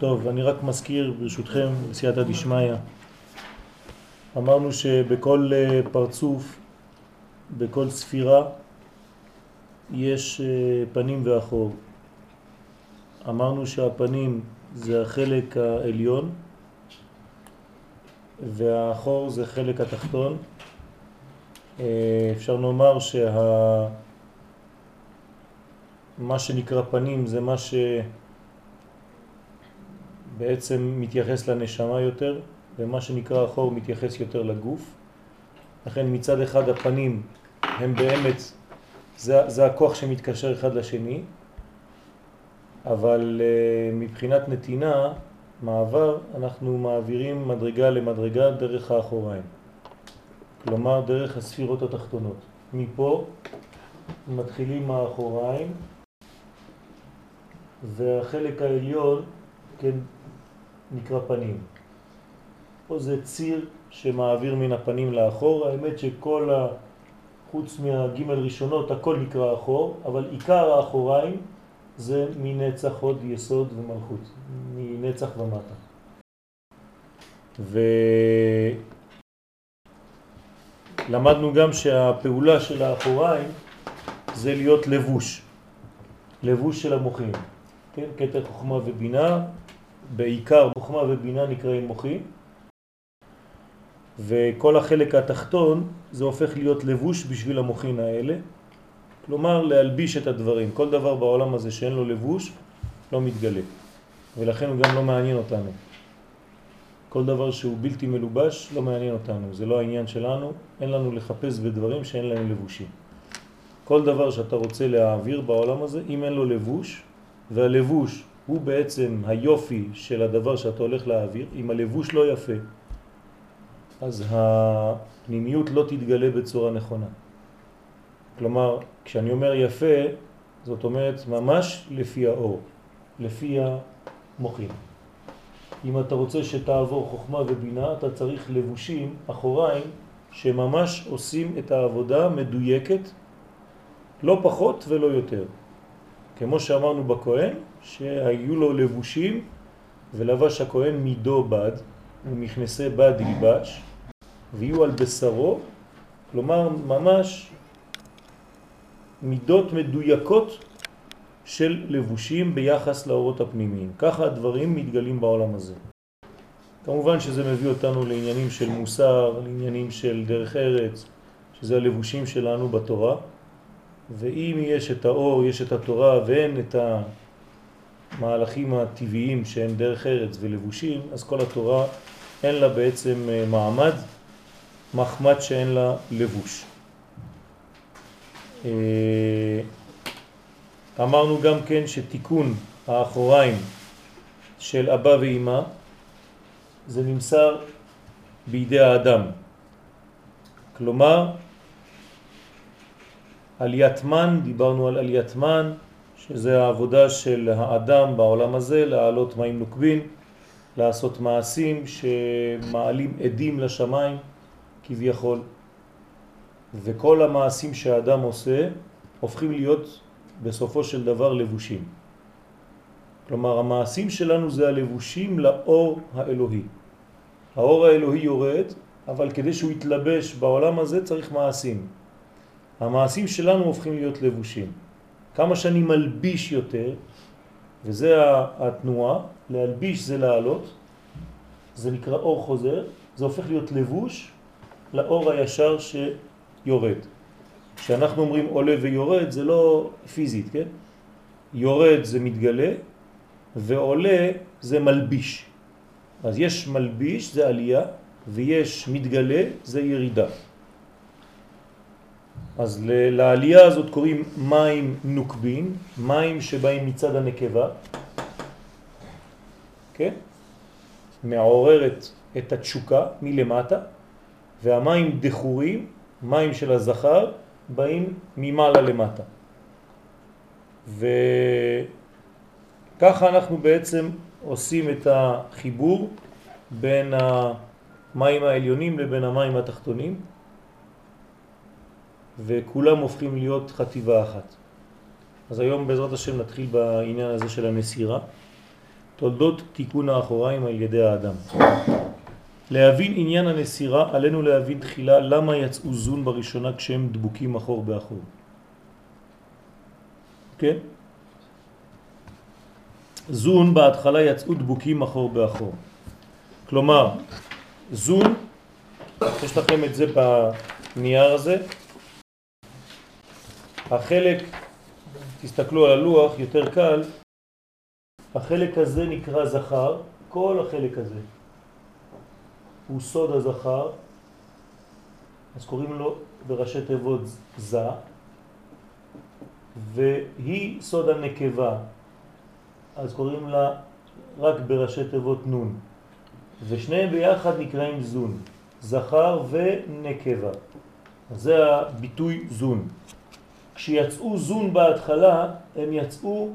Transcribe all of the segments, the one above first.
טוב, אני רק מזכיר ברשותכם, בסייעתא דשמיא, אמרנו שבכל אה, פרצוף, בכל ספירה, יש אה, פנים ואחור. אמרנו שהפנים זה החלק העליון והאחור זה חלק התחתון. אה, אפשר לומר שה... שנקרא פנים זה מה שבעצם מתייחס לנשמה יותר ומה שנקרא אחור מתייחס יותר לגוף. לכן מצד אחד הפנים הם באמת, זה, זה הכוח שמתקשר אחד לשני, אבל uh, מבחינת נתינה, מעבר, אנחנו מעבירים מדרגה למדרגה דרך האחוריים. כלומר דרך הספירות התחתונות. מפה מתחילים האחוריים והחלק העליון, כן, נקרא פנים. פה זה ציר שמעביר מן הפנים לאחור. האמת שכל ה... חוץ מהגימל ראשונות הכל נקרא אחור, אבל עיקר האחוריים זה מנצח הוד יסוד ומלכות, מנצח ומטה. ולמדנו גם שהפעולה של האחוריים זה להיות לבוש, לבוש של המוחים, כן? קטע חוכמה ובינה, בעיקר חוכמה ובינה נקראים מוחים, וכל החלק התחתון זה הופך להיות לבוש בשביל המוחין האלה, כלומר להלביש את הדברים. כל דבר בעולם הזה שאין לו לבוש לא מתגלה, ולכן הוא גם לא מעניין אותנו. כל דבר שהוא בלתי מלובש לא מעניין אותנו, זה לא העניין שלנו, אין לנו לחפש בדברים שאין להם לבושים. כל דבר שאתה רוצה להעביר בעולם הזה, אם אין לו לבוש, והלבוש הוא בעצם היופי של הדבר שאתה הולך להעביר, אם הלבוש לא יפה, אז הפנימיות לא תתגלה בצורה נכונה. כלומר, כשאני אומר יפה, זאת אומרת ממש לפי האור, לפי המוחים. אם אתה רוצה שתעבור חוכמה ובינה, אתה צריך לבושים אחוריים שממש עושים את העבודה מדויקת, לא פחות ולא יותר. כמו שאמרנו בכהן, שהיו לו לבושים ולבש הכהן מידו בד, ומכנסי בד ילבש, ויהיו על בשרו, כלומר ממש מידות מדויקות של לבושים ביחס לאורות הפנימיים. ככה הדברים מתגלים בעולם הזה. כמובן שזה מביא אותנו לעניינים של מוסר, לעניינים של דרך ארץ, שזה הלבושים שלנו בתורה, ואם יש את האור, יש את התורה ואין את המהלכים הטבעיים שהם דרך ארץ ולבושים, אז כל התורה אין לה בעצם אה, מעמד מחמד שאין לה לבוש. אה, אמרנו גם כן שתיקון האחוריים של אבא ואימא זה נמסר בידי האדם. כלומר, עליית מן, דיברנו על עליית מן, שזה העבודה של האדם בעולם הזה, להעלות מים נוקבין, לעשות מעשים שמעלים עדים לשמיים, כביכול, וכל המעשים שהאדם עושה הופכים להיות בסופו של דבר לבושים. כלומר המעשים שלנו זה הלבושים לאור האלוהי. האור האלוהי יורד, אבל כדי שהוא יתלבש בעולם הזה צריך מעשים. המעשים שלנו הופכים להיות לבושים. כמה שאני מלביש יותר, וזה התנועה, להלביש זה לעלות, זה נקרא אור חוזר, זה הופך להיות לבוש לאור הישר שיורד. כשאנחנו אומרים עולה ויורד זה לא פיזית, כן? יורד זה מתגלה ועולה זה מלביש. אז יש מלביש זה עלייה ויש מתגלה זה ירידה. אז לעלייה הזאת קוראים מים נוקבים, מים שבאים מצד הנקבה, כן? מעוררת את התשוקה מלמטה, והמים דחורים, מים של הזכר, באים ממעלה למטה. וככה אנחנו בעצם עושים את החיבור בין המים העליונים לבין המים התחתונים, וכולם הופכים להיות חטיבה אחת. אז היום בעזרת השם נתחיל בעניין הזה של הנסירה. תולדות תיקון האחוריים על ידי האדם. להבין עניין הנסירה, עלינו להבין תחילה למה יצאו זון בראשונה כשהם דבוקים אחור באחור. כן? זון בהתחלה יצאו דבוקים אחור באחור. כלומר, זון, יש לכם את זה בנייר הזה, החלק, תסתכלו על הלוח, יותר קל, החלק הזה נקרא זכר, כל החלק הזה הוא סוד הזכר, אז קוראים לו בראשי תיבות זה, והיא סוד הנקבה, אז קוראים לה רק בראשי תיבות נון, ושניהם ביחד נקראים זון, זכר ונקבה. זה הביטוי זון. כשיצאו זון בהתחלה, הם יצאו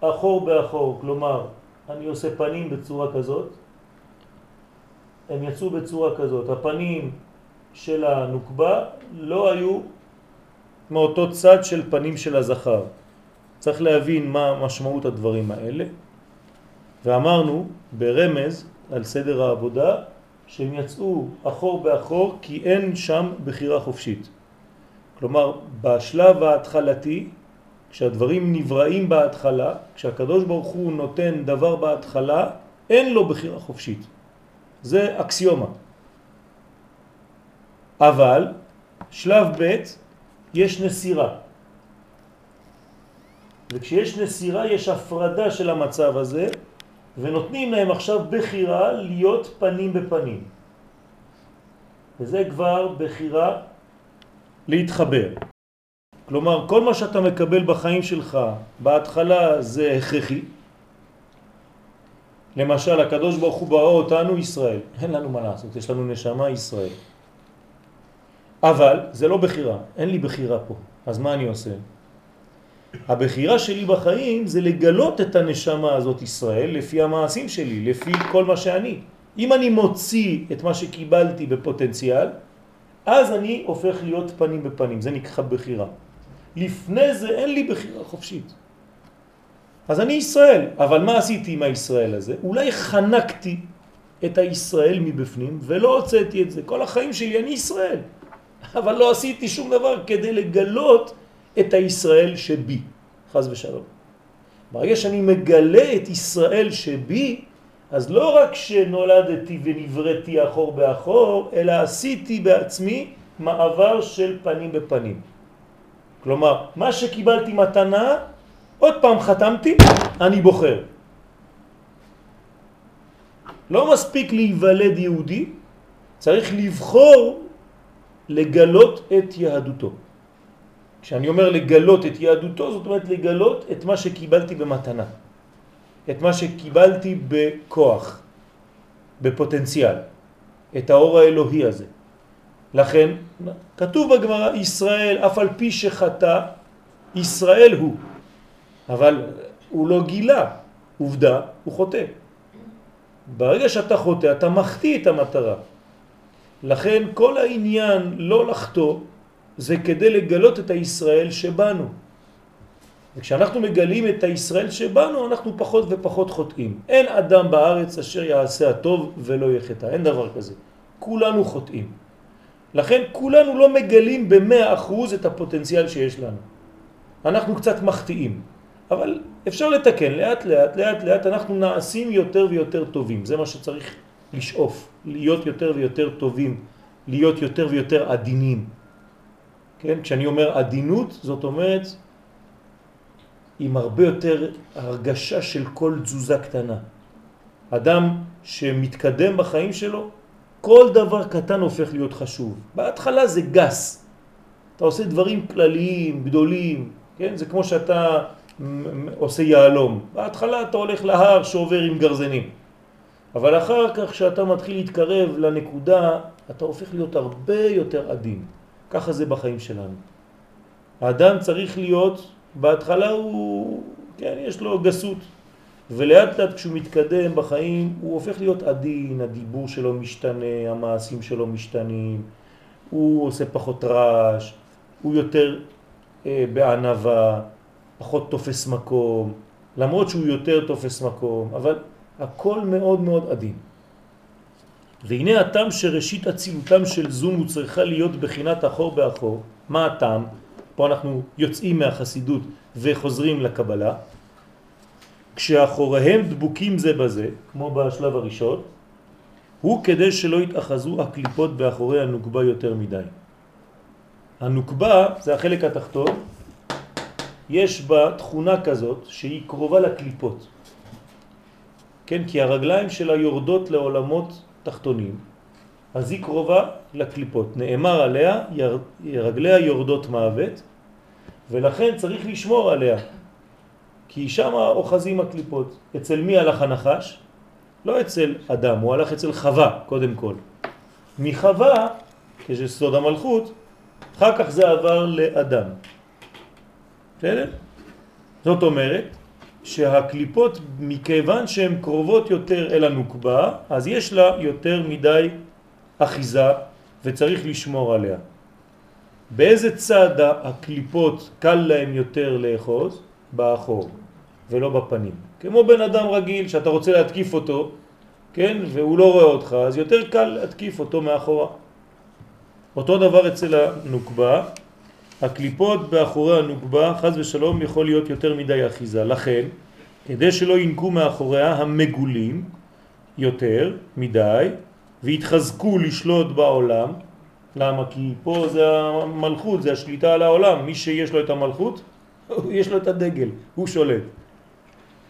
אחור באחור, כלומר, אני עושה פנים בצורה כזאת, הם יצאו בצורה כזאת. הפנים של הנוקבה לא היו מאותו צד של פנים של הזכר. צריך להבין מה משמעות הדברים האלה. ואמרנו ברמז על סדר העבודה שהם יצאו אחור באחור כי אין שם בחירה חופשית. כלומר, בשלב ההתחלתי, כשהדברים נבראים בהתחלה, כשהקדוש ברוך הוא נותן דבר בהתחלה, אין לו בחירה חופשית. זה אקסיומה. אבל שלב ב' יש נסירה. וכשיש נסירה יש הפרדה של המצב הזה, ונותנים להם עכשיו בחירה להיות פנים בפנים. וזה כבר בחירה להתחבר. כלומר, כל מה שאתה מקבל בחיים שלך, בהתחלה זה הכרחי. למשל, הקדוש ברוך הוא ברא אותנו ישראל. אין לנו מה לעשות, יש לנו נשמה ישראל. אבל זה לא בחירה, אין לי בחירה פה. אז מה אני עושה? הבחירה שלי בחיים זה לגלות את הנשמה הזאת ישראל לפי המעשים שלי, לפי כל מה שאני. אם אני מוציא את מה שקיבלתי בפוטנציאל, אז אני הופך להיות פנים בפנים, זה נקרא בחירה. לפני זה אין לי בחירה חופשית. אז אני ישראל, אבל מה עשיתי עם הישראל הזה? אולי חנקתי את הישראל מבפנים ולא הוצאתי את זה. כל החיים שלי אני ישראל, אבל לא עשיתי שום דבר כדי לגלות את הישראל שבי, חז ושלום. ברגע שאני מגלה את ישראל שבי, אז לא רק שנולדתי ונבראתי אחור באחור, אלא עשיתי בעצמי מעבר של פנים בפנים. כלומר, מה שקיבלתי מתנה, עוד פעם חתמתי, אני בוחר. לא מספיק להיוולד יהודי, צריך לבחור לגלות את יהדותו. כשאני אומר לגלות את יהדותו, זאת אומרת לגלות את מה שקיבלתי במתנה. את מה שקיבלתי בכוח, בפוטנציאל, את האור האלוהי הזה. לכן כתוב בגמרא ישראל אף על פי שחטא ישראל הוא אבל הוא לא גילה. עובדה הוא חוטא. ברגע שאתה חוטא אתה מחטיא את המטרה. לכן כל העניין לא לחטוא זה כדי לגלות את הישראל שבנו וכשאנחנו מגלים את הישראל שבנו אנחנו פחות ופחות חוטאים. אין אדם בארץ אשר יעשה הטוב ולא יחטא. אין דבר כזה. כולנו חוטאים. לכן כולנו לא מגלים במאה אחוז את הפוטנציאל שיש לנו. אנחנו קצת מחטיאים, אבל אפשר לתקן. לאט לאט, לאט לאט אנחנו נעשים יותר ויותר טובים, זה מה שצריך לשאוף, להיות יותר ויותר טובים, להיות יותר ויותר עדינים. כן? כשאני אומר עדינות, זאת אומרת עם הרבה יותר הרגשה של כל תזוזה קטנה. אדם שמתקדם בחיים שלו כל דבר קטן הופך להיות חשוב. בהתחלה זה גס. אתה עושה דברים כלליים, גדולים, כן? זה כמו שאתה עושה יעלום. בהתחלה אתה הולך להר שעובר עם גרזנים. אבל אחר כך כשאתה מתחיל להתקרב לנקודה, אתה הופך להיות הרבה יותר עדין. ככה זה בחיים שלנו. האדם צריך להיות, בהתחלה הוא, כן, יש לו גסות, ולאט לאט כשהוא מתקדם בחיים הוא הופך להיות עדין, הדיבור שלו משתנה, המעשים שלו משתנים, הוא עושה פחות רעש, הוא יותר אה, בענבה, פחות תופס מקום, למרות שהוא יותר תופס מקום, אבל הכל מאוד מאוד עדין. והנה הטעם שראשית הצילותם של זון הוא צריכה להיות בחינת אחור באחור. מה הטעם? פה אנחנו יוצאים מהחסידות וחוזרים לקבלה. כשאחוריהם דבוקים זה בזה, כמו בשלב הראשון, הוא כדי שלא יתאחזו הקליפות באחורי הנוקבה יותר מדי. הנוקבה זה החלק התחתון, יש בה תכונה כזאת שהיא קרובה לקליפות. כן, כי הרגליים שלה יורדות לעולמות תחתונים, אז היא קרובה לקליפות. נאמר עליה, רגליה יורדות מוות, ולכן צריך לשמור עליה, כי שם אוחזים הקליפות. אצל מי הלך הנחש? לא אצל אדם, הוא הלך אצל חווה קודם כל. מחווה, כשסוד המלכות, אחר כך זה עבר לאדם. בסדר? זאת אומרת שהקליפות, מכיוון שהן קרובות יותר אל הנוקבה, אז יש לה יותר מדי אחיזה וצריך לשמור עליה. באיזה צד הקליפות קל להם יותר לאחוז? באחור ולא בפנים. כמו בן אדם רגיל שאתה רוצה להתקיף אותו, כן, והוא לא רואה אותך, אז יותר קל להתקיף אותו מאחורה. אותו דבר אצל הנוקבה, הקליפות באחורי הנוקבה, חז ושלום, יכול להיות יותר מדי אחיזה. לכן, כדי שלא ינקו מאחוריה המגולים יותר מדי, והתחזקו לשלוט בעולם, למה? כי פה זה המלכות, זה השליטה על העולם. מי שיש לו את המלכות, יש לו את הדגל, הוא שולט.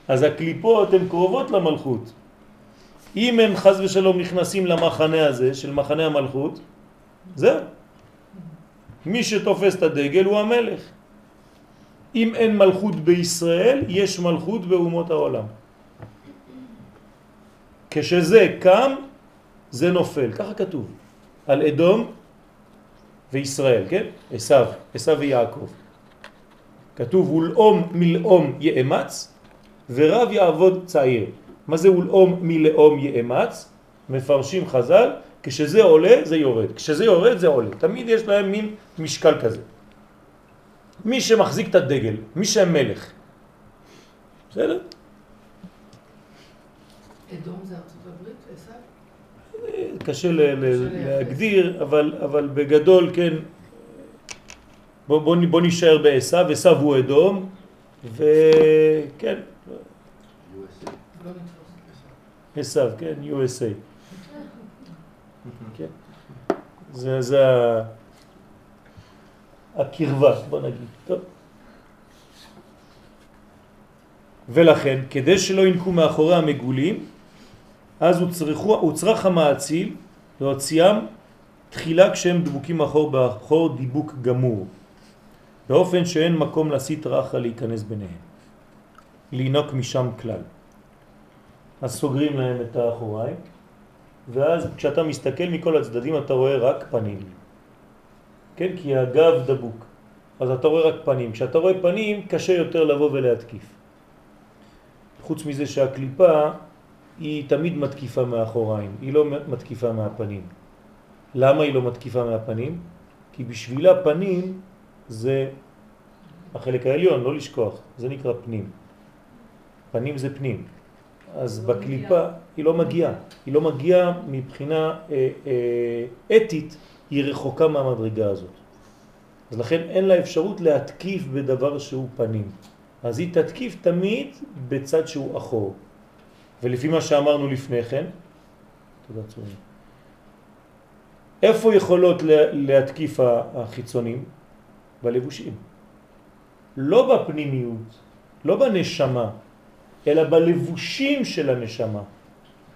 אז הקליפות הן קרובות למלכות. אם הם חז ושלום נכנסים למחנה הזה של מחנה המלכות, זהו. מי שתופס את הדגל הוא המלך. אם אין מלכות בישראל, יש מלכות באומות העולם. כשזה קם, זה נופל, ככה כתוב, על אדום וישראל, כן? עשיו, עשיו ויעקב. כתוב ולאום מלאום יאמץ ורב יעבוד צעיר. מה זה ולאום מלאום יאמץ? מפרשים חז"ל, כשזה עולה זה יורד, כשזה יורד זה עולה. תמיד יש להם מין משקל כזה. מי שמחזיק את הדגל, מי שמלך. בסדר? אדום זה ארצות? קשה להגדיר, אבל, אבל בגדול, כן, בוא, בוא, בוא נשאר בעשיו, עשיו הוא אדום, וכן. עשיו, כן, USA. כן. זה, זה הקרבה, בוא נגיד. טוב. ולכן, כדי שלא ינקו מאחורי המגולים, אז צריך המעציל להוציאם תחילה כשהם דבוקים אחור באחור דיבוק גמור, באופן שאין מקום לסית רחה להיכנס ביניהם, לינוק משם כלל. אז סוגרים להם את האחוריים, ואז כשאתה מסתכל מכל הצדדים אתה רואה רק פנים. כן? כי הגב דבוק. אז אתה רואה רק פנים. כשאתה רואה פנים קשה יותר לבוא ולהתקיף. חוץ מזה שהקליפה היא תמיד מתקיפה מאחוריים, היא לא מתקיפה מהפנים. למה היא לא מתקיפה מהפנים? כי בשבילה פנים זה החלק העליון, לא לשכוח, זה נקרא פנים. פנים זה פנים. אז לא בקליפה מגיע. היא לא מגיעה, היא לא מגיעה מבחינה אה, אה, אתית, היא רחוקה מהמדרגה הזאת. אז לכן אין לה אפשרות להתקיף בדבר שהוא פנים. אז היא תתקיף תמיד בצד שהוא אחור. ולפי מה שאמרנו לפני כן, תודה צורי. איפה יכולות להתקיף החיצונים? בלבושים. לא בפנימיות, לא בנשמה, אלא בלבושים של הנשמה.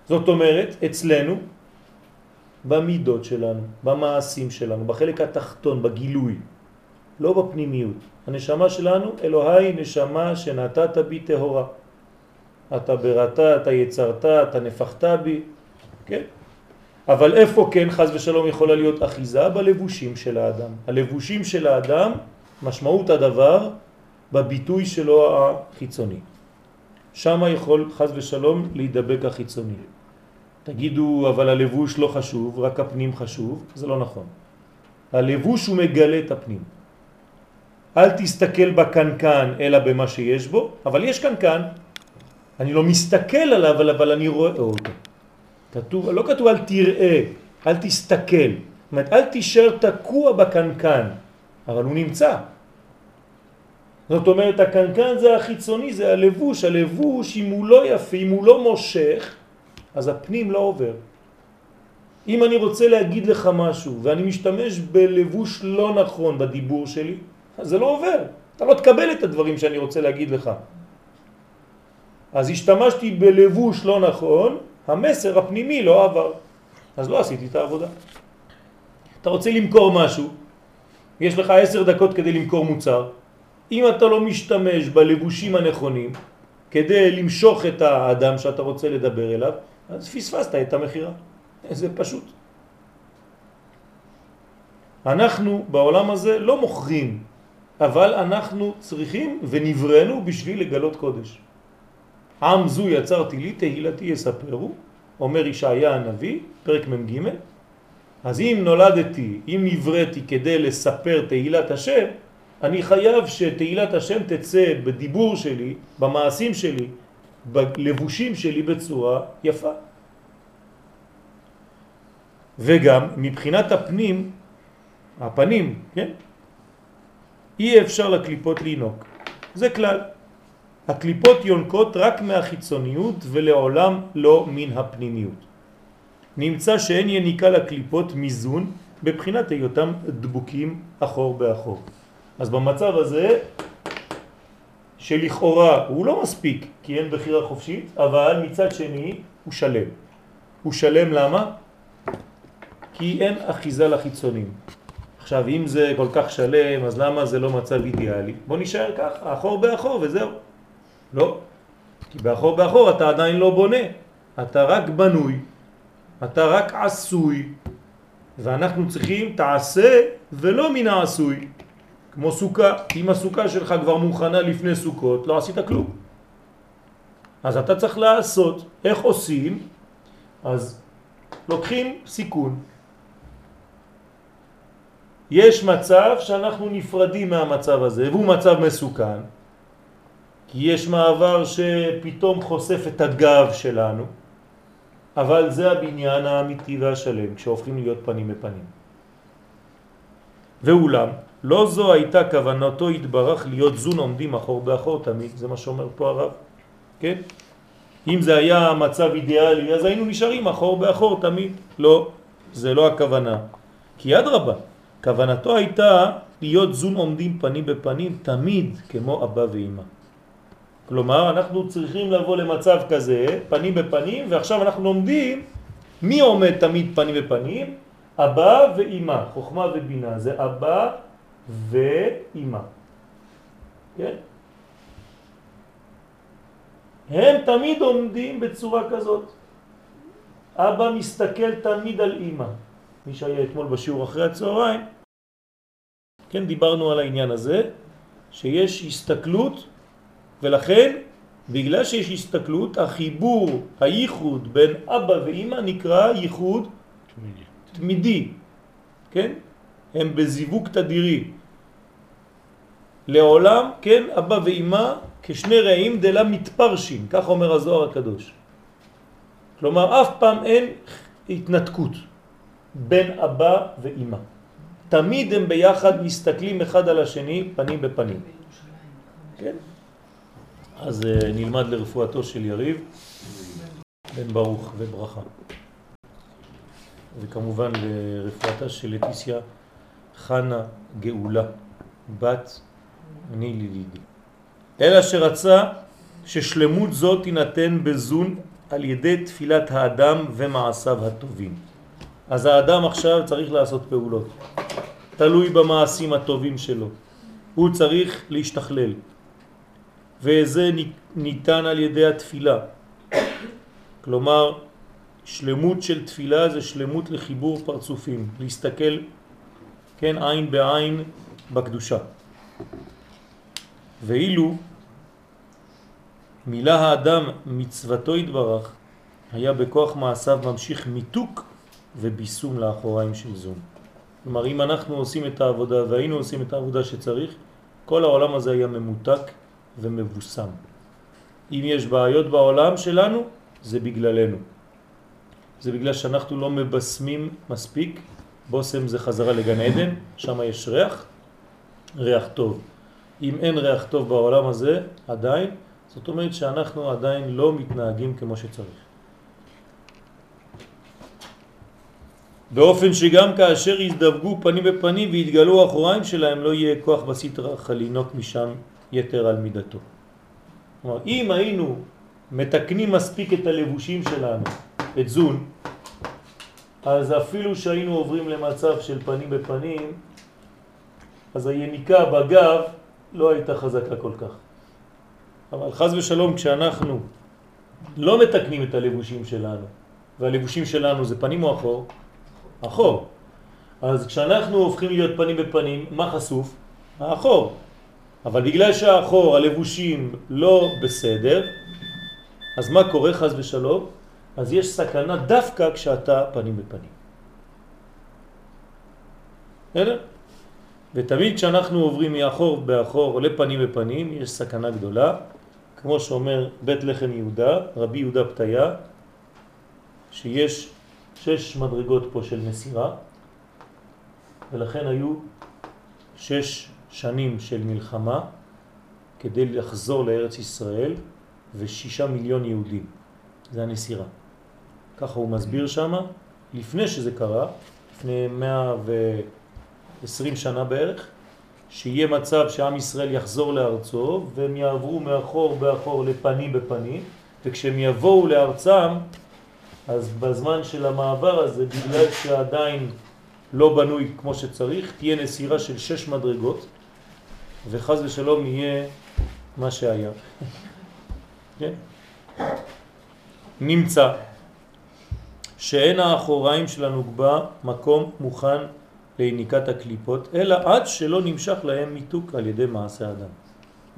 זאת אומרת, אצלנו, במידות שלנו, במעשים שלנו, בחלק התחתון, בגילוי, לא בפנימיות. הנשמה שלנו, אלוהי נשמה שנתת בי טהורה. אתה בראת, אתה יצרת, אתה נפחת בי, כן? אבל איפה כן חז ושלום יכולה להיות אחיזה? בלבושים של האדם. הלבושים של האדם, משמעות הדבר בביטוי שלו החיצוני. שם יכול חז ושלום להידבק החיצוני. תגידו, אבל הלבוש לא חשוב, רק הפנים חשוב, זה לא נכון. הלבוש הוא מגלה את הפנים. אל תסתכל בקנקן אלא במה שיש בו, אבל יש קנקן, אני לא מסתכל עליו, אבל, אני רואה אותו. כתוב, לא כתוב אל תראה, אל תסתכל. זאת אומרת, אל תישאר תקוע בקנקן, אבל הוא נמצא. זאת אומרת, הקנקן זה החיצוני, זה הלבוש. הלבוש, אם הוא לא יפה, אם הוא לא מושך, אז הפנים לא עובר. אם אני רוצה להגיד לך משהו ואני משתמש בלבוש לא נכון בדיבור שלי, אז זה לא עובר. אתה לא תקבל את הדברים שאני רוצה להגיד לך. אז השתמשתי בלבוש לא נכון, המסר הפנימי לא עבר. אז לא עשיתי את העבודה. אתה רוצה למכור משהו, יש לך עשר דקות כדי למכור מוצר, אם אתה לא משתמש בלבושים הנכונים כדי למשוך את האדם שאתה רוצה לדבר אליו, אז פספסת את המחירה. זה פשוט. אנחנו בעולם הזה לא מוכרים, אבל אנחנו צריכים ונברנו בשביל לגלות קודש. עם זו יצרתי לי, תהילתי יספרו, אומר ישעיה הנביא, פרק מ"ג, אז אם נולדתי, אם נבראתי כדי לספר תהילת השם, אני חייב שתהילת השם תצא בדיבור שלי, במעשים שלי, בלבושים שלי בצורה יפה. וגם מבחינת הפנים, הפנים, כן? אי אפשר לקליפות לינוק. זה כלל. הקליפות יונקות רק מהחיצוניות ולעולם לא מן הפנימיות. נמצא שאין יניקה לקליפות מיזון בבחינת היותם דבוקים אחור באחור. אז במצב הזה, שלכאורה הוא לא מספיק כי אין בחירה חופשית, אבל מצד שני הוא שלם. הוא שלם למה? כי אין אחיזה לחיצונים. עכשיו, אם זה כל כך שלם, אז למה זה לא מצב אידיאלי? בוא נשאר ככה, אחור באחור וזהו. לא, כי באחור באחור אתה עדיין לא בונה, אתה רק בנוי, אתה רק עשוי, ואנחנו צריכים תעשה ולא מן העשוי. כמו סוכה, אם הסוכה שלך כבר מוכנה לפני סוכות, לא עשית כלום. אז אתה צריך לעשות, איך עושים? אז לוקחים סיכון. יש מצב שאנחנו נפרדים מהמצב הזה, והוא מצב מסוכן, כי יש מעבר שפתאום חושף את הגב שלנו, אבל זה הבניין האמיתי והשלם, כשהופכים להיות פנים בפנים. ואולם, לא זו הייתה כוונתו התברך להיות זון עומדים אחור באחור תמיד, זה מה שאומר פה הרב, כן? אם זה היה מצב אידיאלי, אז היינו נשארים אחור באחור תמיד. לא, זה לא הכוונה. כי עד רבה, כוונתו הייתה להיות זון עומדים פנים בפנים תמיד כמו אבא ואמא. כלומר, אנחנו צריכים לבוא למצב כזה, פנים בפנים, ועכשיו אנחנו לומדים מי עומד תמיד פנים בפנים? אבא ואמא, חוכמה ובינה, זה אבא ואמא. כן? הם תמיד עומדים בצורה כזאת. אבא מסתכל תמיד על אמא. מי שהיה אתמול בשיעור אחרי הצהריים, כן, דיברנו על העניין הזה, שיש הסתכלות, ולכן, בגלל שיש הסתכלות, החיבור, הייחוד בין אבא ואמא נקרא ייחוד תמידי. כן? הם בזיווג תדירי. לעולם, כן, אבא ואמא כשני רעים דלה מתפרשים, כך אומר הזוהר הקדוש. כלומר, אף פעם אין התנתקות בין אבא ואמא. תמיד הם ביחד מסתכלים אחד על השני פנים בפנים. כן? אז uh, נלמד לרפואתו של יריב בן ברוך וברכה. וכמובן לרפואתה של לטיסיה חנה גאולה, בת נילי לידי. אלא שרצה ששלמות זאת תינתן בזון על ידי תפילת האדם ומעשיו הטובים. אז האדם עכשיו צריך לעשות פעולות, תלוי במעשים הטובים שלו. הוא צריך להשתכלל, וזה ניתן על ידי התפילה. כלומר, שלמות של תפילה זה שלמות לחיבור פרצופים, להסתכל, כן, עין בעין בקדושה. ואילו מילה האדם מצוותו התברך היה בכוח מעשיו ממשיך מיתוק וביסום לאחוריים של זום. כלומר, אם אנחנו עושים את העבודה והיינו עושים את העבודה שצריך, כל העולם הזה היה ממותק ומבוסם. אם יש בעיות בעולם שלנו, זה בגללנו. זה בגלל שאנחנו לא מבשמים מספיק. בוסם זה חזרה לגן עדן, שם יש ריח, ריח טוב. אם אין ריח טוב בעולם הזה, עדיין, זאת אומרת שאנחנו עדיין לא מתנהגים כמו שצריך. באופן שגם כאשר יזדווגו פנים בפנים ויתגלו אחוריים שלהם לא יהיה כוח בסטרא לינוק משם יתר על מידתו. כלומר, אם היינו מתקנים מספיק את הלבושים שלנו, את זון, אז אפילו שהיינו עוברים למצב של פנים בפנים, אז היניקה בגב לא הייתה חזקה כל כך. אבל חז ושלום כשאנחנו לא מתקנים את הלבושים שלנו, והלבושים שלנו זה פנים או אחור? אחור. אז כשאנחנו הופכים להיות פנים בפנים, מה חשוף? האחור. אבל בגלל שהאחור, הלבושים לא בסדר, אז מה קורה חז ושלום? אז יש סכנה דווקא כשאתה פנים בפנים. בסדר? ותמיד כשאנחנו עוברים מאחור באחור לפנים בפנים, יש סכנה גדולה, כמו שאומר בית לחם יהודה, רבי יהודה פתיה, שיש שש מדרגות פה של מסירה, ולכן היו שש שנים של מלחמה כדי לחזור לארץ ישראל ושישה מיליון יהודים. זה הנסירה. ככה הוא מסביר שם, לפני שזה קרה, לפני 120 שנה בערך, שיהיה מצב שעם ישראל יחזור לארצו והם יעברו מאחור באחור לפנים בפנים, וכשהם יבואו לארצם, אז בזמן של המעבר הזה, בגלל שעדיין לא בנוי כמו שצריך, תהיה נסירה של שש מדרגות, וחז ושלום יהיה מה שהיה. כן? נמצא שאין האחוריים של הנוגבה מקום מוכן ליניקת הקליפות, אלא עד שלא נמשך להם מיתוק על ידי מעשה אדם.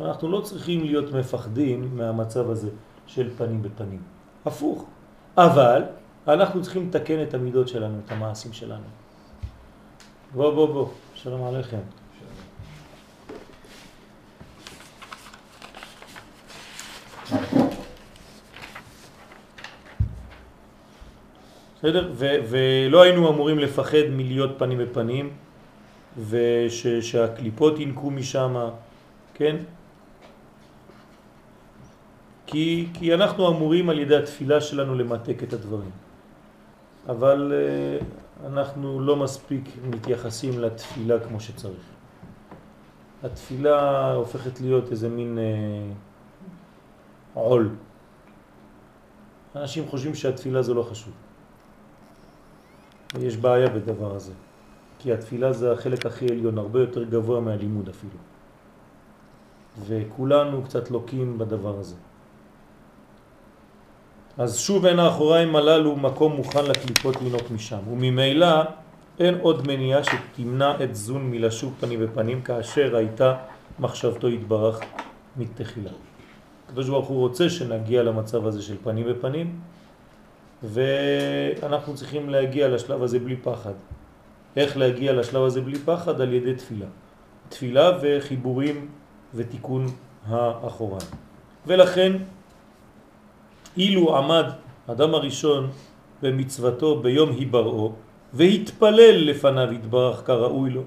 אנחנו לא צריכים להיות מפחדים מהמצב הזה של פנים בפנים. הפוך. אבל אנחנו צריכים לתקן את המידות שלנו, את המעשים שלנו. בוא, בוא, בוא, שלום עליכם. בסדר? ולא היינו אמורים לפחד מלהיות פנים בפנים, ושהקליפות ינקו משם, כן? כי, כי אנחנו אמורים על ידי התפילה שלנו למתק את הדברים. אבל uh, אנחנו לא מספיק מתייחסים לתפילה כמו שצריך. התפילה הופכת להיות איזה מין uh, עול. אנשים חושבים שהתפילה זה לא חשוב. ויש בעיה בדבר הזה. כי התפילה זה החלק הכי עליון, הרבה יותר גבוה מהלימוד אפילו. וכולנו קצת לוקים בדבר הזה. אז שוב אין האחוריים הללו מקום מוכן לקליפות לנוק משם, וממילא אין עוד מניעה שתמנע את זון מלשוב פנים בפנים כאשר הייתה מחשבתו התברך מתחילה. הקדוש ברוך הוא רוצה שנגיע למצב הזה של פנים בפנים, ואנחנו צריכים להגיע לשלב הזה בלי פחד. איך להגיע לשלב הזה בלי פחד? על ידי תפילה. תפילה וחיבורים ותיקון האחוריים. ולכן אילו עמד אדם הראשון במצוותו ביום היבראו והתפלל לפניו התברך כראוי לו.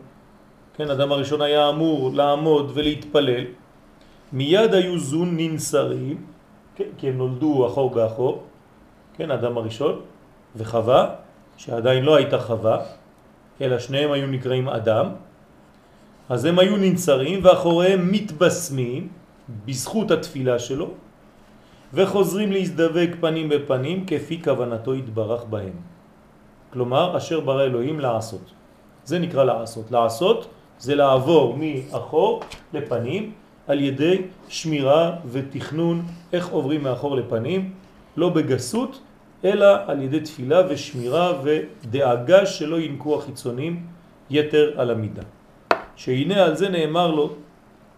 כן, אדם הראשון היה אמור לעמוד ולהתפלל. מיד היו זון ננסרים, כן, כי הם נולדו אחור באחור, כן, אדם הראשון, וחווה, שעדיין לא הייתה חווה, אלא שניהם היו נקראים אדם, אז הם היו ננסרים ואחוריהם מתבשמים בזכות התפילה שלו, וחוזרים להזדבק פנים בפנים כפי כוונתו יתברך בהם. כלומר, אשר ברא אלוהים לעשות. זה נקרא לעשות. לעשות זה לעבור מאחור לפנים על ידי שמירה ותכנון איך עוברים מאחור לפנים, לא בגסות, אלא על ידי תפילה ושמירה ודאגה שלא ינקו החיצונים יתר על המידה. שהנה על זה נאמר לו,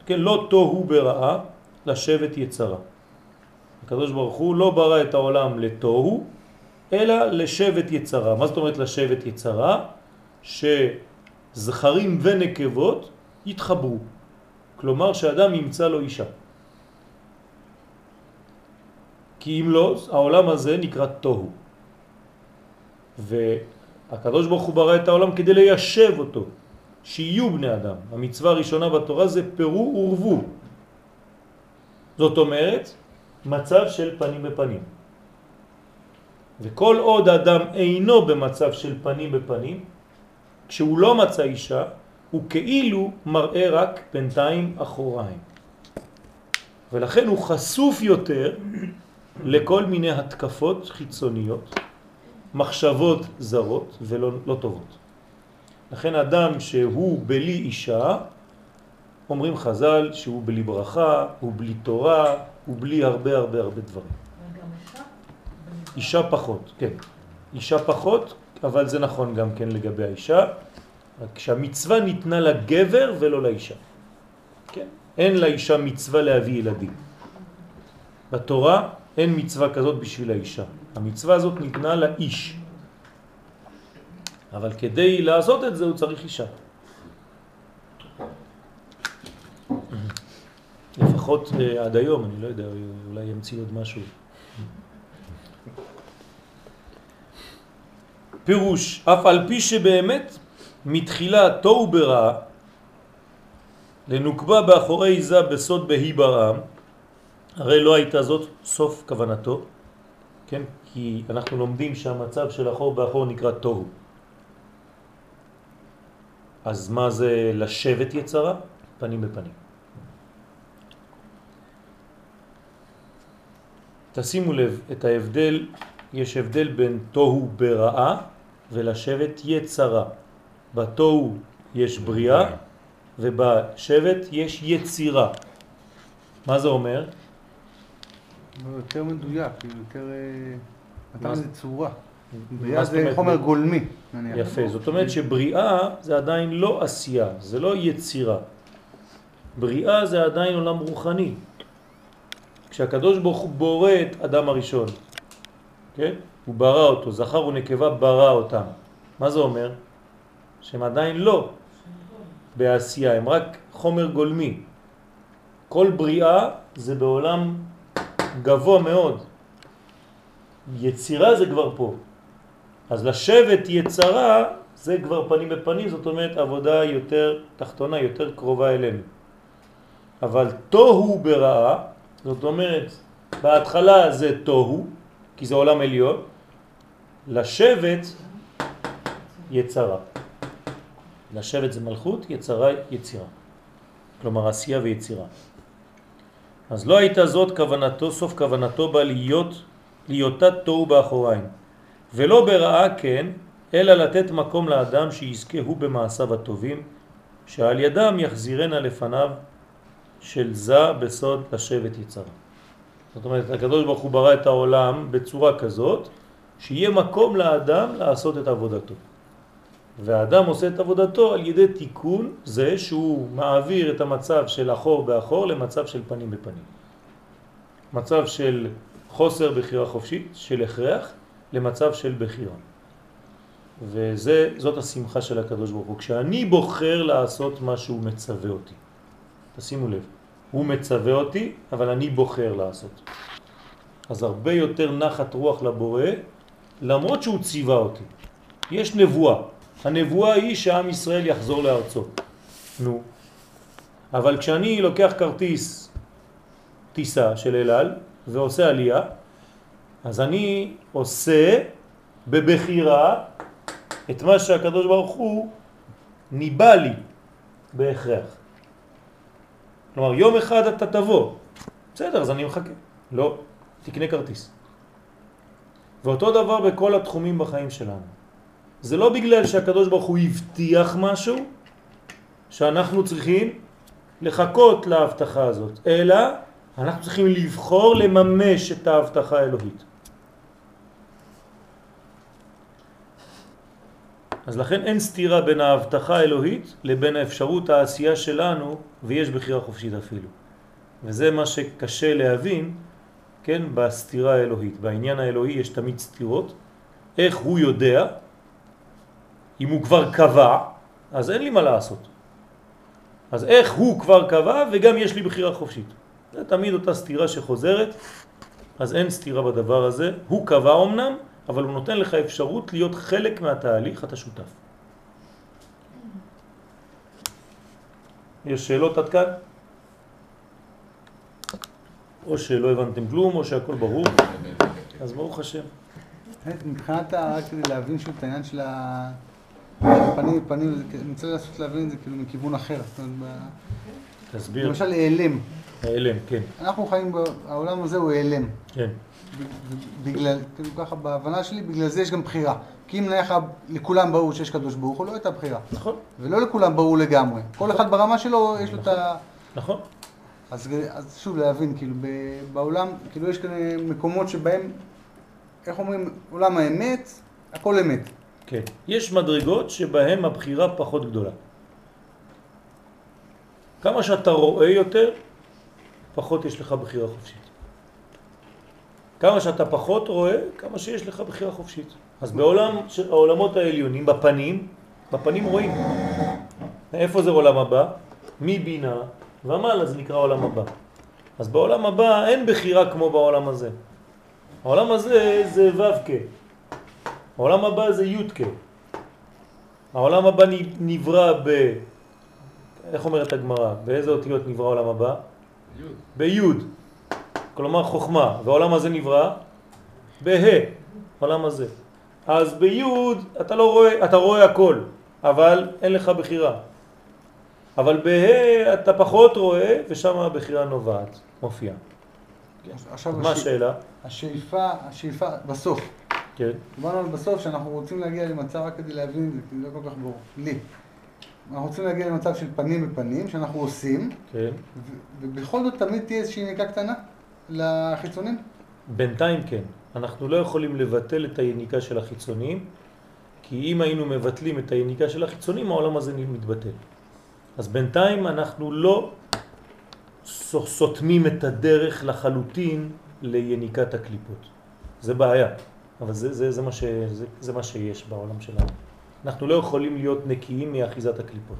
כן, לא תוהו ברעה לשבת יצרה. הקדוש ברוך הוא לא ברא את העולם לתוהו, אלא לשבט יצרה. מה זאת אומרת לשבט יצרה? שזכרים ונקבות יתחברו. כלומר שאדם ימצא לו אישה. כי אם לא, העולם הזה נקרא תוהו. והקדוש ברוך הוא ברא את העולם כדי ליישב אותו, שיהיו בני אדם. המצווה הראשונה בתורה זה פירו ורבו. זאת אומרת, מצב של פנים בפנים. וכל עוד אדם אינו במצב של פנים בפנים, כשהוא לא מצא אישה, הוא כאילו מראה רק בינתיים אחוריים. ולכן הוא חשוף יותר לכל מיני התקפות חיצוניות, מחשבות זרות ולא לא טובות. לכן אדם שהוא בלי אישה, אומרים חז"ל שהוא בלי ברכה, הוא בלי תורה, הוא בלי הרבה הרבה הרבה דברים. אישה פחות, כן. אישה פחות, אבל זה נכון גם כן לגבי האישה, רק שהמצווה ניתנה לגבר ולא לאישה. כן? אין לאישה מצווה להביא ילדים. בתורה אין מצווה כזאת בשביל האישה. המצווה הזאת ניתנה לאיש. אבל כדי לעשות את זה הוא צריך אישה. לפחות אה, עד היום, אני לא יודע, אולי ימציא עוד משהו. פירוש, אף על פי שבאמת מתחילה תוהו ברע, לנוקבה באחורי זה בסוד בהי ברעם, הרי לא הייתה זאת סוף כוונתו, כן? כי אנחנו לומדים שהמצב של אחור באחור נקרא תוהו. אז מה זה לשבת יצרה? פנים בפנים. תשימו לב את ההבדל, יש הבדל בין תוהו ברעה ולשבת יצרה. בתוהו יש בריאה ובשבט יש יצירה. מה זה אומר? יותר מדויק, יותר... נתן אה, לזה צורה. בריאה זה חומר גולמי. יפה, זאת אומרת שבריאה זה עדיין לא עשייה, זה לא יצירה. בריאה זה עדיין עולם רוחני. כשהקדוש ברוך הוא בורא את אדם הראשון, כן? הוא ברא אותו, זכר ונקבה ברא אותם. מה זה אומר? שהם עדיין לא בעשייה, הם רק חומר גולמי. כל בריאה זה בעולם גבוה מאוד. יצירה זה כבר פה. אז לשבת יצרה זה כבר פנים בפנים, זאת אומרת עבודה יותר תחתונה, יותר קרובה אלינו. אבל תוהו ברעה, זאת אומרת בהתחלה זה תוהו, כי זה עולם עליון, לשבת יצרה. לשבת זה מלכות, יצרה יצירה. כלומר עשייה ויצירה. אז לא הייתה זאת כוונתו, סוף כוונתו בה להיות, ליותה תוהו באחוריים. ולא ברעה כן, אלא לתת מקום לאדם שיזכה הוא במעשיו הטובים, שעל ידם יחזירנה לפניו של זה בסוד לשבת יצרה. זאת אומרת, הקדוש ברוך הוא ברא את העולם בצורה כזאת, שיהיה מקום לאדם לעשות את עבודתו. והאדם עושה את עבודתו על ידי תיקון זה שהוא מעביר את המצב של אחור באחור למצב של פנים בפנים. מצב של חוסר בחירה חופשית, של הכרח, למצב של בחירה. וזאת השמחה של הקדוש ברוך הוא. כשאני בוחר לעשות מה שהוא מצווה אותי. תשימו לב, הוא מצווה אותי, אבל אני בוחר לעשות. אז הרבה יותר נחת רוח לבורא, למרות שהוא ציווה אותי. יש נבואה. הנבואה היא שעם ישראל יחזור לארצו. נו. אבל כשאני לוקח כרטיס טיסה של אלעל ועושה עלייה, אז אני עושה בבחירה את מה שהקדוש ברוך הוא ניבא לי בהכרח. כלומר, יום אחד אתה תבוא, בסדר, אז אני מחכה. לא, תקנה כרטיס. ואותו דבר בכל התחומים בחיים שלנו. זה לא בגלל שהקדוש ברוך הוא הבטיח משהו שאנחנו צריכים לחכות להבטחה הזאת, אלא אנחנו צריכים לבחור לממש את ההבטחה האלוהית. אז לכן אין סתירה בין ההבטחה האלוהית לבין האפשרות העשייה שלנו, ויש בחירה חופשית אפילו. וזה מה שקשה להבין, כן, בסתירה האלוהית. בעניין האלוהי יש תמיד סתירות. איך הוא יודע, אם הוא כבר קבע, אז אין לי מה לעשות. אז איך הוא כבר קבע וגם יש לי בחירה חופשית. זה תמיד אותה סתירה שחוזרת, אז אין סתירה בדבר הזה. הוא קבע אמנם, אבל הוא נותן לך אפשרות להיות חלק מהתהליך, אתה שותף. יש שאלות עד כאן? או שלא הבנתם כלום, או שהכל ברור. אז ברוך השם. מבחינת, ה- רק כדי להבין שוב את העניין של הפנים בפנים, זה- אני רוצה לנסות להבין את זה כאילו מכיוון אחר. תסביר. למשל העלם. העלם, כן, אנחנו חיים, העולם הזה הוא העלם. כן. בגלל, כאילו ככה בהבנה שלי, בגלל זה יש גם בחירה. כי אם נניח לכולם ברור שיש קדוש ברוך הוא, לא הייתה בחירה. נכון, ולא לכולם ברור לגמרי. כל אחד ברמה שלו, יש לו את ה... נכון. אז, אז שוב להבין, כאילו בעולם, כאילו יש כאן מקומות שבהם, איך אומרים, עולם האמת, הכל אמת. כן. יש מדרגות שבהן הבחירה פחות גדולה. כמה שאתה רואה יותר, פחות יש לך בחירה חופשית. כמה שאתה פחות רואה, כמה שיש לך בחירה חופשית. אז בעולם, העולמות העליונים, בפנים, בפנים רואים. איפה זה עולם הבא? מבינה ומעלה זה נקרא עולם הבא. אז בעולם הבא אין בחירה כמו בעולם הזה. העולם הזה זה ו"ק. העולם הבא זה י"ק. העולם הבא נברא ב... איך אומרת הגמרא? באיזה אותיות נברא העולם הבא? ביוד. כלומר חוכמה. והעולם הזה נברא בה', העולם הזה. אז ביוד אתה לא רואה, אתה רואה הכל, אבל אין לך בחירה. אבל בה' אתה פחות רואה, ושם הבחירה נובעת, מופיעה. עכשיו מה השאלה? השאיפה, השאיפה, בסוף. כן, דיברנו על בסוף שאנחנו רוצים להגיע למצב, רק כדי להבין את זה, כי זה לא כל כך ברור. לי. אנחנו רוצים להגיע למצב של פנים בפנים, שאנחנו עושים, כן. ובכל זאת תמיד תהיה איזושהי יניקה קטנה לחיצונים. בינתיים כן. אנחנו לא יכולים לבטל את היניקה של החיצוניים, כי אם היינו מבטלים את היניקה של החיצוניים, העולם הזה מתבטל. אז בינתיים אנחנו לא סותמים את הדרך לחלוטין ליניקת הקליפות. זה בעיה, אבל זה, זה, זה, מה ש, זה, זה מה שיש בעולם שלנו. אנחנו לא יכולים להיות נקיים מאחיזת הקליפות.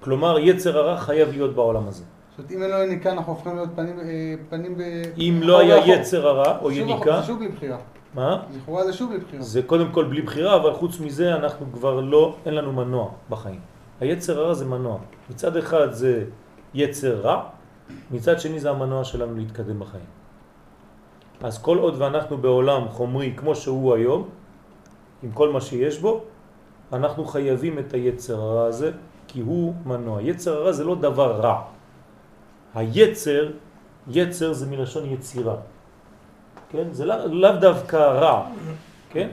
כלומר, יצר הרע חייב להיות בעולם הזה. זאת אומרת, אם אין לו יניקה, אנחנו הופכים להיות פנים, אה, פנים ב... אם לא היה אחורה. יצר הרע או יניקה, זה שוב בלי בחירה. מה? לכאורה זה שוב בלי בחירה. זה קודם כל בלי בחירה, אבל חוץ מזה אנחנו כבר לא, אין לנו מנוע בחיים. היצר הרע זה מנוע. מצד אחד זה יצר רע, מצד שני זה המנוע שלנו להתקדם בחיים. אז כל עוד ואנחנו בעולם חומרי כמו שהוא היום, עם כל מה שיש בו, אנחנו חייבים את היצר הרע הזה, כי הוא מנוע. יצר הרע זה לא דבר רע. היצר, יצר זה מלשון יצירה. כן? זה לא- לאו דווקא רע, כן?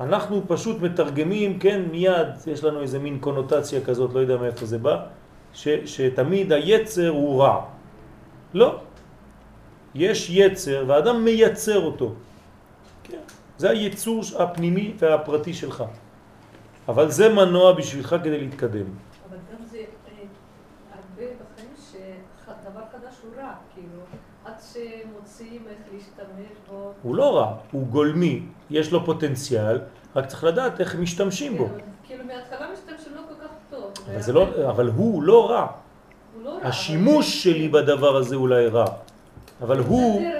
אנחנו פשוט מתרגמים, כן, מיד יש לנו איזה מין קונוטציה כזאת, לא יודע מאיפה זה בא, ש, שתמיד היצר הוא רע. לא. יש יצר והאדם מייצר אותו. כן. זה הייצור הפנימי והפרטי שלך. אבל זה מנוע בשבילך כדי להתקדם. אבל גם זה אה, הרבה בחיים שדבר חדש הוא רע, כאילו, עד שמוצאים איך להשתמש בו. הוא לא רע, הוא גולמי, יש לו פוטנציאל, רק צריך לדעת איך משתמשים בו. כן, כאילו מההתחלה משתמשים לא כל כך טוב. אבל, זה לא, אבל הוא לא רע. הוא לא רע. אבל השימוש זה- שלי בדבר הזה אולי רע, אבל הוא... אה.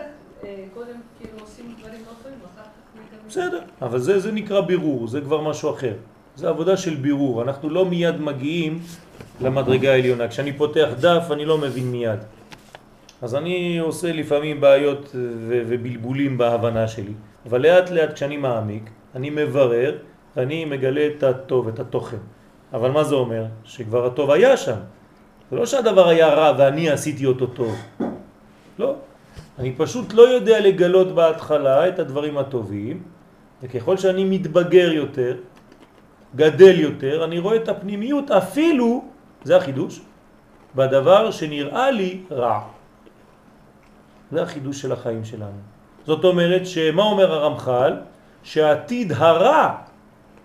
בסדר, אבל זה, זה נקרא בירור, זה כבר משהו אחר. זה עבודה של בירור, אנחנו לא מיד מגיעים למדרגה העליונה. כשאני פותח דף אני לא מבין מיד. אז אני עושה לפעמים בעיות ו- ובלבולים בהבנה שלי, אבל לאט לאט כשאני מעמיק, אני מברר ואני מגלה את הטוב, את התוכן. אבל מה זה אומר? שכבר הטוב היה שם. זה לא שהדבר היה רע ואני עשיתי אותו טוב. לא. אני פשוט לא יודע לגלות בהתחלה את הדברים הטובים, וככל שאני מתבגר יותר, גדל יותר, אני רואה את הפנימיות אפילו, זה החידוש, בדבר שנראה לי רע. זה החידוש של החיים שלנו. זאת אומרת שמה אומר הרמח"ל? שהעתיד הרע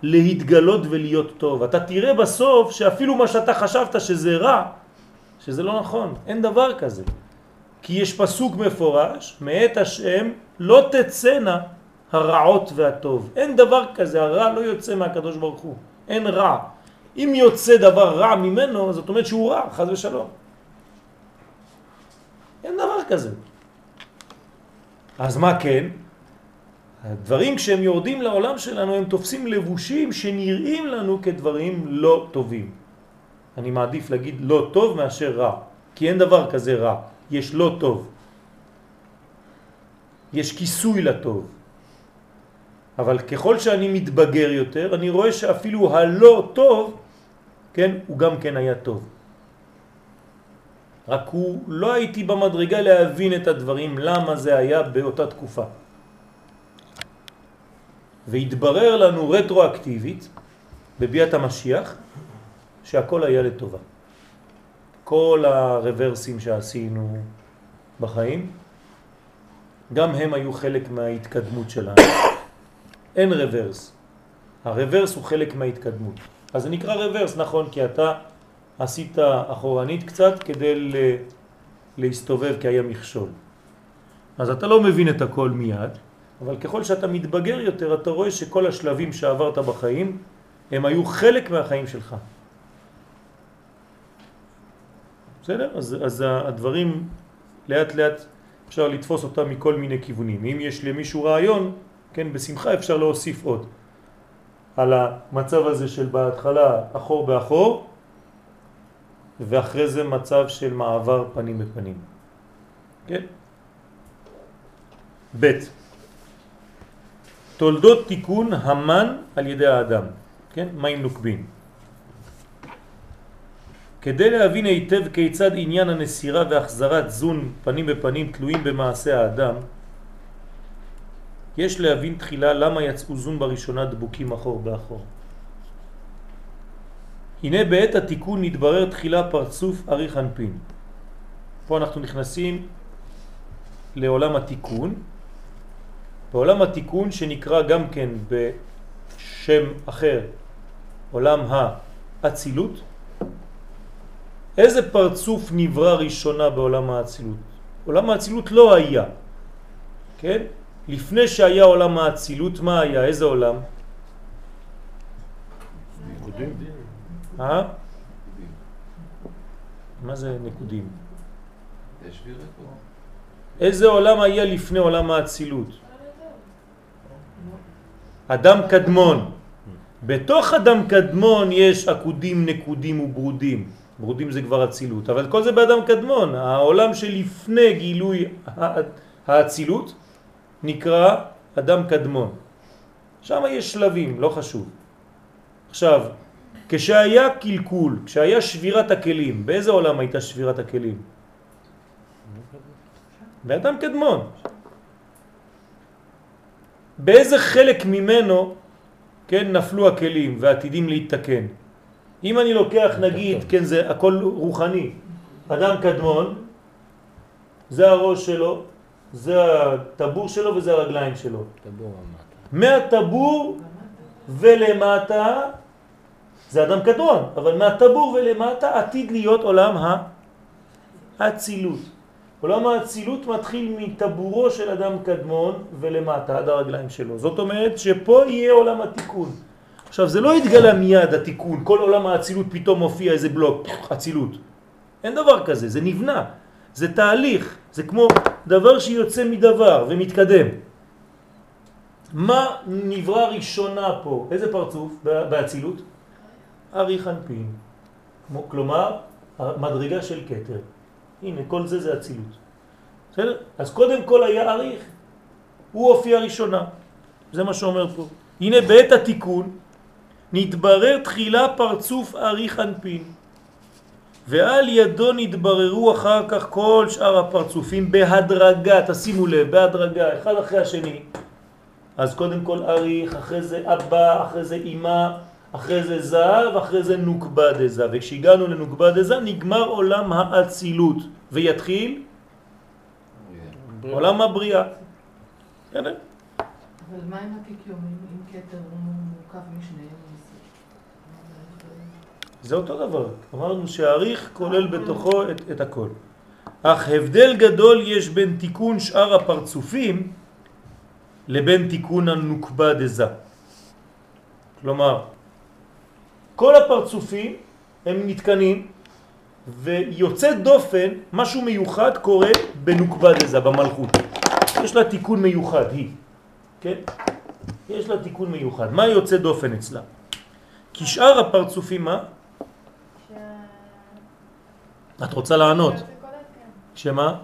להתגלות ולהיות טוב. אתה תראה בסוף שאפילו מה שאתה חשבת שזה רע, שזה לא נכון, אין דבר כזה. כי יש פסוק מפורש, מאת השם לא תצאנה הרעות והטוב. אין דבר כזה, הרע לא יוצא מהקדוש ברוך הוא, אין רע. אם יוצא דבר רע ממנו, זאת אומרת שהוא רע, חז ושלום. אין דבר כזה. אז מה כן? הדברים כשהם יורדים לעולם שלנו הם תופסים לבושים שנראים לנו כדברים לא טובים. אני מעדיף להגיד לא טוב מאשר רע, כי אין דבר כזה רע, יש לא טוב. יש כיסוי לטוב. אבל ככל שאני מתבגר יותר, אני רואה שאפילו הלא טוב, כן, הוא גם כן היה טוב. רק הוא לא הייתי במדרגה להבין את הדברים, למה זה היה באותה תקופה. והתברר לנו רטרואקטיבית, בביאת המשיח, שהכל היה לטובה. כל הרוורסים שעשינו בחיים, גם הם היו חלק מההתקדמות שלנו. אין רוורס. הרוורס הוא חלק מההתקדמות. אז זה נקרא רוורס, נכון, כי אתה עשית אחורנית קצת כדי להסתובב כי היה מכשול. אז אתה לא מבין את הכל מיד, אבל ככל שאתה מתבגר יותר אתה רואה שכל השלבים שעברת בחיים הם היו חלק מהחיים שלך. בסדר? אז, אז הדברים לאט לאט אפשר לתפוס אותם מכל מיני כיוונים. אם יש למישהו רעיון, כן, בשמחה אפשר להוסיף עוד על המצב הזה של בהתחלה אחור באחור ואחרי זה מצב של מעבר פנים בפנים. כן? ב' תולדות תיקון המן על ידי האדם, כן? מים נוקבים. כדי להבין היטב כיצד עניין הנסירה והחזרת זון פנים בפנים תלויים במעשה האדם, יש להבין תחילה למה יצאו זון בראשונה דבוקים אחור באחור. הנה בעת התיקון נתברר תחילה פרצוף ארי חנפין. פה אנחנו נכנסים לעולם התיקון. בעולם התיקון שנקרא גם כן בשם אחר עולם האצילות. איזה פרצוף נברא ראשונה בעולם האצילות? עולם האצילות לא היה, כן? לפני שהיה עולם האצילות, מה היה? איזה עולם? אה? מה זה נקודים? איזה עולם היה לפני עולם האצילות? אדם קדמון. בתוך אדם קדמון יש עקודים, נקודים וברודים. ברודים זה כבר אצילות, אבל כל זה באדם קדמון. העולם שלפני גילוי האצילות נקרא אדם קדמון. שם יש שלבים, לא חשוב. עכשיו, כשהיה קלקול, כשהיה שבירת הכלים, באיזה עולם הייתה שבירת הכלים? באדם קדמון. באיזה חלק ממנו, כן, נפלו הכלים ועתידים להתתקן? אם אני לוקח, נגיד, כן, זה הכל רוחני, אדם קדמון, זה הראש שלו, זה הטבור שלו וזה הרגליים שלו. מהטבור ולמטה זה אדם קדמון, אבל מהטבור ולמטה עתיד להיות עולם האצילות. עולם האצילות מתחיל מטבורו של אדם קדמון ולמטה עד הרגליים שלו. זאת אומרת שפה יהיה עולם התיקון. עכשיו זה לא התגלה מיד התיקון, כל עולם האצילות פתאום מופיע איזה בלוק, אצילות. אין דבר כזה, זה נבנה, זה תהליך, זה כמו דבר שיוצא מדבר ומתקדם. מה נברא ראשונה פה? איזה פרצוף באצילות? ארי חנפין. כלומר, מדרגה של קטר. הנה, כל זה זה אצילות. בסדר? אז קודם כל היה אריך, הוא הופיע ראשונה. זה מה שאומר פה. הנה בעת התיקון נתברר תחילה פרצוף ארי חנפין, ועל ידו נתבררו אחר כך כל שאר הפרצופים בהדרגה, תשימו לב, בהדרגה, אחד אחרי השני. אז קודם כל אריך, אחרי זה אבא, אחרי זה אמא, אחרי זה זהב, אחרי זה נוקבה דזה. וכשהגענו לנוקבה דזה נגמר עולם האצילות ויתחיל עולם הבריאה. אבל מה עם הקיקיומים, אם כתר הוא מורכב משניהם? זה אותו דבר. אמרנו שהאריך כולל בתוכו את, את הכל. אך הבדל גדול יש בין תיקון שאר הפרצופים לבין תיקון הנוקבה דזה. כלומר, כל הפרצופים הם נתקנים, ויוצא דופן, משהו מיוחד קורה בנוקבה דזה, במלכות. יש לה תיקון מיוחד, היא. כן? יש לה תיקון מיוחד. מה יוצא דופן אצלה? כי שאר הפרצופים, מה? את רוצה לענות. שמה?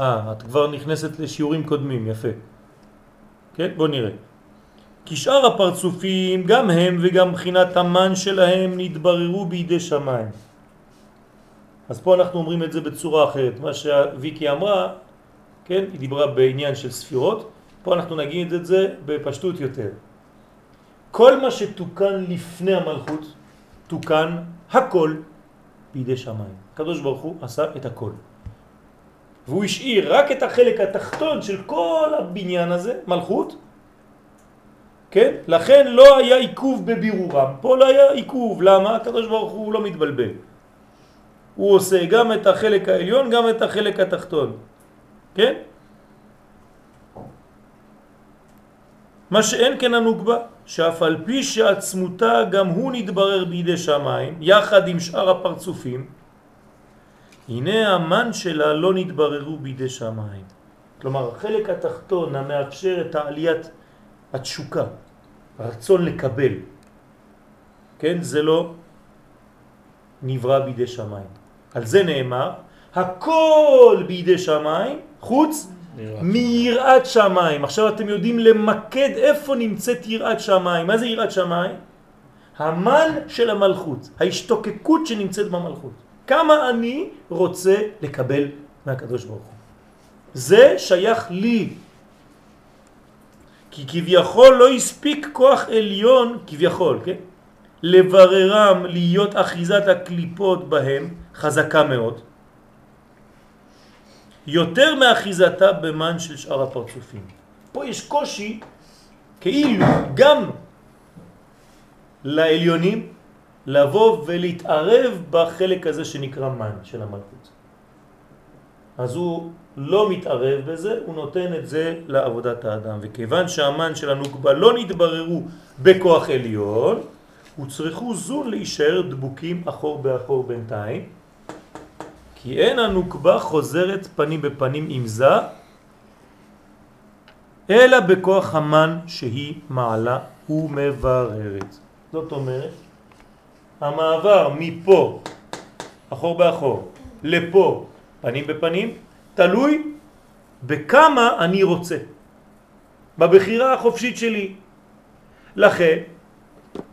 אה, את כבר נכנסת לשיעורים קודמים, יפה. כן? בוא נראה. כי שאר הפרצופים, גם הם וגם בחינת המן שלהם נתבררו בידי שמיים. אז פה אנחנו אומרים את זה בצורה אחרת. מה שוויקי אמרה, כן, היא דיברה בעניין של ספירות, פה אנחנו נגיד את זה בפשטות יותר. כל מה שתוקן לפני המלכות, תוקן הכל בידי שמיים. הקדוש ברוך הוא עשה את הכל. והוא השאיר רק את החלק התחתון של כל הבניין הזה, מלכות, כן? לכן לא היה עיכוב בבירורם. פה לא היה עיכוב. למה? הקדוש ברוך הוא לא מתבלבל. הוא עושה גם את החלק העליון, גם את החלק התחתון. כן? מה שאין כן הנוגבה, שאף על פי שעצמותה גם הוא נתברר בידי שמיים, יחד עם שאר הפרצופים, הנה המן שלה לא נתבררו בידי שמיים. כלומר, החלק התחתון המאפשר את העליית התשוקה, הרצון לקבל, כן? זה לא נברא בידי שמיים. על זה נאמר, הכל בידי שמיים, חוץ מיראת שמיים. עכשיו אתם יודעים למקד איפה נמצאת יראת שמיים. מה זה יראת שמיים? המן של המלכות, ההשתוקקות שנמצאת במלכות. כמה אני רוצה לקבל מהקדוש ברוך הוא. זה שייך לי. כי כביכול לא הספיק כוח עליון, כביכול, כן? לבררם להיות אחיזת הקליפות בהם חזקה מאוד. יותר מאחיזתה במן של שאר הפרצופים. פה יש קושי כאילו גם לעליונים לבוא ולהתערב בחלק הזה שנקרא מן של המלכות. אז הוא לא מתערב בזה, הוא נותן את זה לעבודת האדם. וכיוון שהמן של הנוקבה לא נתבררו בכוח עליון, הוצרכו זון להישאר דבוקים אחור באחור בינתיים, כי אין הנוקבה חוזרת פנים בפנים עם זה, אלא בכוח המן שהיא מעלה ומבררת. זאת אומרת, המעבר מפה, אחור באחור, לפה, פנים בפנים, תלוי בכמה אני רוצה, בבחירה החופשית שלי. לכן,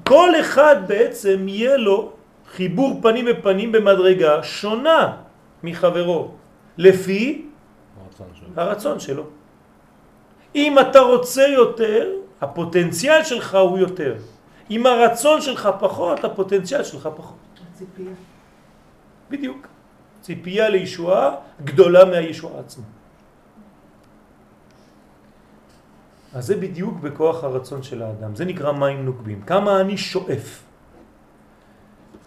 כל אחד בעצם יהיה לו חיבור פנים בפנים במדרגה שונה מחברו, לפי הרצון שלו. הרצון שלו. אם אתה רוצה יותר, הפוטנציאל שלך הוא יותר. אם הרצון שלך פחות, הפוטנציאל שלך פחות. ציפייה. בדיוק. ציפייה לישועה גדולה מהישועה עצמה. אז זה בדיוק בכוח הרצון של האדם. זה נקרא מים נוקבים. כמה אני שואף.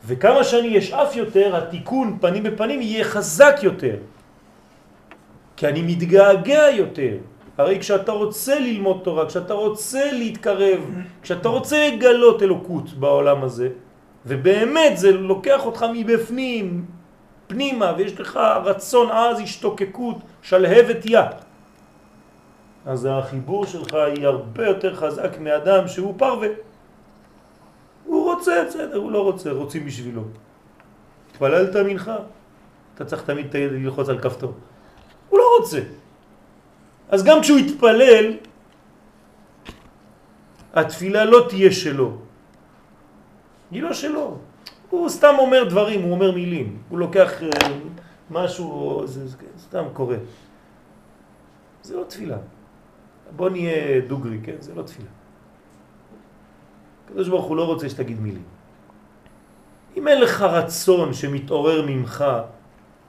וכמה שאני אשאף יותר, התיקון פנים בפנים יהיה חזק יותר. כי אני מתגעגע יותר. הרי כשאתה רוצה ללמוד תורה, כשאתה רוצה להתקרב, כשאתה רוצה לגלות אלוקות בעולם הזה, ובאמת זה לוקח אותך מבפנים, פנימה, ויש לך רצון עז, השתוקקות, שלהבת יד. אז החיבור שלך היא הרבה יותר חזק מאדם שהוא פרווה. רוצה, בסדר, הוא לא רוצה, רוצים בשבילו. התפללת מנחה, אתה צריך תמיד ללחוץ על כפתור. הוא לא רוצה. אז גם כשהוא יתפלל, התפילה לא תהיה שלו. היא לא שלו. הוא סתם אומר דברים, הוא אומר מילים. הוא לוקח אה, משהו, זה, זה סתם קורה. זה לא תפילה. בוא נהיה דוגרי, כן? זה לא תפילה. הקדוש ברוך הוא לא רוצה שתגיד מילים. אם אין לך רצון שמתעורר ממך,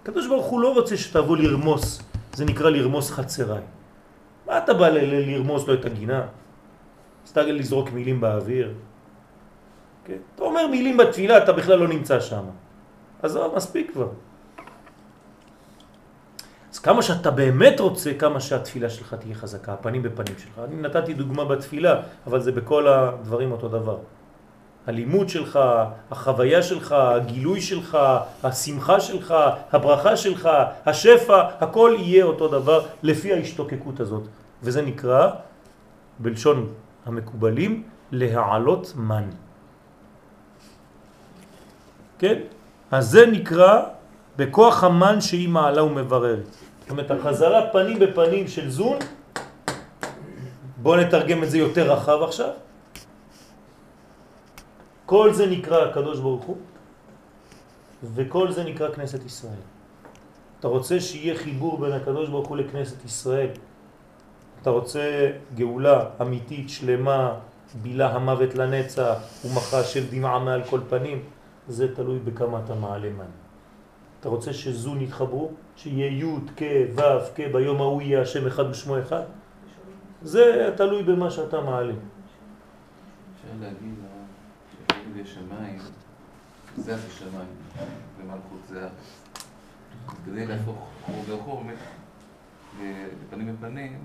הקדוש ברוך הוא לא רוצה שתבוא לרמוס, זה נקרא לרמוס חצריי. מה אתה בא לרמוס לו את הגינה? סתם לזרוק מילים באוויר? כן? אתה אומר מילים בתפילה, אתה בכלל לא נמצא שם. זהו, מספיק כבר. אז כמה שאתה באמת רוצה, כמה שהתפילה שלך תהיה חזקה, הפנים בפנים שלך. אני נתתי דוגמה בתפילה, אבל זה בכל הדברים אותו דבר. הלימוד שלך, החוויה שלך, הגילוי שלך, השמחה שלך, הברכה שלך, השפע, הכל יהיה אותו דבר לפי ההשתוקקות הזאת. וזה נקרא, בלשון המקובלים, להעלות מן. כן? אז זה נקרא בכוח המן שהיא מעלה ומבררת. זאת אומרת, החזרה פנים בפנים של זון, בואו נתרגם את זה יותר רחב עכשיו. כל זה נקרא הקדוש ברוך הוא, וכל זה נקרא כנסת ישראל. אתה רוצה שיהיה חיבור בין הקדוש ברוך הוא לכנסת ישראל, אתה רוצה גאולה אמיתית, שלמה, בילה המוות לנצח ומחה של דמעה מעל כל פנים, זה תלוי בכמה אתה מעלה מן. אתה רוצה שזון יתחברו, שיהיה י' כ' ו' כ' ביום ההוא יהיה השם אחד בשמו אחד? זה תלוי במה שאתה מעלה. אפשר להגיד שכתוב יש שמיים, זה השמיים, ומלכות זה הארץ. כדי להפוך חור באחור, באמת, בפנים בפנים,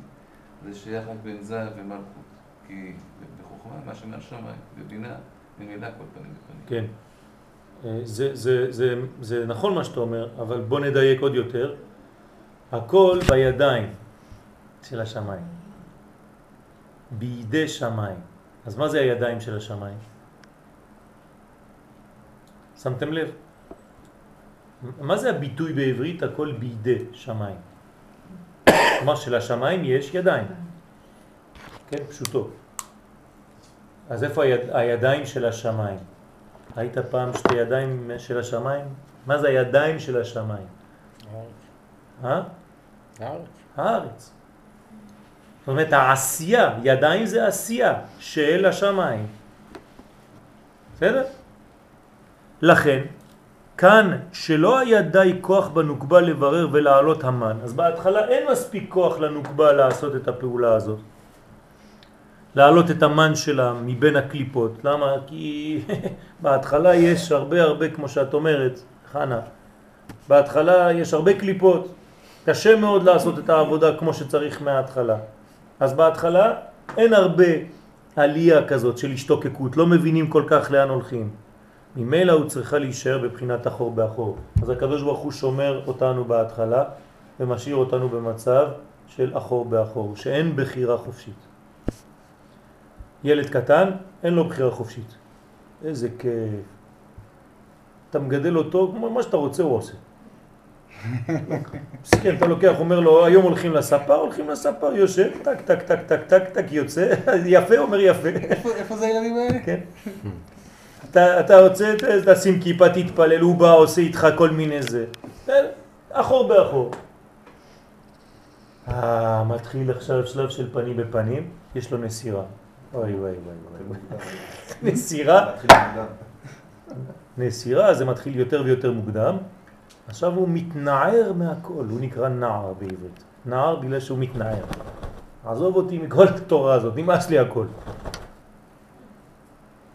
זה שייך רק בין זה ומלכות. כי בחוכמה, מה שמעל שמיים, בבינה, ממילא כל פנים בפנים. כן. זה, זה, זה, זה נכון מה שאתה אומר, אבל בוא נדייק עוד יותר. הכל בידיים של השמיים. בידי שמיים. אז מה זה הידיים של השמיים? שמתם לב? מה זה הביטוי בעברית הכל בידי שמיים? כלומר שלשמיים יש ידיים. כן, פשוטו. אז איפה היד, הידיים של השמיים? היית פעם שתי ידיים של השמיים? מה זה הידיים של השמיים? הארץ. אה? הארץ. הארץ. זאת אומרת, העשייה, ידיים זה עשייה של השמיים. בסדר? לכן, כאן שלא היה די כוח בנוקבה לברר ולעלות המן, אז בהתחלה אין מספיק כוח לנוקבה לעשות את הפעולה הזאת. להעלות את המן שלה מבין הקליפות. למה? כי בהתחלה יש הרבה הרבה, כמו שאת אומרת, חנה, בהתחלה יש הרבה קליפות. קשה מאוד לעשות את העבודה כמו שצריך מההתחלה. אז בהתחלה אין הרבה עלייה כזאת של השתוקקות, לא מבינים כל כך לאן הולכים. ממילא הוא צריכה להישאר בבחינת אחור באחור. אז הקדוש ברוך הוא שומר אותנו בהתחלה ומשאיר אותנו במצב של אחור באחור, שאין בחירה חופשית. ילד קטן, אין לו בחירה חופשית. איזה כיף. אתה מגדל אותו, מה שאתה רוצה הוא עושה. מסכן, אתה לוקח, אומר לו, היום הולכים לספר, הולכים לספר, יושב, טק, טק, טק, טק, טק, טק, יוצא, יפה, אומר יפה. איפה זה הילדים האלה? כן. אתה, אתה רוצה, תשים כיפה, תתפלל, הוא בא, עושה איתך כל מיני זה. אחור באחור. אה, מתחיל עכשיו שלב של פנים בפנים, יש לו נסירה. אוי וואי וואי וואי. נסירה, נסירה זה מתחיל יותר ויותר מוקדם. עכשיו הוא מתנער מהכל, הוא נקרא נער בעברית. נער בגלל שהוא מתנער. עזוב אותי מכל התורה הזאת, נמאס לי הכל.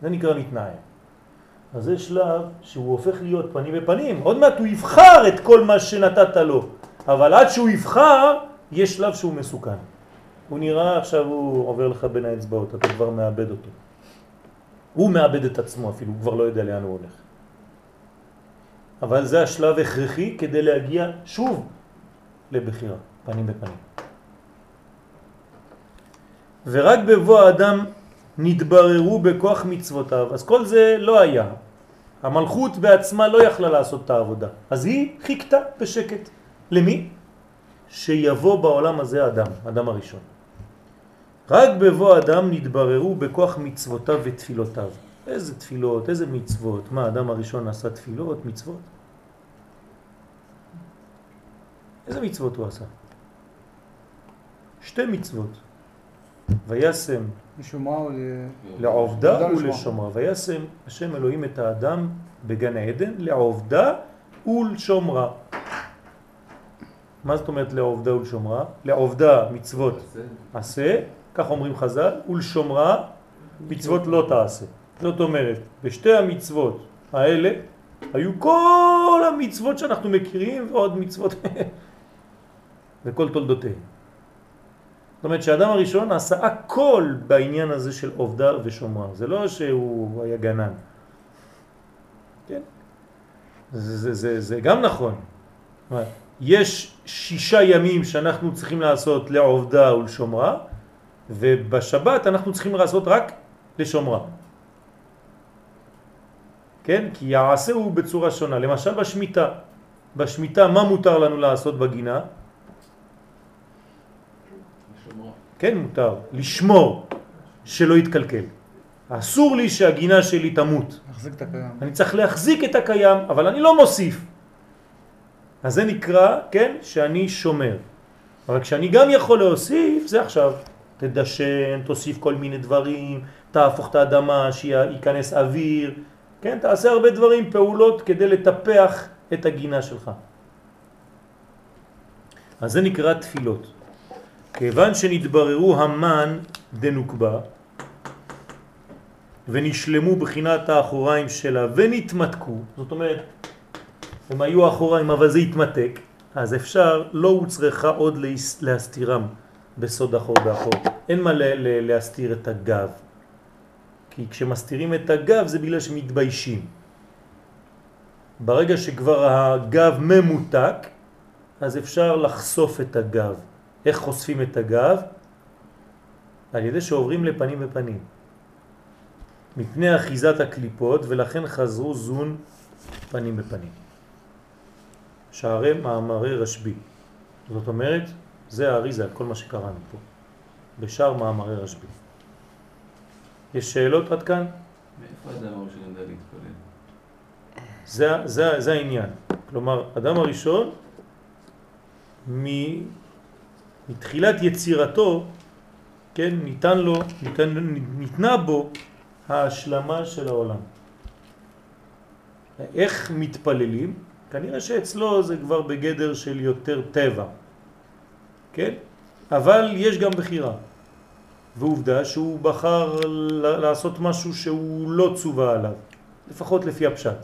זה נקרא מתנער. אז זה שלב שהוא הופך להיות פנים בפנים. עוד מעט הוא יבחר את כל מה שנתת לו. אבל עד שהוא יבחר, יש שלב שהוא מסוכן. הוא נראה עכשיו הוא עובר לך בין האצבעות, אתה כבר מאבד אותו. הוא מאבד את עצמו אפילו, הוא כבר לא יודע לאן הוא הולך. אבל זה השלב הכרחי כדי להגיע שוב לבחירה, פנים בפנים. ורק בבוא האדם נתבררו בכוח מצוותיו, אז כל זה לא היה. המלכות בעצמה לא יכלה לעשות את העבודה, אז היא חיכתה בשקט. למי? שיבוא בעולם הזה אדם, אדם הראשון. רק בבוא אדם נתבררו בכוח מצוותיו ותפילותיו. איזה תפילות, איזה מצוות? מה, האדם הראשון עשה תפילות, מצוות? איזה מצוות הוא עשה? שתי מצוות. וישם לעובדה ולשומרה. וישם השם אלוהים את האדם בגן העדן לעובדה ולשומרה. מה זאת אומרת לעובדה ולשומרה? לעובדה מצוות עשה, כך אומרים חז"ל, ולשומרה מצוות לא תעשה. זאת אומרת, בשתי המצוות האלה היו כל המצוות שאנחנו מכירים ועוד מצוות וכל תולדותיהם. זאת אומרת שהאדם הראשון עשה הכל בעניין הזה של עובדה ושומרה. זה לא שהוא היה גנן. כן? זה, זה, זה, זה גם נכון. יש שישה ימים שאנחנו צריכים לעשות לעובדה ולשומרה, ובשבת אנחנו צריכים לעשות רק לשומרה. כן? כי יעשה הוא בצורה שונה. למשל בשמיטה. בשמיטה מה מותר לנו לעשות בגינה? כן מותר, לשמור שלא יתקלקל. אסור לי שהגינה שלי תמות. להחזיק את הקיים. אני צריך להחזיק את הקיים, אבל אני לא מוסיף. אז זה נקרא, כן, שאני שומר. אבל כשאני גם יכול להוסיף, זה עכשיו. תדשן, תוסיף כל מיני דברים, תהפוך את האדמה, שייכנס אוויר, כן, תעשה הרבה דברים, פעולות, כדי לטפח את הגינה שלך. אז זה נקרא תפילות. כיוון שנתבררו המן דנוקבה ונשלמו בחינת האחוריים שלה ונתמתקו, זאת אומרת, הם היו אחוריים אבל זה התמתק, אז אפשר, לא הוצרכה עוד להס- להסתירם בסוד אחור באחור. אין מה להסתיר את הגב. כי כשמסתירים את הגב זה בגלל שמתביישים. ברגע שכבר הגב ממותק, אז אפשר לחשוף את הגב. איך חושפים את הגב? על ידי שעוברים לפנים בפנים. מפני אחיזת הקליפות ולכן חזרו זון פנים בפנים. שערי מאמרי רשב"י. זאת אומרת, זה האריזה על כל מה שקראנו פה. בשער מאמרי רשב"י. יש שאלות עד כאן? מאיפה האדם הראשון ידע להתפלל? זה, זה, זה העניין. כלומר, אדם הראשון, מ- מתחילת יצירתו, כן, ניתן לו, ניתן, ניתנה בו ההשלמה של העולם. איך מתפללים? כנראה שאצלו זה כבר בגדר של יותר טבע, כן? אבל יש גם בחירה. ועובדה שהוא בחר לעשות משהו שהוא לא צובה עליו, לפחות לפי הפשט.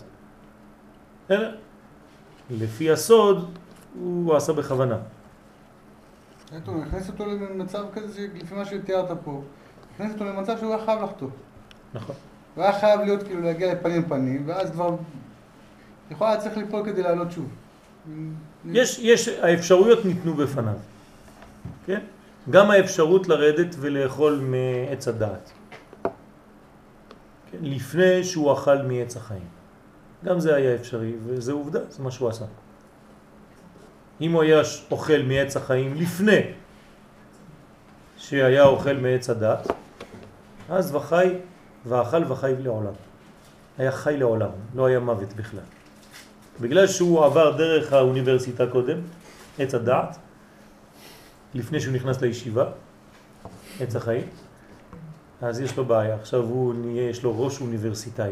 לפי הסוד הוא עשה בכוונה. אומרת, הכניס אותו למצב כזה, שלפי מה שתיארת פה, הכניס אותו למצב שהוא היה חייב לחטוא. נכון. הוא היה חייב להיות, כאילו, להגיע לפנים פנים, ואז כבר... יכול היה צריך ליפול כדי לעלות שוב. יש, יש, האפשרויות ניתנו בפניו, כן? גם האפשרות לרדת ולאכול מעץ הדעת. כן? לפני שהוא אכל מעץ החיים. גם זה היה אפשרי, וזה עובדה, זה מה שהוא עשה. אם הוא היה אוכל מעץ החיים לפני שהיה אוכל מעץ הדת, אז וחי, ואכל וחי לעולם. היה חי לעולם, לא היה מוות בכלל. בגלל שהוא עבר דרך האוניברסיטה קודם, עץ הדעת, לפני שהוא נכנס לישיבה, עץ החיים, אז יש לו בעיה. עכשיו הוא נהיה, יש לו ראש אוניברסיטאי.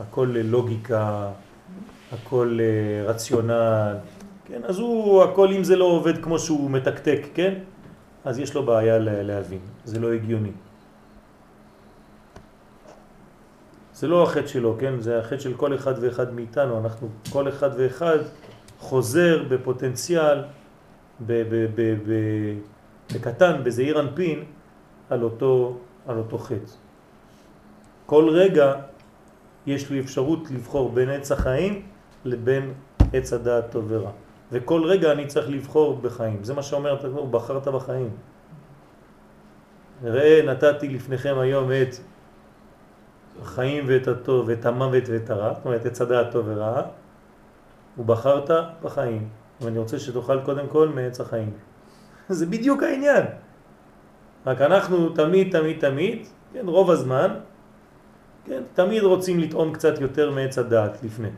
הכל לוגיקה, הכל אה, רציונל, כן? אז הוא, הכל אם זה לא עובד כמו שהוא מתקתק, כן? אז יש לו בעיה לה- להבין, זה לא הגיוני. זה לא החטא שלו, כן? זה החטא של כל אחד ואחד מאיתנו. אנחנו, כל אחד ואחד חוזר בפוטנציאל, בקטן, בזעיר אנפין, על אותו, על אותו חטא. כל רגע יש לי אפשרות לבחור בין עץ החיים לבין עץ הדעת טוב ורע. וכל רגע אני צריך לבחור בחיים. זה מה שאומר, הוא בחרת בחיים. ראה נתתי לפניכם היום את החיים ואת הטוב ואת המוות ואת הרע, זאת אומרת עץ הדעת טוב ורע, ובחרת בחיים. ואני רוצה שתאכל קודם כל מעץ החיים. זה בדיוק העניין. רק אנחנו תמיד תמיד תמיד, כן, רוב הזמן, כן, תמיד רוצים לטעום קצת יותר מעץ הדעת לפני.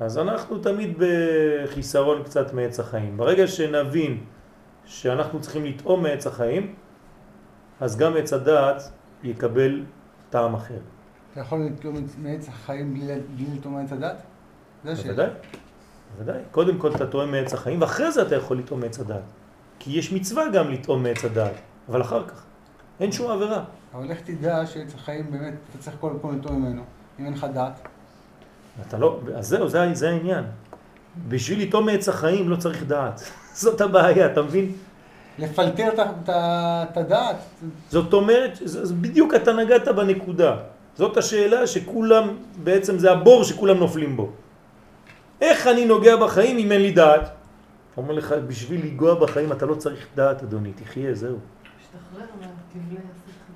אז אנחנו תמיד בחיסרון קצת מעץ החיים. ברגע שנבין שאנחנו צריכים לטעום מעץ החיים, אז גם עץ הדעת יקבל טעם אחר. אתה יכול לטעום מעץ החיים בלי לטעום מעץ השאלה. בוודאי, בוודאי. קודם כל אתה טועם מעץ החיים, ואחרי זה אתה יכול לטעום מעץ הדעת. כי יש מצווה גם לטעום מעץ הדעת, אבל אחר כך. אין שום עבירה. אבל איך תדע שעץ החיים באמת, אתה צריך כל לטעום ממנו, אם אין לך דת? אתה לא, אז זהו, זה, זה העניין. בשביל לטעום מעץ החיים לא צריך דעת. זאת הבעיה, אתה מבין? לפלטר את הדעת. זאת אומרת, בדיוק אתה נגעת בנקודה. זאת השאלה שכולם, בעצם זה הבור שכולם נופלים בו. איך אני נוגע בחיים אם אין לי דעת? אומר לך, בשביל לנגוע בחיים אתה לא צריך דעת, אדוני, תחיה, זהו.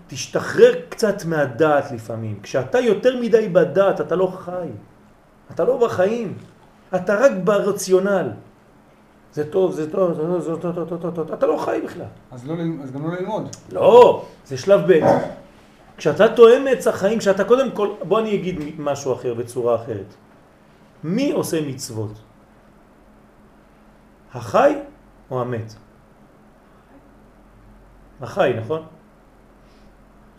תשתחרר קצת מהדעת לפעמים. כשאתה יותר מדי בדעת, אתה לא חי. אתה לא בחיים. אתה רק ברציונל. זה טוב, זה טוב, זה טוב, זה טוב, זה טוב, זה טוב, אתה לא חי בכלל. אז, לא, אז גם לא ללמוד. לא, זה שלב ב'. כשאתה תואם מעץ החיים, כשאתה קודם כל, בוא אני אגיד משהו אחר בצורה אחרת. מי עושה מצוות? החי או המת? החי, נכון?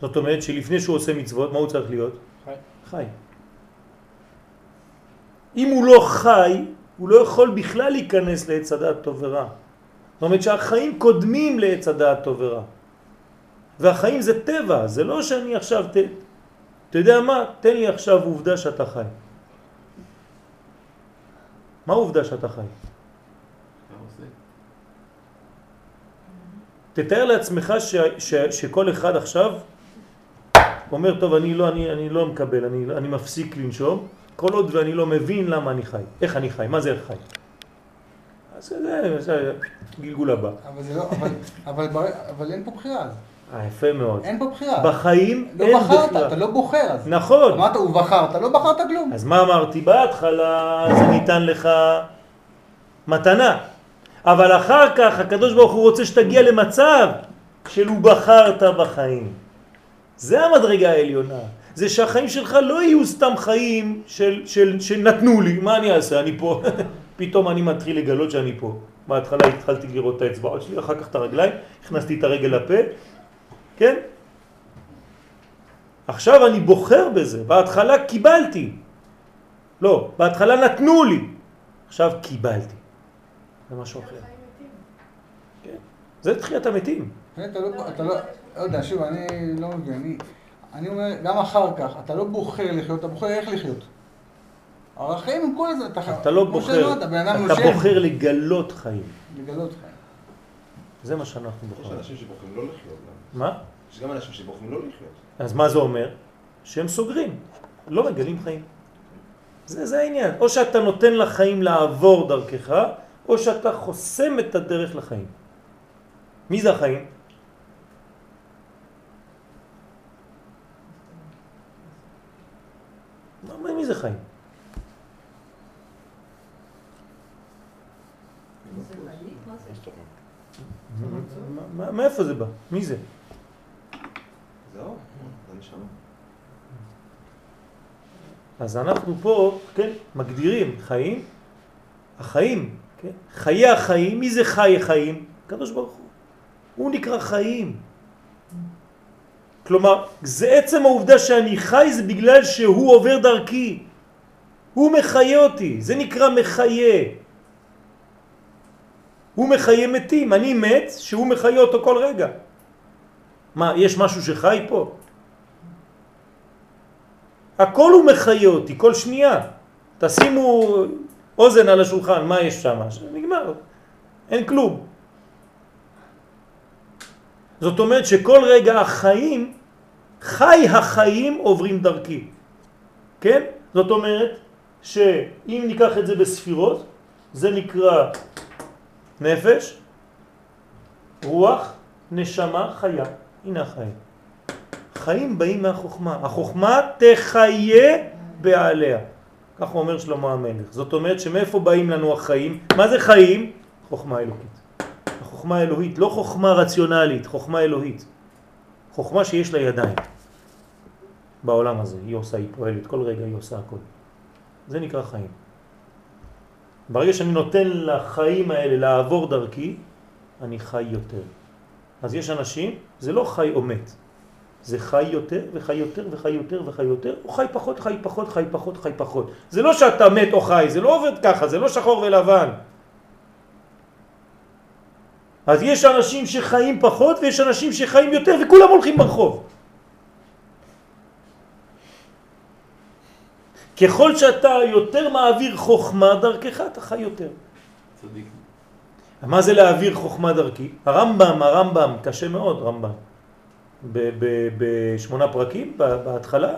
זאת אומרת שלפני שהוא עושה מצוות, מה הוא צריך להיות? חי. חי. אם הוא לא חי, הוא לא יכול בכלל להיכנס לעץ הדעת טוב ורע. זאת אומרת שהחיים קודמים לעץ הדעת טוב ורע. והחיים זה טבע, זה לא שאני עכשיו, ת, אתה יודע מה? תן לי עכשיו עובדה שאתה חי. מה העובדה שאתה חי? תתאר לעצמך ש, ש, שכל אחד עכשיו אומר, טוב, אני לא, אני, אני לא מקבל, אני, אני מפסיק לנשום, כל עוד ואני לא מבין למה אני חי. איך אני חי? מה זה איך חי? אז זה, זה גלגול הבא. אבל זה לא, אבל, אבל, בר- אבל אין פה בחירה יפה מאוד. אין פה בחירה. בחיים לא אין בחרת, בחירה. אתה לא בוחר אז. נכון. אמרת, ובחרת, לא בחרת כלום. אז מה אמרתי? בהתחלה זה ניתן לך מתנה, אבל אחר כך הקדוש ברוך הוא רוצה שתגיע למצב של הוא בחרת בחיים. זה המדרגה העליונה. זה שהחיים שלך לא יהיו סתם חיים של, של, שנתנו לי, מה אני אעשה? אני פה. פתאום אני מתחיל לגלות שאני פה. בהתחלה התחלתי לראות את האצבעות שלי, אחר כך את הרגליים, הכנסתי את הרגל לפה, כן? עכשיו אני בוחר בזה, בהתחלה קיבלתי. לא, בהתחלה נתנו לי, עכשיו קיבלתי. זה משהו אחר. כן. זה תחיית המתים. אתה לא, אתה לא, לא יודע, שוב, אני לא מבין, אני, אני אומר, גם אחר כך, אתה לא בוחר לחיות, אתה בוחר איך לחיות. הערכים הם כל זה, אתה, אתה לא בוחר, אתה נושם, בוחר לגלות חיים. לגלות חיים. זה מה שאנחנו יש בוחרים. אנשים שבוחרים לא לחיות. מה? יש גם אנשים שבוחרים לא לחיות. אז מה זה אומר? שהם סוגרים, לא מגלים חיים. זה, זה העניין. או שאתה נותן לחיים לעבור דרכך, או שאתה חוסם את הדרך לחיים. מי זה החיים? מה- מי זה חיים? מאיפה זה בא? מי זה? זהו, זה נשמה. אז אנחנו פה, כן, מגדירים חיים, החיים, כן, חיי החיים, מי זה חי חיים? הקדוש ברוך הוא. הוא נקרא חיים. כלומר, זה עצם העובדה שאני חי זה בגלל שהוא עובר דרכי. הוא מחיה אותי, זה נקרא מחיה. הוא מחיה מתים, אני מת שהוא מחיה אותו כל רגע. מה, יש משהו שחי פה? הכל הוא מחיה אותי, כל שנייה. תשימו אוזן על השולחן, מה יש שם? נגמר, אין כלום. זאת אומרת שכל רגע החיים, חי החיים עוברים דרכי. כן? זאת אומרת שאם ניקח את זה בספירות, זה נקרא נפש, רוח, נשמה, חיה. הנה החיים. חיים באים מהחוכמה. החוכמה תחיה בעליה. כך אומר שלמה המלך. זאת אומרת שמאיפה באים לנו החיים? מה זה חיים? חוכמה אלוקית. החוכמה האלוהית, לא חוכמה רציונלית, חוכמה אלוהית. חוכמה שיש לה ידיים. בעולם הזה, היא עושה, היא פועלת, כל רגע היא עושה הכל. זה נקרא חיים. ברגע שאני נותן לחיים האלה לעבור דרכי, אני חי יותר. אז יש אנשים, זה לא חי או מת, זה חי יותר וחי יותר וחי יותר וחי יותר, או חי פחות, חי פחות, חי פחות, חי פחות. זה לא שאתה מת או חי, זה לא עובד ככה, זה לא שחור ולבן. אז יש אנשים שחיים פחות ויש אנשים שחיים יותר וכולם הולכים ברחוב. ככל שאתה יותר מעביר חוכמה דרכך, אתה חי יותר. צדיק. מה זה להעביר חוכמה דרכי? הרמב"ם, הרמב"ם, קשה מאוד רמב"ם. בשמונה פרקים, בהתחלה,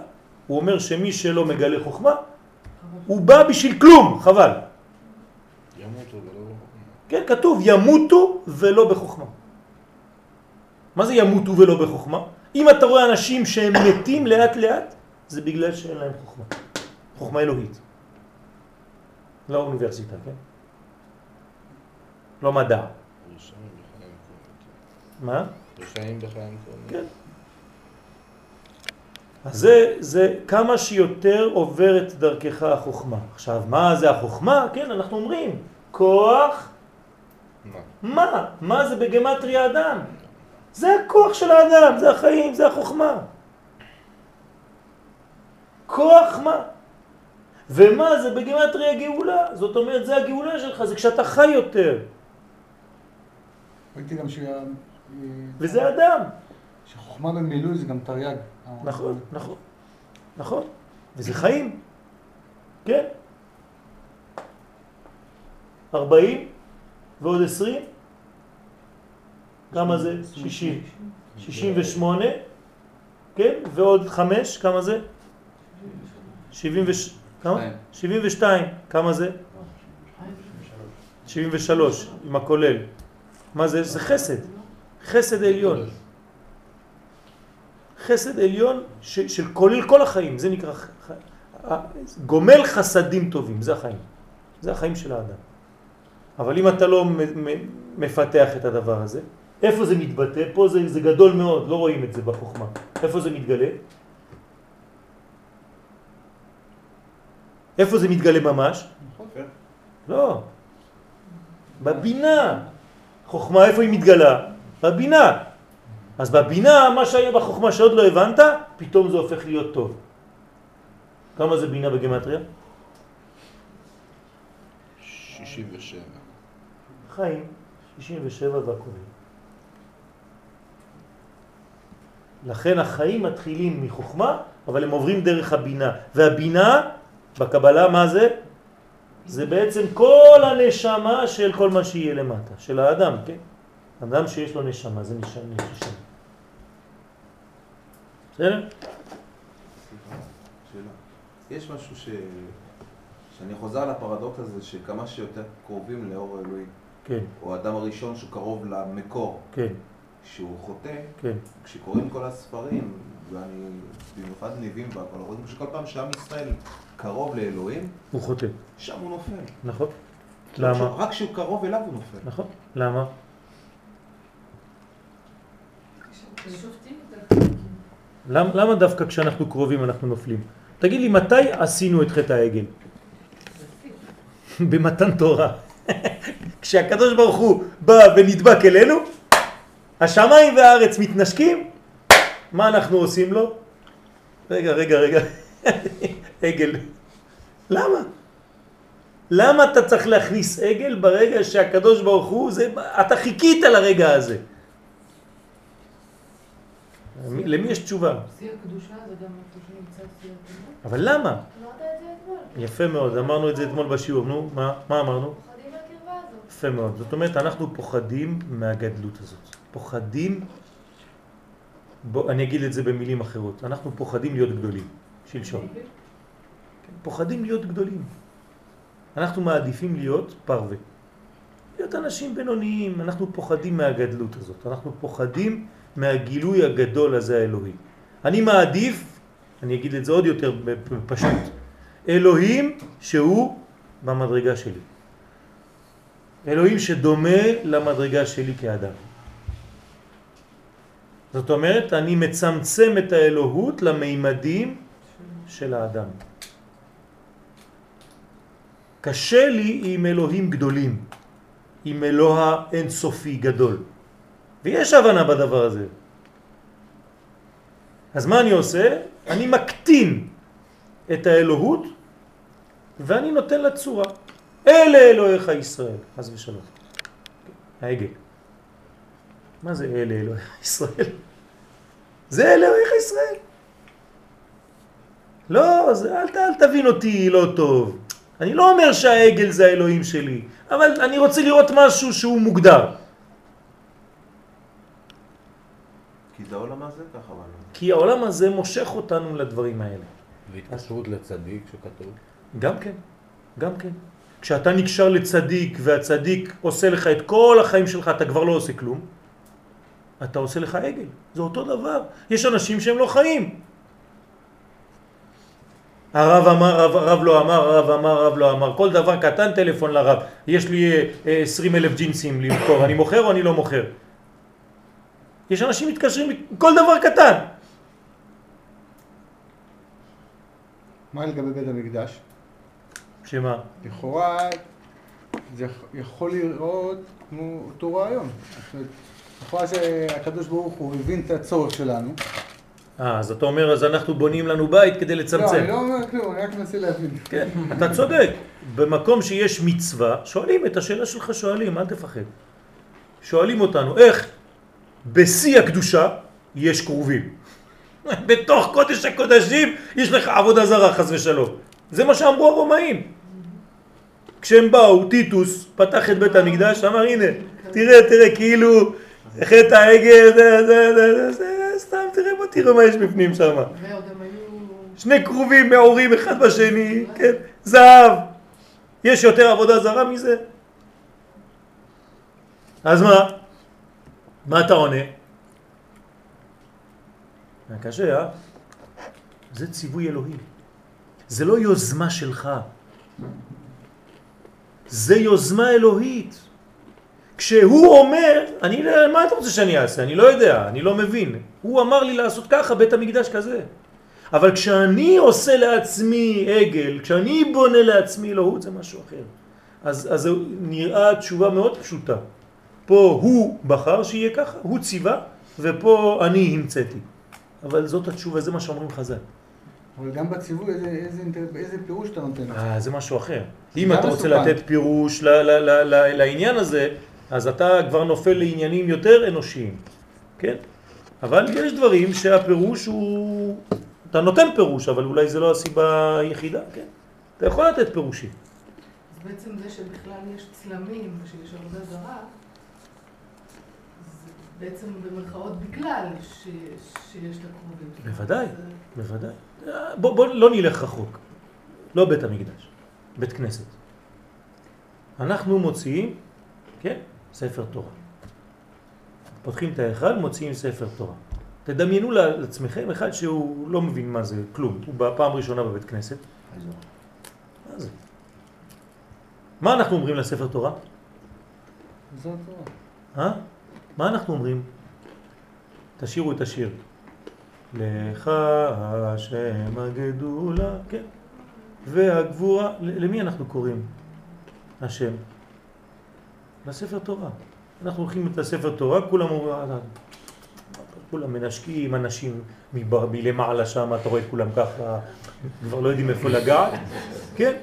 הוא אומר שמי שלא מגלה חוכמה, הוא בא בשביל כלום, חבל. ימותו ולא בחוכמה. כן, כתוב ימותו ולא בחוכמה. מה זה ימותו ולא בחוכמה? אם אתה רואה אנשים שהם מתים לאט לאט, זה בגלל שאין להם חוכמה. חוכמה אלוהית. לא אוניברסיטה, כן? לא מדע. מה? רשעים בחיים קוראים. כן. אז זה, זה כמה שיותר עוברת דרכך החוכמה. עכשיו, מה זה החוכמה? כן, אנחנו אומרים, כוח מה? מה? מה זה בגמטריה אדם? זה הכוח של האדם, זה החיים, זה החוכמה. כוח מה? ומה זה בגמטריה גאולה? זאת אומרת, זה הגאולה שלך, זה כשאתה חי יותר, ראיתי גם שה... וזה אדם. שחוכמה במילוי זה גם תרי"ג. נכון, נכון, נכון. וזה חיים. כן. 40 ועוד 20, כמה זה? 60. 68, כן? ועוד 5, כמה זה? 70 וש... כמה? שתיים. 72, כמה זה? 73, עם הכולל. מה זה? זה חסד. חסד עליון. חסד עליון ש, של כולל כל החיים, זה נקרא ח, גומל חסדים טובים, זה החיים. זה החיים של האדם. אבל אם אתה לא מפתח את הדבר הזה, איפה זה מתבטא? פה זה, זה גדול מאוד, לא רואים את זה בחוכמה. איפה זה מתגלה? איפה זה מתגלה ממש? לא. בבינה. חוכמה איפה היא מתגלה? בבינה. אז בבינה, מה שהיה בחוכמה שעוד לא הבנת, פתאום זה הופך להיות טוב. כמה זה בינה בגמטריה? 67. חיים, 67 והכול. לכן החיים מתחילים מחוכמה, אבל הם עוברים דרך הבינה. והבינה, בקבלה, מה זה? זה בעצם כל הנשמה של כל מה שיהיה למטה, של האדם, כן? אדם שיש לו נשמה, זה נשמה. בסדר? יש משהו ש... שאני חוזר על הפרדוקס הזה שכמה שיותר קרובים לאור האלוהי, כן, או האדם הראשון שקרוב למקור, כן, שהוא חוטא, כן. כשקוראים כל הספרים, ואני במיוחד נביאים והכל, רואים שכל פעם שעם ישראל קרוב לאלוהים, הוא חוטא, שם הוא נופל. נכון? למה? רק כשהוא קרוב אליו הוא נופל. נכון. למה? שופטים יותר חזקים. למה, למה דווקא כשאנחנו קרובים אנחנו נופלים? תגיד לי, מתי עשינו את חטא העגל? במתן תורה. כשהקדוש ברוך הוא בא ונדבק אלינו, השמיים והארץ מתנשקים, מה אנחנו עושים לו? רגע, רגע, רגע, עגל. למה? למה אתה צריך להכניס עגל ברגע שהקדוש ברוך הוא, זה, אתה חיכית לרגע הזה. למי יש תשובה? שיא הקדושה זה גם איפה שנמצא שיא הקדושה. אבל למה? יפה מאוד, אמרנו את זה אתמול בשיעור, נו, מה, מה אמרנו? פוחדים מהקרבה הזאת. יפה מאוד, זאת אומרת אנחנו פוחדים מהגדלות הזאת, פוחדים, בוא, אני אגיד את זה במילים אחרות, אנחנו פוחדים להיות גדולים, שלשום, כן, פוחדים להיות גדולים, אנחנו מעדיפים להיות פרווה, להיות אנשים בינוניים, אנחנו פוחדים מהגדלות הזאת, אנחנו פוחדים מהגילוי הגדול הזה האלוהי. אני מעדיף, אני אגיד את זה עוד יותר פשוט, אלוהים שהוא במדרגה שלי. אלוהים שדומה למדרגה שלי כאדם. זאת אומרת, אני מצמצם את האלוהות למימדים של האדם. קשה לי עם אלוהים גדולים, עם אלוה אינסופי גדול. ויש הבנה בדבר הזה. אז מה אני עושה? אני מקטין את האלוהות ואני נותן לה צורה. אלה אלוהיך ישראל, חס ושלום. העגל. מה זה אלה אלוהיך ישראל? זה אלוהיך ישראל. לא, זה, אל, אל תבין אותי לא טוב. אני לא אומר שהעגל זה האלוהים שלי, אבל אני רוצה לראות משהו שהוא מוגדר. כי זה העולם הזה ככה בנו. כי העולם הזה מושך אותנו לדברים האלה. והתקשרות לצדיק שכתוב. גם כן, גם כן. כשאתה נקשר לצדיק והצדיק עושה לך את כל החיים שלך, אתה כבר לא עושה כלום, אתה עושה לך עגל. זה אותו דבר. יש אנשים שהם לא חיים. הרב אמר, הרב, הרב לא אמר, הרב אמר, הרב לא אמר. כל דבר קטן, טלפון לרב. יש לי אה, 20 אלף ג'ינסים למכור, אני מוכר או אני לא מוכר? יש אנשים מתקשרים כל דבר קטן. מה לגבי בית המקדש? שמה? לכאורה זה יכ- יכול לראות כמו אותו רעיון. לכאורה שהקדוש ברוך הוא הבין את הצורך שלנו. אה, אז אתה אומר, אז אנחנו בונים לנו בית כדי לא, לצמצם. אני לא אומר כלום, אני רק מנסה להבין. כן, אתה צודק. במקום שיש מצווה, שואלים את השאלה שלך, שואלים, אל תפחד. שואלים אותנו, איך בשיא הקדושה יש קרובים? בתוך קודש הקודשים יש לך עבודה זרה, חס ושלום. זה מה שאמרו הרומאים. כשהם באו, טיטוס פתח את בית המקדש, אמר, הנה, תראה, תראה, כאילו, חטא העגל, זה, זה, זה, זה, זה, סתם, תראה, בוא תראה מה יש בפנים שם. שני כרובים מעורים אחד בשני, כן, זהב. יש יותר עבודה זרה מזה? אז מה? מה אתה עונה? קשה, אה? זה ציווי אלוהי. זה לא יוזמה שלך. זה יוזמה אלוהית. כשהוא אומר, אני, לא- מה אתה רוצה שאני אעשה? אני לא יודע, אני לא מבין. הוא אמר לי לעשות ככה, בית המקדש כזה. אבל כשאני עושה לעצמי עגל, כשאני בונה לעצמי אלוהות, זה משהו אחר. אז, אז נראה תשובה מאוד פשוטה. פה הוא בחר שיהיה ככה, הוא ציווה, ופה אני המצאתי. אבל זאת התשובה, זה מה שאומרים חז"ל. אבל גם בציווי, איזה, איזה, איזה פירוש אתה נותן? אה, זה משהו אחר. אם גם אתה רוצה מסוכן. לתת פירוש ל- ל- ל- ל- לעניין הזה, אז אתה כבר נופל לעניינים יותר אנושיים, כן? אבל יש דברים שהפירוש הוא... אתה נותן פירוש, אבל אולי זה לא הסיבה היחידה, כן? אתה יכול לתת פירושים. אז בעצם זה שבכלל יש צלמים ושיש עבודה זרה, זה בעצם במרכאות בגלל ש... שיש לה קרובים. בוודאי. זה- בוודאי. אה, בוא, בוא לא נלך רחוק. לא בית המקדש, בית כנסת. אנחנו מוציאים, כן, ספר תורה. פותחים את ההיכל, מוציאים ספר תורה. תדמיינו לעצמכם אחד שהוא לא מבין מה זה כלום, הוא בפעם ראשונה בבית כנסת. מה זה? מה אנחנו אומרים לספר תורה? זאת התורה. אה? מה אנחנו אומרים? תשאירו את השיר. לך השם הגדולה, כן. והגבורה, למי אנחנו קוראים? השם. לספר תורה. אנחנו הולכים את הספר תורה, כולם אומרים, "אה, כולם מנשקים, אנשים מלמעלה שם, אתה רואה את כולם ככה, כבר לא יודעים איפה לגעת, כן?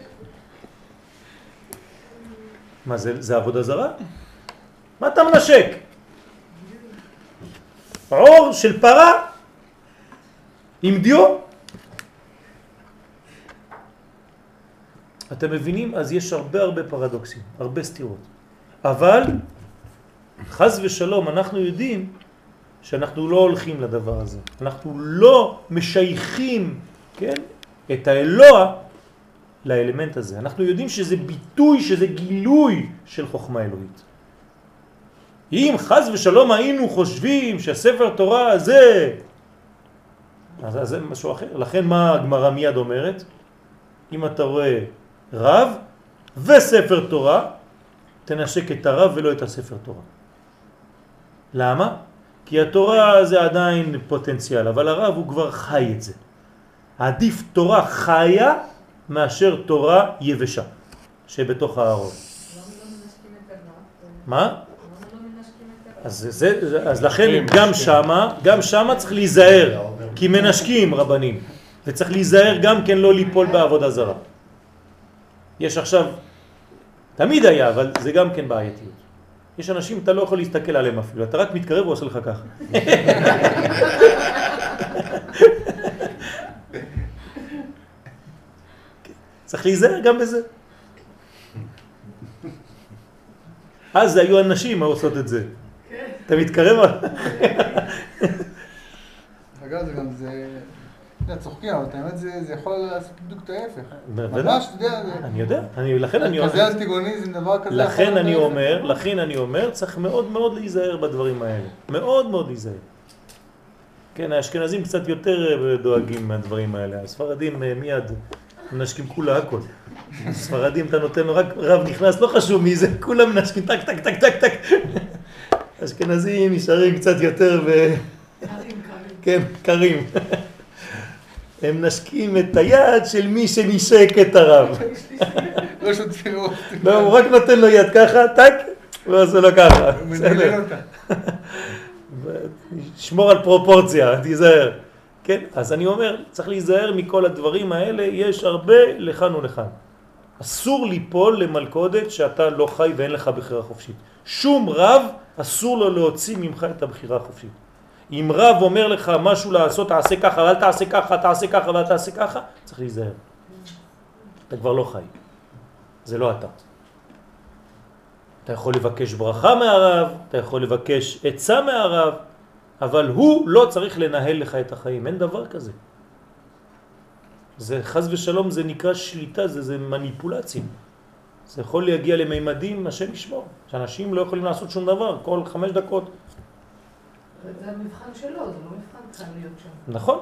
מה זה, זה עבודה זרה? מה אתה מנשק? עור של פרה עם דיו? אתם מבינים? אז יש הרבה הרבה פרדוקסים, הרבה סתירות. אבל חז ושלום אנחנו יודעים שאנחנו לא הולכים לדבר הזה. אנחנו לא משייכים, כן, את האלוה לאלמנט הזה. אנחנו יודעים שזה ביטוי, שזה גילוי של חוכמה אלוהית. אם חז ושלום היינו חושבים שהספר תורה הזה, אז, זה משהו אחר. לכן מה הגמרא מיד אומרת? אם אתה רואה רב וספר תורה, תנשק את הרב ולא את הספר תורה. למה? כי התורה זה עדיין פוטנציאל, אבל הרב הוא כבר חי את זה. עדיף תורה חיה מאשר תורה יבשה שבתוך הארון. לא הרב? מה? למה לא מנשקים את הרב? אז, זה, זה- אז לכן גם שמה, גם שמה צריך להיזהר, כי מנשקים רבנים, וצריך להיזהר גם כן לא ליפול בעבודה זרה. יש עכשיו, תמיד היה, אבל זה גם כן בעייתיות. יש אנשים, אתה לא יכול להסתכל עליהם אפילו, אתה רק מתקרב ועושה לך ככה. צריך להיזהר גם בזה. אז היו הנשים העושות את זה. אתה מתקרב? אגב, זה גם, זה... אתה יודע, צוחקים, אבל את האמת זה יכול לעשות בדיוק את ההפך. בוודאי. ממש, אתה יודע. אני יודע, אני, לכן אני כזה אומר, אנטיגוניזם, דבר כזה. לכן אני. אומר, לכן אני אומר, צריך מאוד מאוד להיזהר בדברים האלה. מאוד מאוד להיזהר. כן, האשכנזים קצת יותר אה, דואגים מהדברים האלה. הספרדים אה, מיד מנשקים כולה הכל. ספרדים אתה נותן לו רק רב נכנס, לא חשוב מי זה, כולם מנשקים טק טק טק טק טק. אשכנזים נשארים קצת יותר ו... קרים, קרים. כן, קרים. הם נשקים את היד של מי שנשק את הרב. לא שוטפים לו. לא, הוא רק נותן לו יד ככה, טק, ככה. הוא מנהל בסדר. אותה. שמור על פרופורציה, תיזהר. כן, אז אני אומר, צריך להיזהר מכל הדברים האלה, יש הרבה לכאן ולכאן. אסור ליפול למלכודת שאתה לא חי ואין לך בחירה חופשית. שום רב אסור לו להוציא ממך את הבחירה החופשית. אם רב אומר לך משהו לעשות, תעשה ככה, ואל תעשה ככה, תעשה ככה ואל תעשה ככה, צריך להיזהר. אתה כבר לא חי. זה לא אתה. אתה יכול לבקש ברכה מהרב, אתה יכול לבקש עצה מהרב, אבל הוא לא צריך לנהל לך את החיים, אין דבר כזה. זה חז ושלום, זה נקרא שליטה, זה, זה מניפולציה. זה יכול להגיע למימדים, השם ישמור, שאנשים לא יכולים לעשות שום דבר, כל חמש דקות. זה המבחן שלו, זה לא מבחן קל להיות שם. נכון,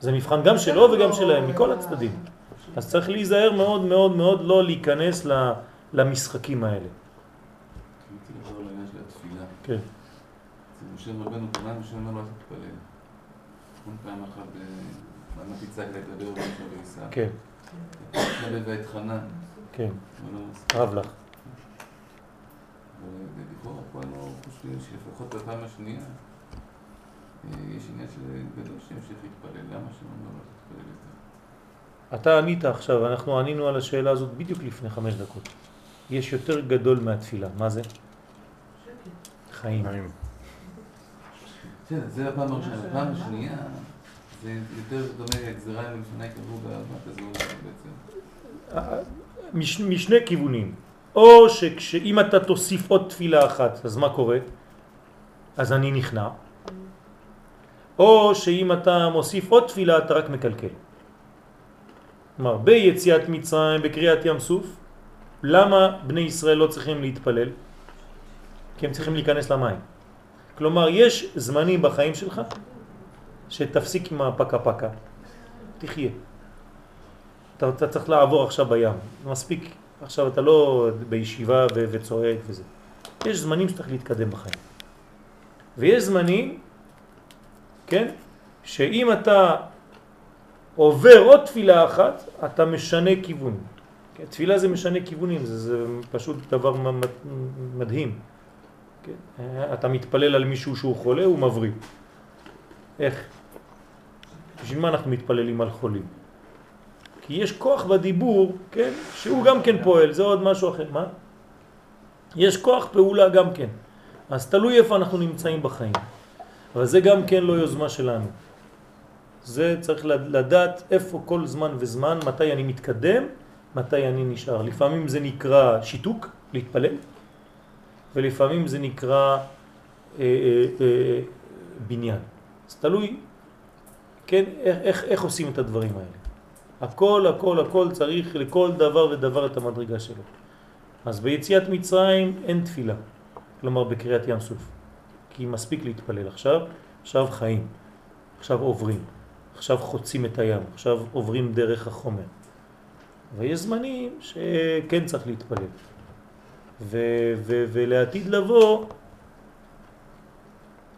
זה מבחן גם שלו וגם שלהם, מכל הצדדים. אז צריך להיזהר מאוד מאוד מאוד לא להיכנס ל- למשחקים האלה. רציתי לחזור לעניין של התפילה. כן. משה רבנו פנה משה אומר לו אל תתפלל. נכון פעם אחת אה, למה תצעק לדבר במשה ויסע. כן, ואת חנן. כן, לא. רב לך. ולכאורה פה אנחנו חושבים שלפחות בפעם השנייה אה, יש עניין של גדול שימשיך להתפלל. למה שלא לו תתפלל יותר? אתה ענית עכשיו, אנחנו ענינו על השאלה הזאת בדיוק לפני חמש דקות. יש יותר גדול מהתפילה, מה זה? שקט. חיים. זה הפעם הראשונה. הפעם השנייה זה יותר דומה לגזירה אם לפני קבעו בארבעת הזוהר בעצם. מש, משני כיוונים. או שאם אתה תוסיף עוד תפילה אחת, אז מה קורה? אז אני נכנע. או שאם אתה מוסיף עוד תפילה, אתה רק מקלקל. כלומר, ביציאת מצרים, בקריאת ים סוף, למה בני ישראל לא צריכים להתפלל? כי הם צריכים להיכנס למים. כלומר, יש זמנים בחיים שלך שתפסיק עם הפקה פקה. תחיה. אתה, אתה צריך לעבור עכשיו בים. מספיק, עכשיו אתה לא בישיבה ו- וצועק וזה. יש זמנים שצריך להתקדם בחיים. ויש זמנים, כן, שאם אתה עובר עוד תפילה אחת, אתה משנה כיוון. כן, תפילה זה משנה כיוונים, זה, זה פשוט דבר מדהים. כן, אתה מתפלל על מישהו שהוא חולה, הוא מבריא. איך? בשביל מה אנחנו מתפללים על חולים? כי יש כוח בדיבור, כן, שהוא גם כן פועל, זה עוד משהו אחר. מה? יש כוח פעולה גם כן. אז תלוי איפה אנחנו נמצאים בחיים. אבל זה גם כן לא יוזמה שלנו. זה צריך לדעת איפה כל זמן וזמן, מתי אני מתקדם, מתי אני נשאר. לפעמים זה נקרא שיתוק, להתפלל, ולפעמים זה נקרא אה, אה, אה, בניין. אז תלוי, כן, איך, איך, איך עושים את הדברים האלה. הכל, הכל, הכל צריך לכל דבר ודבר את המדרגה שלו. אז ביציאת מצרים אין תפילה, כלומר בקריאת ים סוף. כי מספיק להתפלל עכשיו, עכשיו חיים, עכשיו עוברים, עכשיו חוצים את הים, עכשיו עוברים דרך החומר. ויש זמנים שכן צריך להתפלל. ו- ו- ולעתיד לבוא,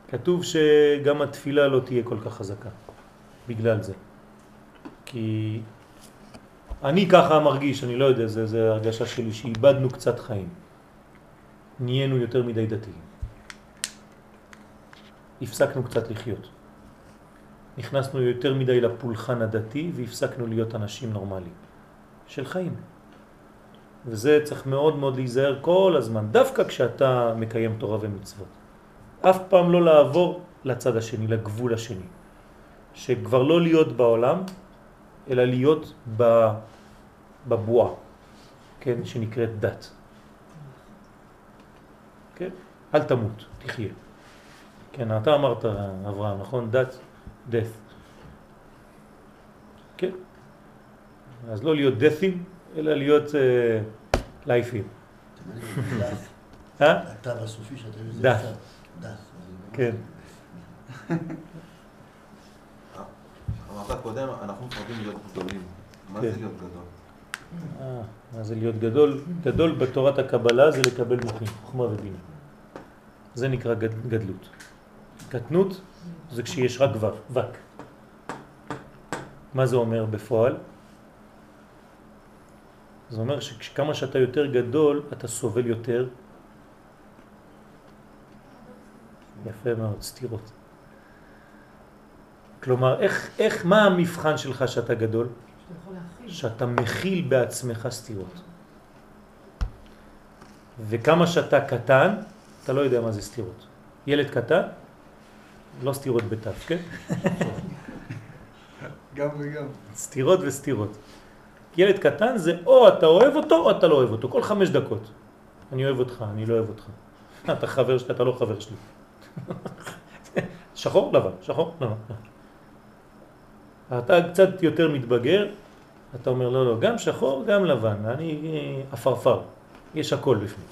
כתוב שגם התפילה לא תהיה כל כך חזקה, בגלל זה. כי אני ככה מרגיש, אני לא יודע, זה, זה הרגשה שלי, שאיבדנו קצת חיים. נהיינו יותר מדי דתיים. הפסקנו קצת לחיות. נכנסנו יותר מדי לפולחן הדתי והפסקנו להיות אנשים נורמליים של חיים. וזה צריך מאוד מאוד להיזהר כל הזמן, דווקא כשאתה מקיים תורה ומצוות. אף פעם לא לעבור לצד השני, לגבול השני. שכבר לא להיות בעולם, אלא להיות בבועה, כן, שנקראת דת. כן? אל תמות, תחיה. כן, אתה אמרת, אברהם, נכון? דת, death. כן? אז לא להיות דת'ים, אלא להיות לייפים. התו הסופי שאתה יודע. דף. כן. אמרת קודם, אנחנו מפחדים להיות גדולים. מה כן. זה להיות גדול? אה, מה זה להיות גדול? גדול בתורת הקבלה זה לקבל מוחים, חוכמה ובינה. זה נקרא גד, גדלות. קטנות זה כשיש רק וק. מה זה אומר בפועל? זה אומר שכמה שאתה יותר גדול, אתה סובל יותר. יפה מאוד, סתירות. כלומר, איך, איך, מה המבחן שלך שאתה גדול? שאתה מכיל בעצמך סתירות. וכמה שאתה קטן, אתה לא יודע מה זה סתירות. ילד קטן, לא סתירות בתף, כן? גם וגם. סתירות וסתירות. ילד קטן זה או אתה אוהב אותו או אתה לא אוהב אותו, כל חמש דקות. אני אוהב אותך, אני לא אוהב אותך. אתה חבר שלי, אתה לא חבר שלי. שחור, לבן, שחור, לבן. אתה קצת יותר מתבגר, אתה אומר לא, לא, גם שחור, גם לבן, אני אפרפר, יש הכל בפנים.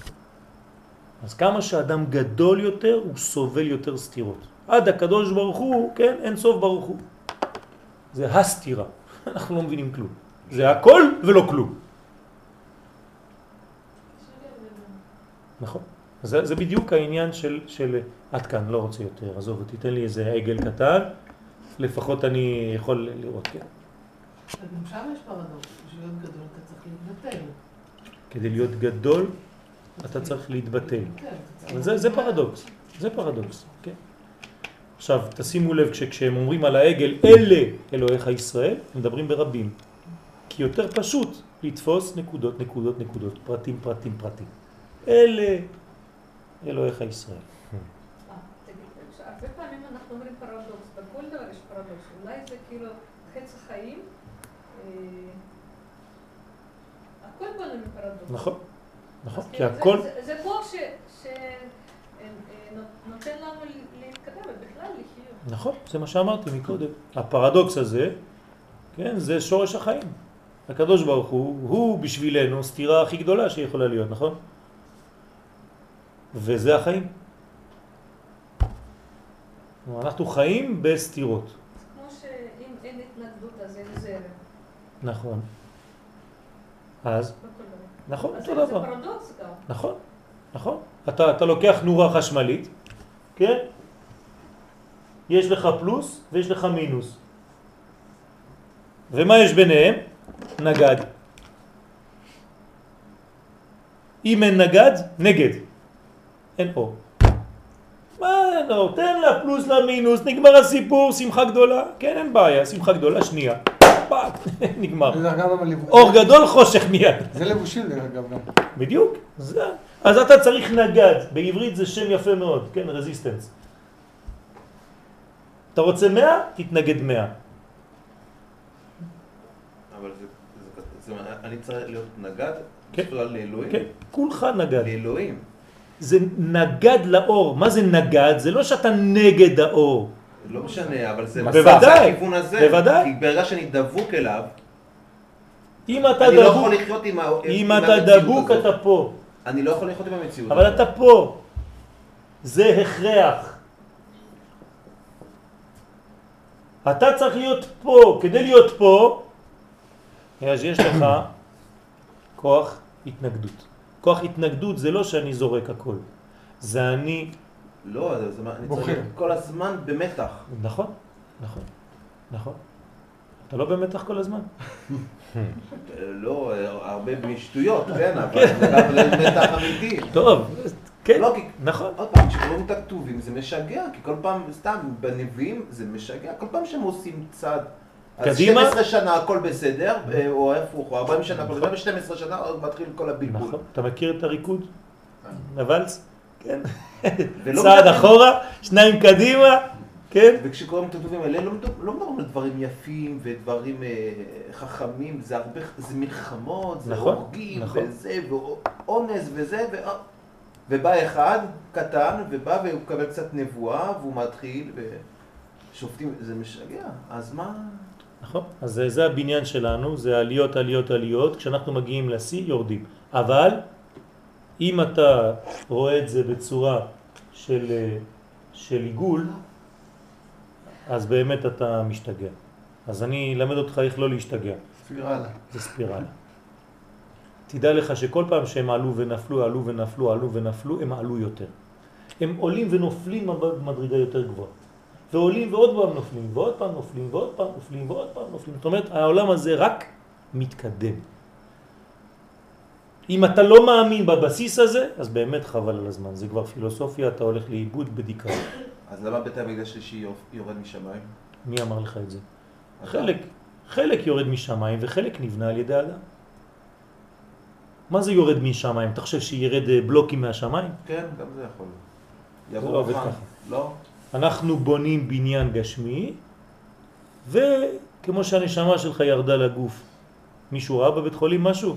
אז כמה שאדם גדול יותר, הוא סובל יותר סתירות. עד הקדוש ברוך הוא, כן, אין סוף ברוך הוא. זה הסתירה, אנחנו לא מבינים כלום. זה הכל ולא כלום. נכון. זה, זה בדיוק העניין של, של עד כאן, לא רוצה יותר, עזוב, תיתן לי איזה עגל קטן, לפחות אני יכול לראות, כן. גם שם יש פרדוקס, בשביל להיות גדול אתה צריך להתבטל. כדי להיות גדול, אתה צריך להתבטל. זה, זה פרדוקס, זה פרדוקס, כן. עכשיו, תשימו לב, כשהם אומרים על העגל, אלה אלוהיך ישראל, הם מדברים ברבים. כי יותר פשוט לתפוס נקודות, נקודות, נקודות, פרטים, פרטים, פרטים. אלה אלוהיך ישראל. אה, הרבה פעמים אנחנו אומרים פרדוקס, בכל דבר יש פרדוקס, אולי זה כאילו חץ החיים, אה, הכל בנו מפרדוקס. נכון, נכון, כי כאילו הכל, זה- זה כוח שנותן לנו להתקדם ובכלל לחיות. נכון, זה מה שאמרתי מקודם. הפרדוקס הזה, כן, זה שורש החיים. הקדוש ברוך הוא, הוא בשבילנו סתירה הכי גדולה שיכולה להיות, נכון? וזה החיים. אנחנו חיים בסתירות. כמו שאם אין התנגדות אז אין זרם. נכון. אז, דבר. נכון, אותו זה דבר. פרדוקס גם. נכון, נכון. אתה, אתה לוקח נורה חשמלית, כן? יש לך פלוס ויש לך מינוס. ומה יש ביניהם? נגד. אם אין נגד, נגד. אין אור. מה אור? תן לה פלוס למינוס, נגמר הסיפור, שמחה גדולה. כן, אין בעיה, שמחה גדולה, שנייה. פאק, נגמר. אור גדול, חושך מיד. זה לבושים דרך אגב גם. בדיוק, זה. אז אתה צריך נגד, בעברית זה שם יפה מאוד, כן, resistance. אתה רוצה 100? תתנגד 100. אבל זה, זה, זה, זה, אני צריך להיות נגד כן. בכלל לאלוהים? כן, כולך נגד. לאלוהים. זה נגד לאור. מה זה נגד? זה לא שאתה נגד האור. לא משנה, אבל זה בוודאי, זה הכיוון הזה. בוודאי. כי ברגע שאני דבוק אליו, אם אתה אני לא דבוק, יכול לחיות עם ה- אם עם אתה המציאות דבוק הזאת. אתה פה. אני לא יכול לחיות עם המציאות. אבל הזאת. אתה פה. זה הכרח. אתה צריך להיות פה. כדי להיות פה, אז יש לך כוח התנגדות. כוח התנגדות זה לא שאני זורק הכל. זה אני... לא, זה, זה, מה- אני. צריך כל הזמן במתח. נכון, נכון, נכון. אתה לא במתח כל הזמן? לא, הרבה משטויות, כן, אבל זה גם מתח אמיתי. טוב, כן, לא, כי- נכון. עוד פעם, כשקוראים את הכתובים זה משגע, כי כל פעם, סתם, בנביאים זה משגע, כל פעם שהם עושים צד. אז קדימה. 12 שנה הכל בסדר, אה, או הפוך, או 40 שנה הכל בסדר, ב-12 שנה עוד מתחיל כל הבלבול. נכון. אתה מכיר את הריקוד? הוואלס? כן. ולא צעד אחורה, שניים קדימה, כן? וכשקוראים את הטובים האלה, לא לא מדברים על דברים יפים ודברים אה, חכמים, זה הרבה, זה מלחמות, זה נכון, הורגים, נכון. וזה, ואונס וזה, ו... ובא אחד קטן, ובא והוא מקבל קצת נבואה, והוא מתחיל, ושופטים, זה משגע, אז מה... נכון? אז זה, זה הבניין שלנו, זה עליות, עליות, עליות, כשאנחנו מגיעים לשיא יורדים. אבל אם אתה רואה את זה בצורה של, אה, של עיגול, אז באמת אתה משתגע. אז אני אלמד אותך איך לא להשתגע. ספירלה. זה ספירלה. תדע לך שכל פעם שהם עלו ונפלו, עלו ונפלו, עלו ונפלו, הם עלו יותר. הם עולים ונופלים במדרגה יותר גבוהה. ועולים ועוד פעם נופלים, ועוד פעם נופלים, ועוד פעם נופלים, ועוד פעם נופלים. זאת אומרת, העולם הזה רק מתקדם. אם אתה לא מאמין בבסיס הזה, אז באמת חבל על הזמן. זה כבר פילוסופיה, אתה הולך לאיבוד בדיכאון. אז למה בית המקדש שלישי יורד משמיים? מי אמר לך את זה? חלק, חלק יורד משמיים וחלק נבנה על ידי אדם. מה זה יורד משמיים? אתה חושב שירד אה, בלוקים מהשמיים? כן, גם זה יכול. לא יבוא עובד. ככה. לא? אנחנו בונים בניין גשמי, וכמו שהנשמה שלך ירדה לגוף. מישהו ראה בבית חולים משהו?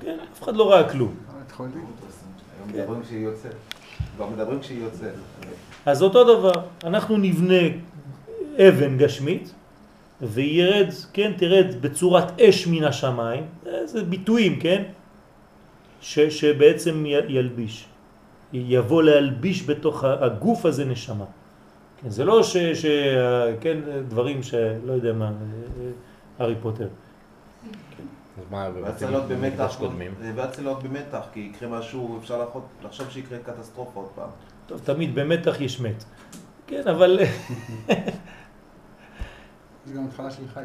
כן, אף אחד לא ראה כלום. בית חולים. היום מדברים כשהיא יוצאת. כבר מדברים כשהיא יוצאת. אז אותו דבר, אנחנו נבנה אבן גשמית, וירד, כן, תרד בצורת אש מן השמיים, זה ביטויים, כן, ש, שבעצם י- ילביש, יבוא להלביש בתוך הגוף הזה נשמה. כן, זה לא ש, ש... כן, דברים שלא יודע מה, הארי פוטר. אז מה, מקדש במתח, צריך להיות במתח, כי יקרה משהו, אפשר לחשוב- לחשוב שיקרה קטסטרופה עוד פעם. טוב, תמיד במתח יש מת. כן, אבל... זה גם התחלה של חי.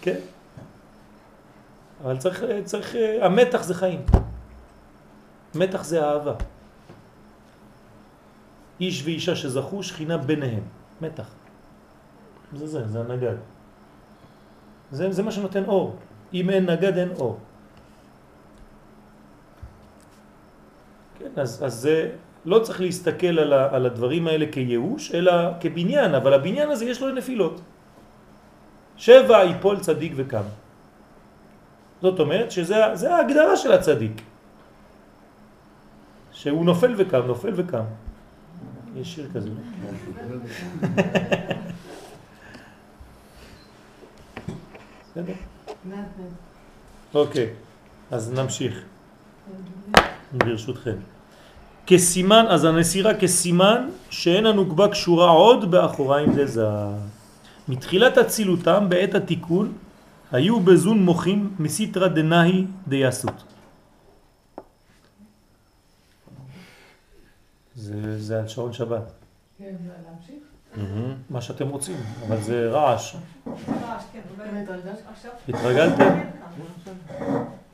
כן. אבל צריך, צריך, המתח זה חיים. מתח זה אהבה. איש ואישה שזכו, שכינה ביניהם. מתח. זה זה, זה הנגד. זה, זה מה שנותן אור. אם אין נגד אין אור. כן, אז, אז זה, לא צריך להסתכל על, ה, על הדברים האלה כייאוש, אלא כבניין, אבל הבניין הזה יש לו נפילות. שבע יפול צדיק וקם. זאת אומרת שזה זה ההגדרה של הצדיק. שהוא נופל וקם, נופל וקם. יש שיר כזה. בסדר? אוקיי, אז נמשיך ברשותכם. כסימן, אז הנסירה כסימן שאין הנוגבה קשורה עוד באחוריים דזה. מתחילת אצילותם בעת התיקון היו בזון מוחים מסיטרא דנאי דייסות. זה, זה על שעון שבת, כן, להמשיך? מה שאתם רוצים, אבל זה רעש. רעש, כן. התרגלתם?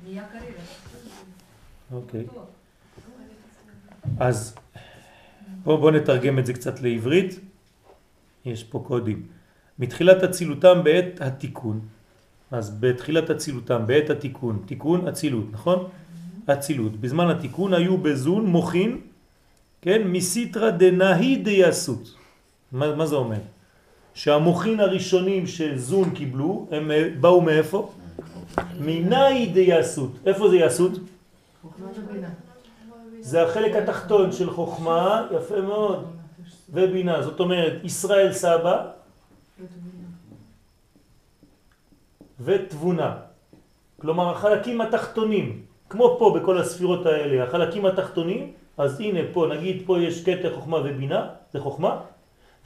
נהיה קריירה. אוקיי. אז בואו בוא נתרגם את זה קצת לעברית. יש פה קודים. מתחילת אצילותם בעת התיקון, אז בתחילת אצילותם, בעת התיקון, תיקון אצילות, נכון? אצילות. בזמן התיקון היו בזון מוחין, כן? מסיטרא דנאי דייסות. מה, מה זה אומר? שהמוחין הראשונים שזון קיבלו, הם אה, באו מאיפה? מנאי דייסות. איפה זה יסות? זה החלק התחתון של חוכמה, יפה מאוד, ובינה. זאת אומרת, ישראל סבא ותבונה. כלומר, החלקים התחתונים, כמו פה בכל הספירות האלה, החלקים התחתונים, אז הנה פה, נגיד פה יש קטע חוכמה ובינה, זה חוכמה,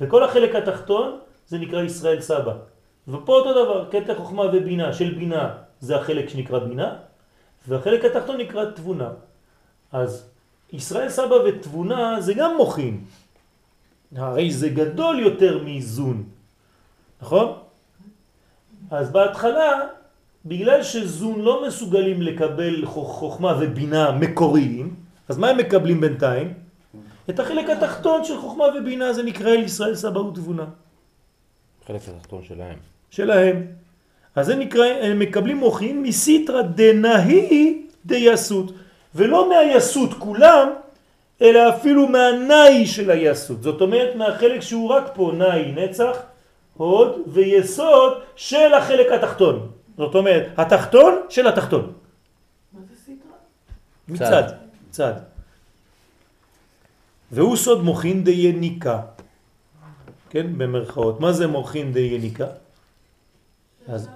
וכל החלק התחתון זה נקרא ישראל סבא. ופה אותו דבר, קטע חוכמה ובינה של בינה זה החלק שנקרא בינה, והחלק התחתון נקרא תבונה. אז ישראל סבא ותבונה זה גם מוחין. הרי זה גדול יותר מזון, נכון? אז בהתחלה, בגלל שזון לא מסוגלים לקבל חוכמה ובינה מקוריים, אז מה הם מקבלים בינתיים? את החלק התחתון של חוכמה ובינה זה נקרא אל ישראל סבא ותבונה. חלק התחתון שלהם. שלהם. אז זה נקרא, הם מקבלים מוחין מסיטרא דנאי דייסות. ולא מהיסות כולם, אלא אפילו מהנאי של היסוד. זאת אומרת מהחלק שהוא רק פה, נאי, נצח, הוד ויסוד של החלק התחתון. זאת אומרת, התחתון של התחתון. מה זה סדרה? מצד, צד. והוא סוד מוכין יניקה. כן, במרכאות. מה זה מוכין יניקה? אז...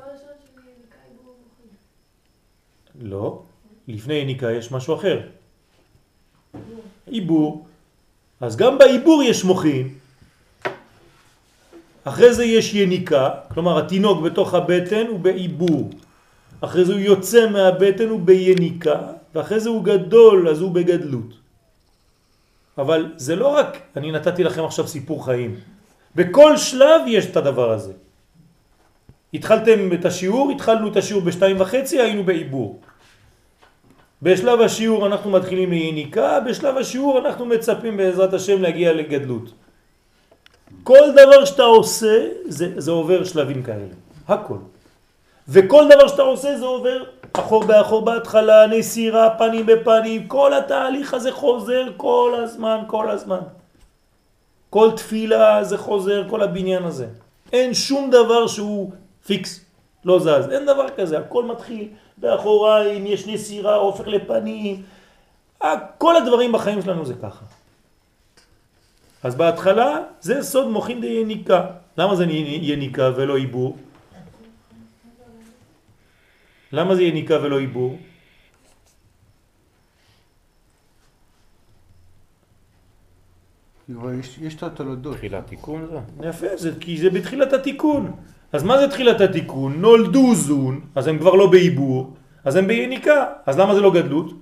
לא, לפני יניקה יש משהו אחר. עיבור. אז גם בעיבור יש מוכין. אחרי זה יש יניקה, כלומר התינוק בתוך הבטן הוא בעיבור. אחרי זה הוא יוצא מהבטן הוא ביניקה, ואחרי זה הוא גדול אז הוא בגדלות. אבל זה לא רק, אני נתתי לכם עכשיו סיפור חיים. בכל שלב יש את הדבר הזה. התחלתם את השיעור, התחלנו את השיעור בשתיים וחצי, היינו בעיבור. בשלב השיעור אנחנו מתחילים מיניקה, בשלב השיעור אנחנו מצפים בעזרת השם להגיע לגדלות. כל דבר שאתה עושה זה, זה עובר שלבים כאלה, הכל. וכל דבר שאתה עושה זה עובר אחור באחור בהתחלה, נסירה, פנים בפנים, כל התהליך הזה חוזר כל הזמן, כל הזמן. כל תפילה זה חוזר, כל הבניין הזה. אין שום דבר שהוא פיקס, לא זז, אין דבר כזה, הכל מתחיל באחוריים, יש נסירה, הופך לפנים, כל הדברים בחיים שלנו זה ככה. אז בהתחלה זה סוד מוכין די יניקה. למה זה יניקה ולא עיבור? למה זה יניקה ולא עיבור? יש, יש את התולדות. תחילת תיקון זה? יפה, זה, כי זה בתחילת התיקון. אז מה זה תחילת התיקון? נולדו זון, אז הם כבר לא בעיבור, אז הם ביניקה. אז למה זה לא גדלות?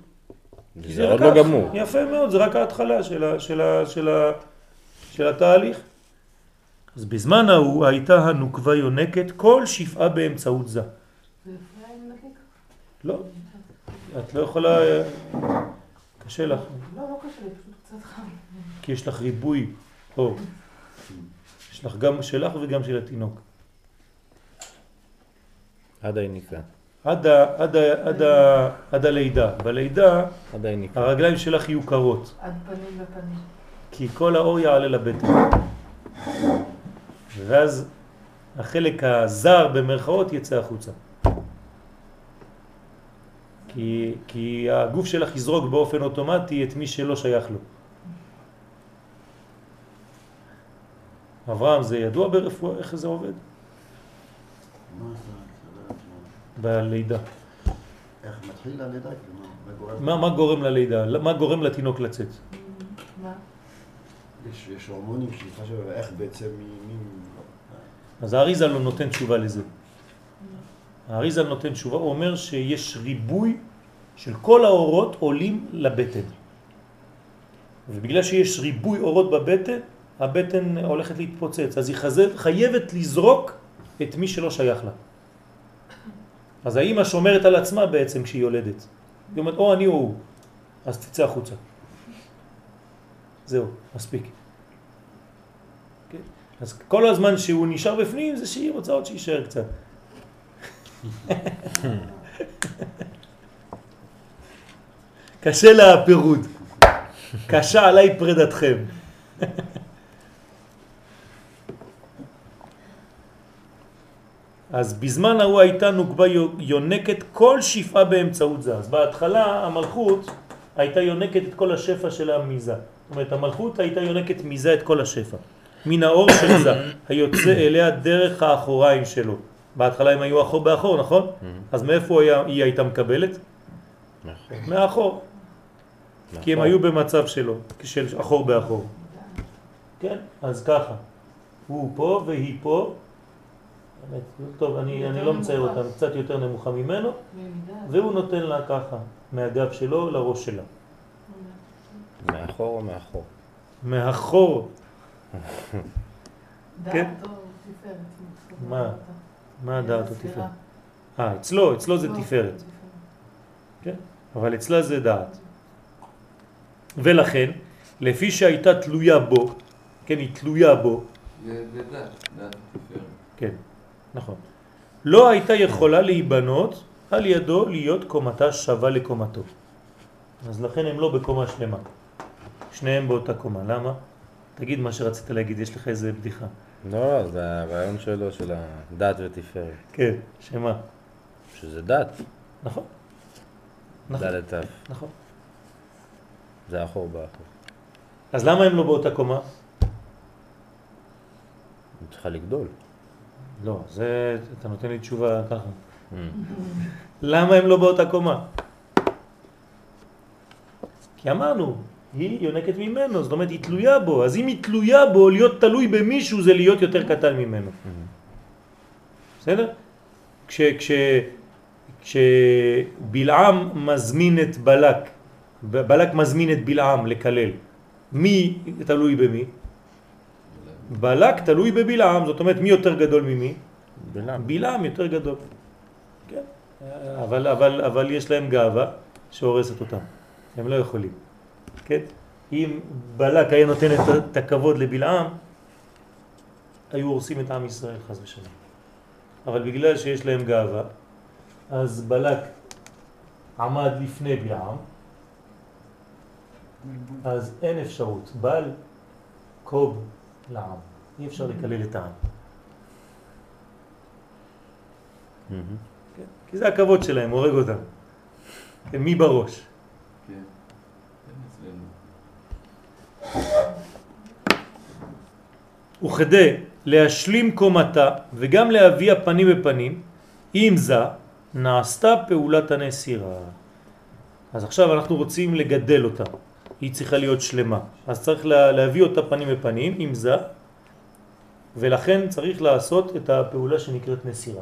כי זה עוד רק- לא גמור. יפה מאוד, זה רק ההתחלה של, ה, של, ה, של, ה, של התהליך. אז בזמן ההוא הייתה הנוקבה יונקת כל שפעה באמצעות זה. לא, את לא יכולה, קשה לך, לא, לא קשה לי, פשוט קצת חם. כי יש לך ריבוי אור. יש לך גם שלך וגם של התינוק. עד היניקה. עד, ה, עד, ה, עד, ה, עד הלידה. בלידה עד היניקה. הרגליים שלך יהיו קרות, עד פנים בפנים. כי כל האור יעלה לבטן. ואז החלק הזר במרכאות יצא החוצה. כי, כי הגוף שלך יזרוק באופן אוטומטי את מי שלא שייך לו. אברהם, זה ידוע ברפואה איך זה עובד? יודע, בלידה. איך מתחיל הלידה? כאילו, מה? מה, מה גורם ללידה? מה גורם לתינוק לצאת? מה? יש יש הורמונים חושב איך בעצם מ... מ- אז האריזל לא נותן תשובה לזה. האריזל נותן תשובה, הוא אומר שיש ריבוי של כל האורות עולים לבטן. ובגלל שיש ריבוי אורות בבטן, הבטן הולכת להתפוצץ, אז היא חז- חייבת לזרוק את מי שלא שייך לה. אז האמא שומרת על עצמה בעצם כשהיא יולדת. היא אומרת, או אני או הוא, אז תצא החוצה. זהו, מספיק. כן? אז כל הזמן שהוא נשאר בפנים זה שהיא רוצה עוד שישאר קצת. קשה לה הפירוד. קשה עליי פרדתכם. אז בזמן ההוא הייתה נוקבה יונקת כל שפעה באמצעות זה. אז בהתחלה המלכות הייתה יונקת את כל השפע של המיזה. זאת אומרת, המלכות הייתה יונקת מיזה את כל השפע. מן האור של זה, היוצא אליה דרך האחוריים שלו. בהתחלה הם היו אחור באחור, נכון? אז מאיפה היה, היא הייתה מקבלת? מאחור. מאחור. כי הם היו במצב שלו, של אחור באחור. כן, אז ככה. הוא פה והיא פה. באמת, טוב, אני, אני לא מצייר. אותם, קצת יותר נמוכה ממנו. והוא נותן לה ככה, מהגב שלו לראש שלה. מאחור או מאחור? מאחור. כן. מה? מה הדעת הספירה. התפארת? אה, אצלו, אצלו זה לא, תפארת. כן, אבל אצלה זה דעת. ולכן, לפי שהייתה תלויה בו, כן, היא תלויה בו, זה זה דת, דת התפארת. כן, נכון. לא הייתה יכולה להיבנות על ידו להיות קומתה שווה לקומתו. אז לכן הם לא בקומה שלמה. שניהם באותה קומה. למה? תגיד מה שרצית להגיד, יש לך איזה בדיחה. לא, זה הרעיון שלו, של הדת ותפארת. כן, שמה? שזה דת, נכון. נכון, דלת ת', נכון. זה אחור באחור. אז למה הם לא באותה קומה? היא צריכה לגדול. לא, זה, אתה נותן לי תשובה ככה. Mm. למה הם לא באותה קומה? כי אמרנו, היא יונקת ממנו, זאת אומרת היא תלויה בו, אז אם היא תלויה בו, להיות תלוי במישהו זה להיות יותר קטן ממנו. בסדר? כש, כש, כשבלעם מזמין את בלק, בלק מזמין את בלעם לקלל, מי תלוי במי? בלק תלוי בבלעם, זאת אומרת מי יותר גדול ממי? בלעם. בלעם יותר גדול. כן. אבל, אבל, אבל יש להם גאווה שהורסת אותם. הם לא יכולים. כן? אם בלק היה נותן את, הכבוד לבלעם, היו הורסים את עם ישראל חס ושלום. אבל בגלל שיש להם גאווה, אז בלק עמד לפני בלעם, אז אין אפשרות. בל קוב לעם. אי אפשר לקלל את העם. כן? כי זה הכבוד שלהם, הורג אותם. כן, מי בראש? כן. כן, אצלנו. וכדי להשלים קומתה וגם להביא הפנים בפנים, עם זה נעשתה פעולת הנסירה. אז עכשיו אנחנו רוצים לגדל אותה, היא צריכה להיות שלמה. אז צריך לה, להביא אותה פנים בפנים, עם זה, ולכן צריך לעשות את הפעולה שנקראת נסירה.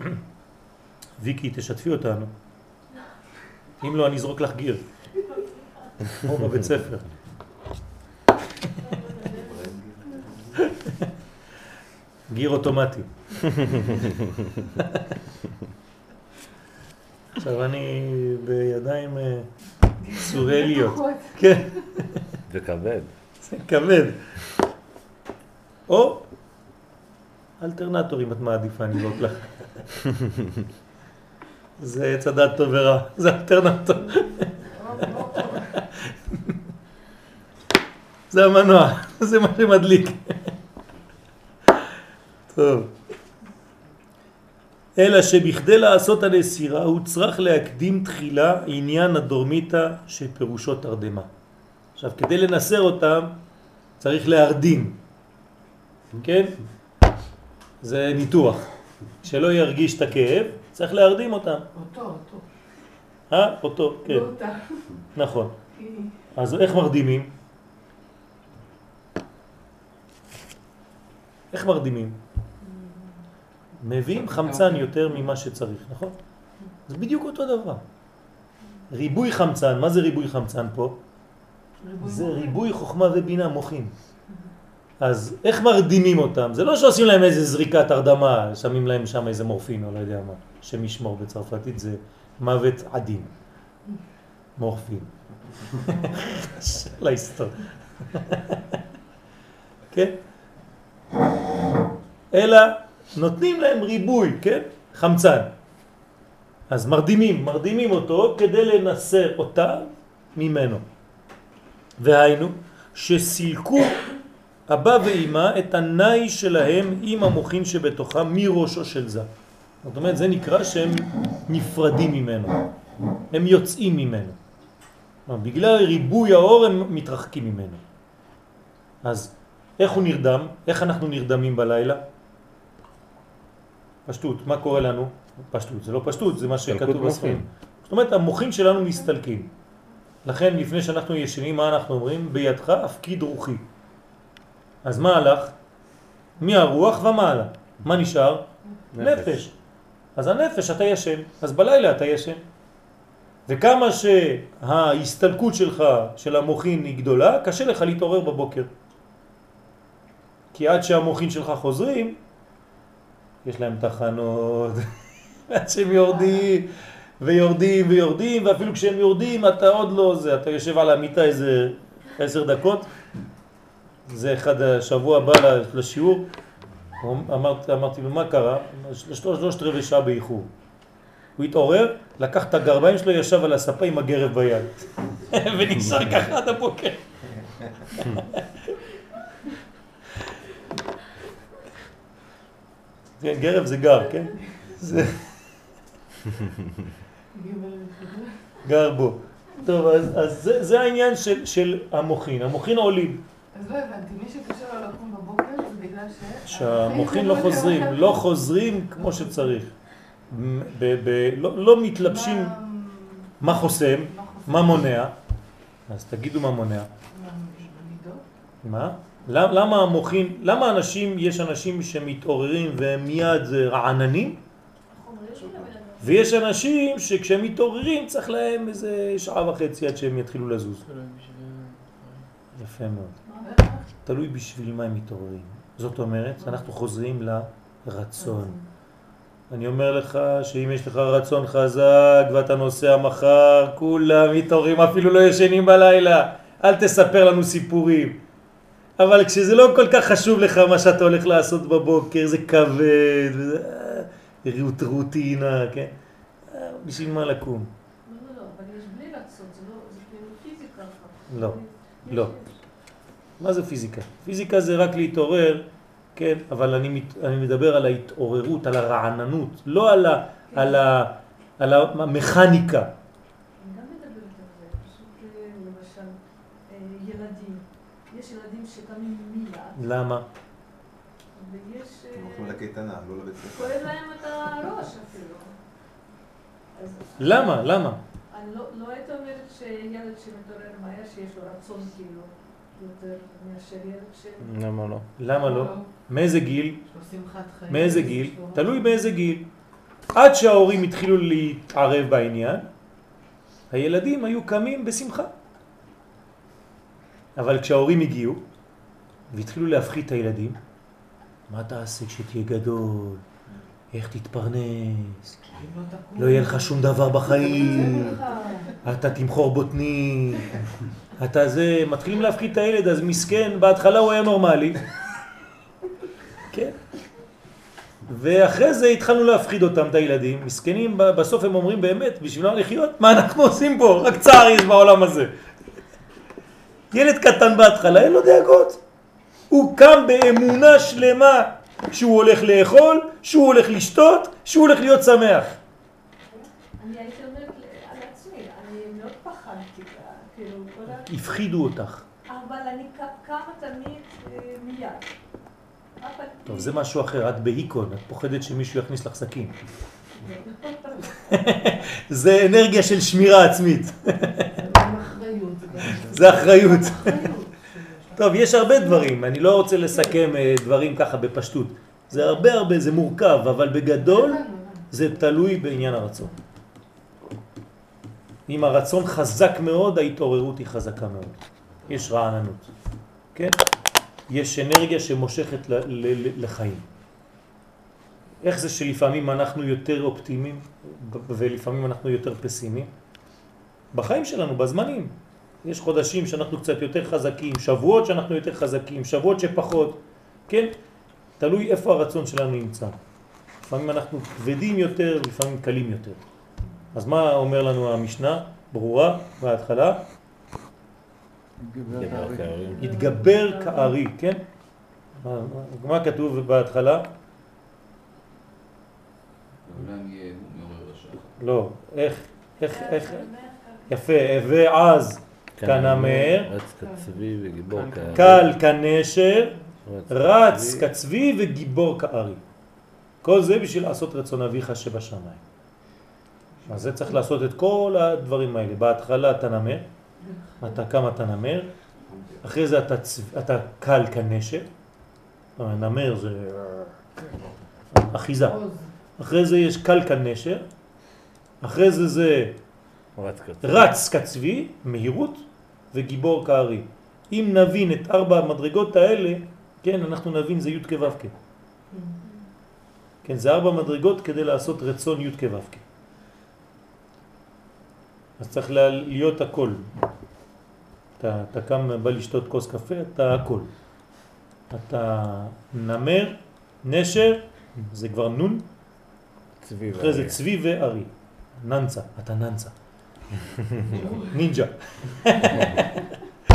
ויקי, תשתפי אותנו. אם לא, אני אזרוק לך גיר. כמו בבית ספר. גיר אוטומטי. עכשיו אני בידיים אה, סוריאליות. כן, וכבד. זה כבד. או אלטרנטור אם את מעדיפה, אני אזרוק לך. זה עץ הדת טוב ורע, זה אלטרנטור. זה המנוע, זה מה שמדליק. טוב. אלא שבכדי לעשות הנסירה הוא צריך להקדים תחילה עניין הדורמיתא שפירושו תרדמה. עכשיו, כדי לנסר אותם צריך להרדים, כן? זה ניתוח. שלא ירגיש את הכאב, צריך להרדים אותם. אותו, אותו. אה? אותו, כן, לא אותה. נכון. אז איך מרדימים? איך מרדימים? מביאים חמצן יותר ממה שצריך, נכון? זה בדיוק אותו דבר. ריבוי חמצן, מה זה ריבוי חמצן פה? ריבוי זה. ריבוי חוכמה ובינה מוחים. אז איך מרדימים אותם? זה לא שעושים להם איזה זריקת הרדמה, שמים להם שם איזה מורפין או לא יודע מה, שם ישמור בצרפתית זה מוות עדין. מורפין. להיסטוריה. כן? אלא נותנים להם ריבוי, כן? חמצן. אז מרדימים, מרדימים אותו כדי לנסר אותה ממנו. והיינו, שסילקו אבא ואמא את הנאי שלהם עם המוחין שבתוכם מראשו של זה. זאת אומרת, זה נקרא שהם נפרדים ממנו, הם יוצאים ממנו. בגלל ריבוי האור הם מתרחקים ממנו. אז איך הוא נרדם? איך אנחנו נרדמים בלילה? פשטות, מה קורה לנו? פשטות, זה לא פשטות, זה מה שכתוב בספרים. זאת אומרת, המוחים שלנו מסתלקים. לכן, לפני שאנחנו ישנים, מה אנחנו אומרים? בידך הפקיד רוחי. אז מה הלך? מהרוח ומעלה. מה נשאר? נפש. נפש. אז הנפש אתה ישן, אז בלילה אתה ישן. וכמה שההסתלקות שלך, של המוחין, היא גדולה, קשה לך להתעורר בבוקר. כי עד שהמוחין שלך חוזרים, יש להם תחנות, עד שהם יורדים ויורדים ויורדים, ואפילו כשהם יורדים אתה עוד לא זה, אתה יושב על המיטה איזה עשר דקות, זה אחד השבוע הבא לשיעור, אמרתי, אמרתי לו מה קרה? שלושת רבעי שעה באיחור. הוא התעורר, לקח את הגרביים שלו, ישב על הספה עם הגרב ביד. ונשאר ככה עד הבוקר. כן, גרב זה גר, כן? זה גר בו. טוב, אז, אז זה, זה העניין של, של המוחין. המוחין עולים. אז לא הבנתי, מי שקשה לו לקום בבוקר זה בגלל ש... שהמוחין לא חוזרים, לא חוזרים כמו שצריך. ב, ב, לא, לא מתלבשים מה חוסם, מה מונע. אז תגידו מה מונע. מה? למ- למה המוחין, למה אנשים, יש אנשים שמתעוררים והם מיד רעננים. ויש אנשים שכשהם מתעוררים צריך להם איזה שעה וחצי עד שהם יתחילו לזוז. יפה מאוד. תלוי בשביל מה הם מתעוררים. זאת אומרת, אנחנו חוזרים לרצון. אני אומר לך שאם יש לך רצון חזק ואתה נוסע מחר, כולם מתעוררים, אפילו לא ישנים בלילה. אל תספר לנו סיפורים. אבל כשזה לא כל כך חשוב לך מה שאתה הולך לעשות בבוקר, זה כבד, וזה אה, רות- רוטינה, כן? אה, בשביל מה לקום? לא, לא, לא, אבל יש בלי רצון, זה לא, זה כאילו פיזיקה. ככה. לא, לא. מה זה פיזיקה? פיזיקה זה רק להתעורר, כן, אבל אני, מת, אני מדבר על ההתעוררות, על הרעננות, לא על, ה, על, ה, על המכניקה. אני גם מדברת על זה, פשוט אה, למשל, אה, ילדים, יש ילדים שקמים מיד, למה? ויש... אה, הם הולכים לקייטנה, לא לבית ספר. כואב להם את הראש אפילו. למה? למה? אני לא, לא הייתי אומרת שילד שמתעורר מהר, שיש לו רצון כאילו יותר מאשר ילד ש... למה לא? למה לא? מאיזה גיל? מאיזה גיל? לו- תלוי באיזה גיל. עד שההורים התחילו להתערב בעניין, הילדים היו קמים בשמחה. אבל כשההורים הגיעו והתחילו להפחית את הילדים, מה תעשה כשתהיה גדול? איך תתפרנס? לא לא יהיה לך שום דבר בחיים, אתה תמחור בוטני, אתה זה, מתחילים להפחית את הילד, אז מסכן, בהתחלה הוא היה נורמלי, כן, ואחרי זה התחלנו להפחיד אותם, את הילדים, מסכנים, בסוף הם אומרים באמת, בשביל מה לחיות? מה אנחנו עושים פה? רק צער יש בעולם הזה. ילד קטן בהתחלה, אין לו דאגות. הוא קם באמונה שלמה שהוא הולך לאכול, שהוא הולך לשתות, שהוא הולך להיות שמח. אני הייתי אומרת על עצמי, אני מאוד פחדתי, כאילו, כל ה... הפחידו אותך. אבל אני קמה תמיד אה, מיד. טוב, זה משהו אחר, את בהיקון, את פוחדת שמישהו יכניס לך סכין. זה אנרגיה של שמירה עצמית, זה גם אחריות. זה גם- זה אחריות. אחריות. טוב, יש הרבה דברים, אני לא רוצה לסכם אה, דברים ככה בפשטות. זה הרבה הרבה, זה מורכב, אבל בגדול זה תלוי בעניין הרצון. אם הרצון חזק מאוד, ההתעוררות היא חזקה מאוד. יש רעננות, כן? יש אנרגיה שמושכת לחיים. איך זה שלפעמים אנחנו יותר אופטימיים ולפעמים אנחנו יותר פסימיים? בחיים שלנו, בזמנים. יש חודשים שאנחנו קצת יותר חזקים, שבועות שאנחנו יותר חזקים, שבועות שפחות, כן? תלוי איפה הרצון שלנו נמצא. לפעמים אנחנו כבדים יותר, לפעמים קלים יותר. אז מה אומר לנו המשנה? ברורה בהתחלה. התגבר כארי, כן? מה, כתוב בהתחלה? לא, איך, איך, איך, יפה, ועז כנמר, רץ כצבי וגיבור כארי. קל כנשר, רץ כצבי. וגיבור כארי. כל זה בשביל לעשות רצון אביך שבשמיים. אז זה צריך לעשות את כל הדברים האלה. בהתחלה אתה נמר, אתה קם אתה נמר, אחרי זה אתה, צב... אתה קל כנשר, נמר זה אחיזה. אחרי זה יש קל כנשר, אחרי זה זה. רץ כצבי, מהירות, וגיבור כארי. אם נבין את ארבע המדרגות האלה, כן, אנחנו נבין זה י' כו' כ'. כן, זה ארבע מדרגות כדי לעשות רצון י' כו' כ'. אז צריך לה- להיות הכל. אתה, אתה קם, בא לשתות כוס קפה, אתה הכל. אתה נמר, נשר, זה כבר נון, צבי אחרי זה. צבי וארי. ננצה, אתה ננצה. נינג'ה.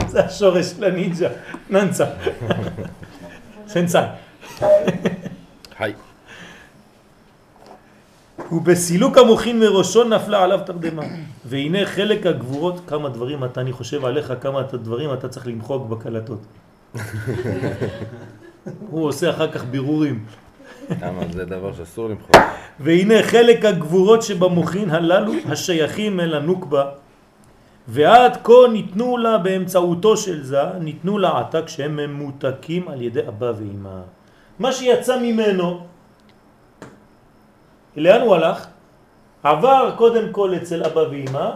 זה השורש של הנינג'ה, ננצה. סנסאי. היי. ובסילוק המוחין מראשו נפלה עליו תרדמה. והנה חלק הגבורות, כמה דברים אתה, אני חושב עליך, כמה אתה דברים אתה צריך למחוק בקלטות. הוא עושה אחר כך בירורים. למה זה דבר שאסור למחוק. והנה חלק הגבורות שבמוחין הללו השייכים אל הנוקבה ועד כה ניתנו לה באמצעותו של זה, ניתנו לה עתה כשהם ממותקים על ידי אבא ואמא. מה שיצא ממנו, לאן הוא הלך? עבר קודם כל אצל אבא ואמא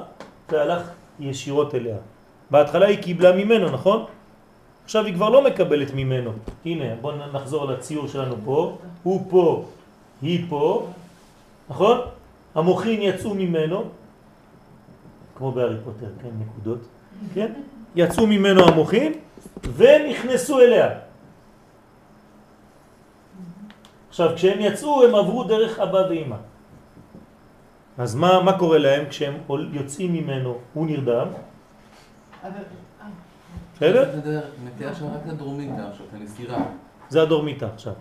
והלך ישירות אליה. בהתחלה היא קיבלה ממנו, נכון? עכשיו היא כבר לא מקבלת ממנו. הנה, בואו נחזור לציור שלנו פה. הוא פה, היא פה, נכון? המוחין יצאו ממנו, כמו בהארי פוטר, כן, נקודות, כן? יצאו ממנו המוחין ונכנסו אליה. עכשיו, כשהם יצאו, הם עברו דרך אבא ואמא. אז מה, מה קורה להם כשהם יוצאים ממנו? הוא נרדם, בסדר? לדרומית גם עכשיו, הנסירה. זה הדורמיטה עכשיו.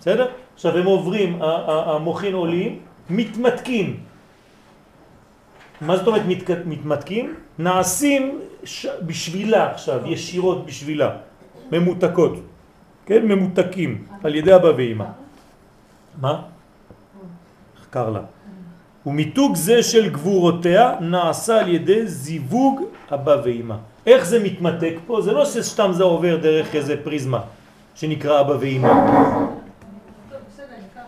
בסדר? עכשיו הם עוברים, המוחין עולים, מתמתקים. מה זאת אומרת מתק- מתמתקים? נעשים ש... בשבילה עכשיו, ישירות בשבילה, ממותקות, כן? ממותקים על ידי אבא ואמא. מה? חקר לה. ומיתוג זה של גבורותיה נעשה על ידי זיווג אבא ואמא. איך זה מתמתק פה? זה לא שסתם זה עובר דרך איזה פריזמה שנקרא אבא ואמא. טוב, בסדר, אני קם.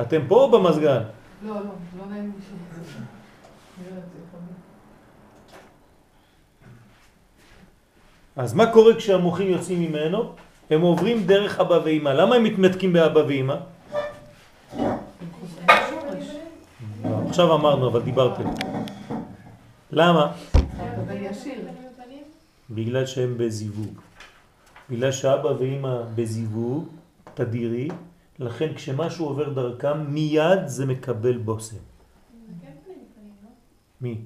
אתם פה או במזגן? לא, לא, לא נעים לי. אז מה קורה כשהמוחים יוצאים ממנו? הם עוברים דרך אבא ואמא. למה הם מתמתקים באבא ואמא? עכשיו אמרנו, אבל דיברתם. למה? בגלל שהם בזיווג. בגלל שאבא ואמא בזיווג תדירי, לכן כשמשהו עובר דרכם מיד זה מקבל בושם. מי?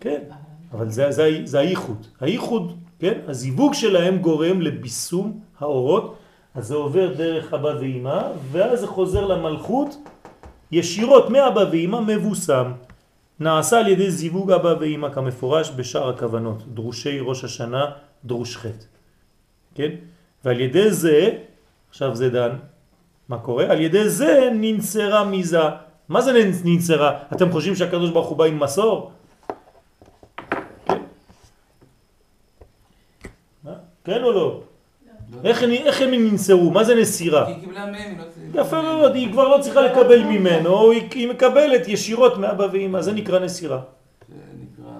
כן, אבל זה, זה, זה הייחוד. הייחוד, כן? הזיווג שלהם גורם לביסום האורות, אז זה עובר דרך אבא ואמא, ואז זה חוזר למלכות ישירות מאבא ואמא מבוסם. נעשה על ידי זיווג אבא ואמא כמפורש בשאר הכוונות, דרושי ראש השנה, דרוש חטא. כן? ועל ידי זה, עכשיו זה דן, מה קורה? על ידי זה ננצרה מיזה. מה זה ננצרה? אתם חושבים שהקדוש ברוך הוא בא עם מסור? כן. או לא? איך, הם- איך הם ננצרו? מה זה נסירה? היא קיבלה מהם, היא לא. יפה מאוד, היא כבר לא צריכה לקבל ממנו, היא, מקבלת ישירות מאבא ואמא, זה נקרא נסירה. זה נקרא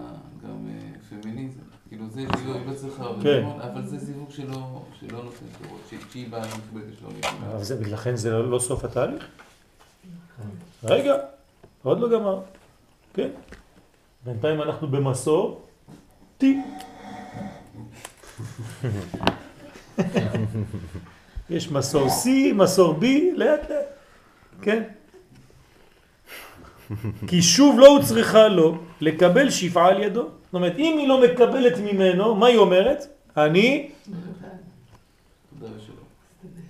גם אה, פמיניזם. כאילו זה שהיא לא צריכה, כן. אבל זה זיווג שלא נותן פירות, ש- שהיא באה מכבדת שלא נקבע. אבל זה, לכן זה לא, סוף התהליך. רגע, עוד לא גמר. כן. בינתיים אנחנו במסור T. יש מסור C, מסור B, לאט לאט. כן. כי שוב לא הוצרכה לו לקבל שפעה על ידו. זאת אומרת, אם היא לא מקבלת ממנו, מה היא אומרת? אני.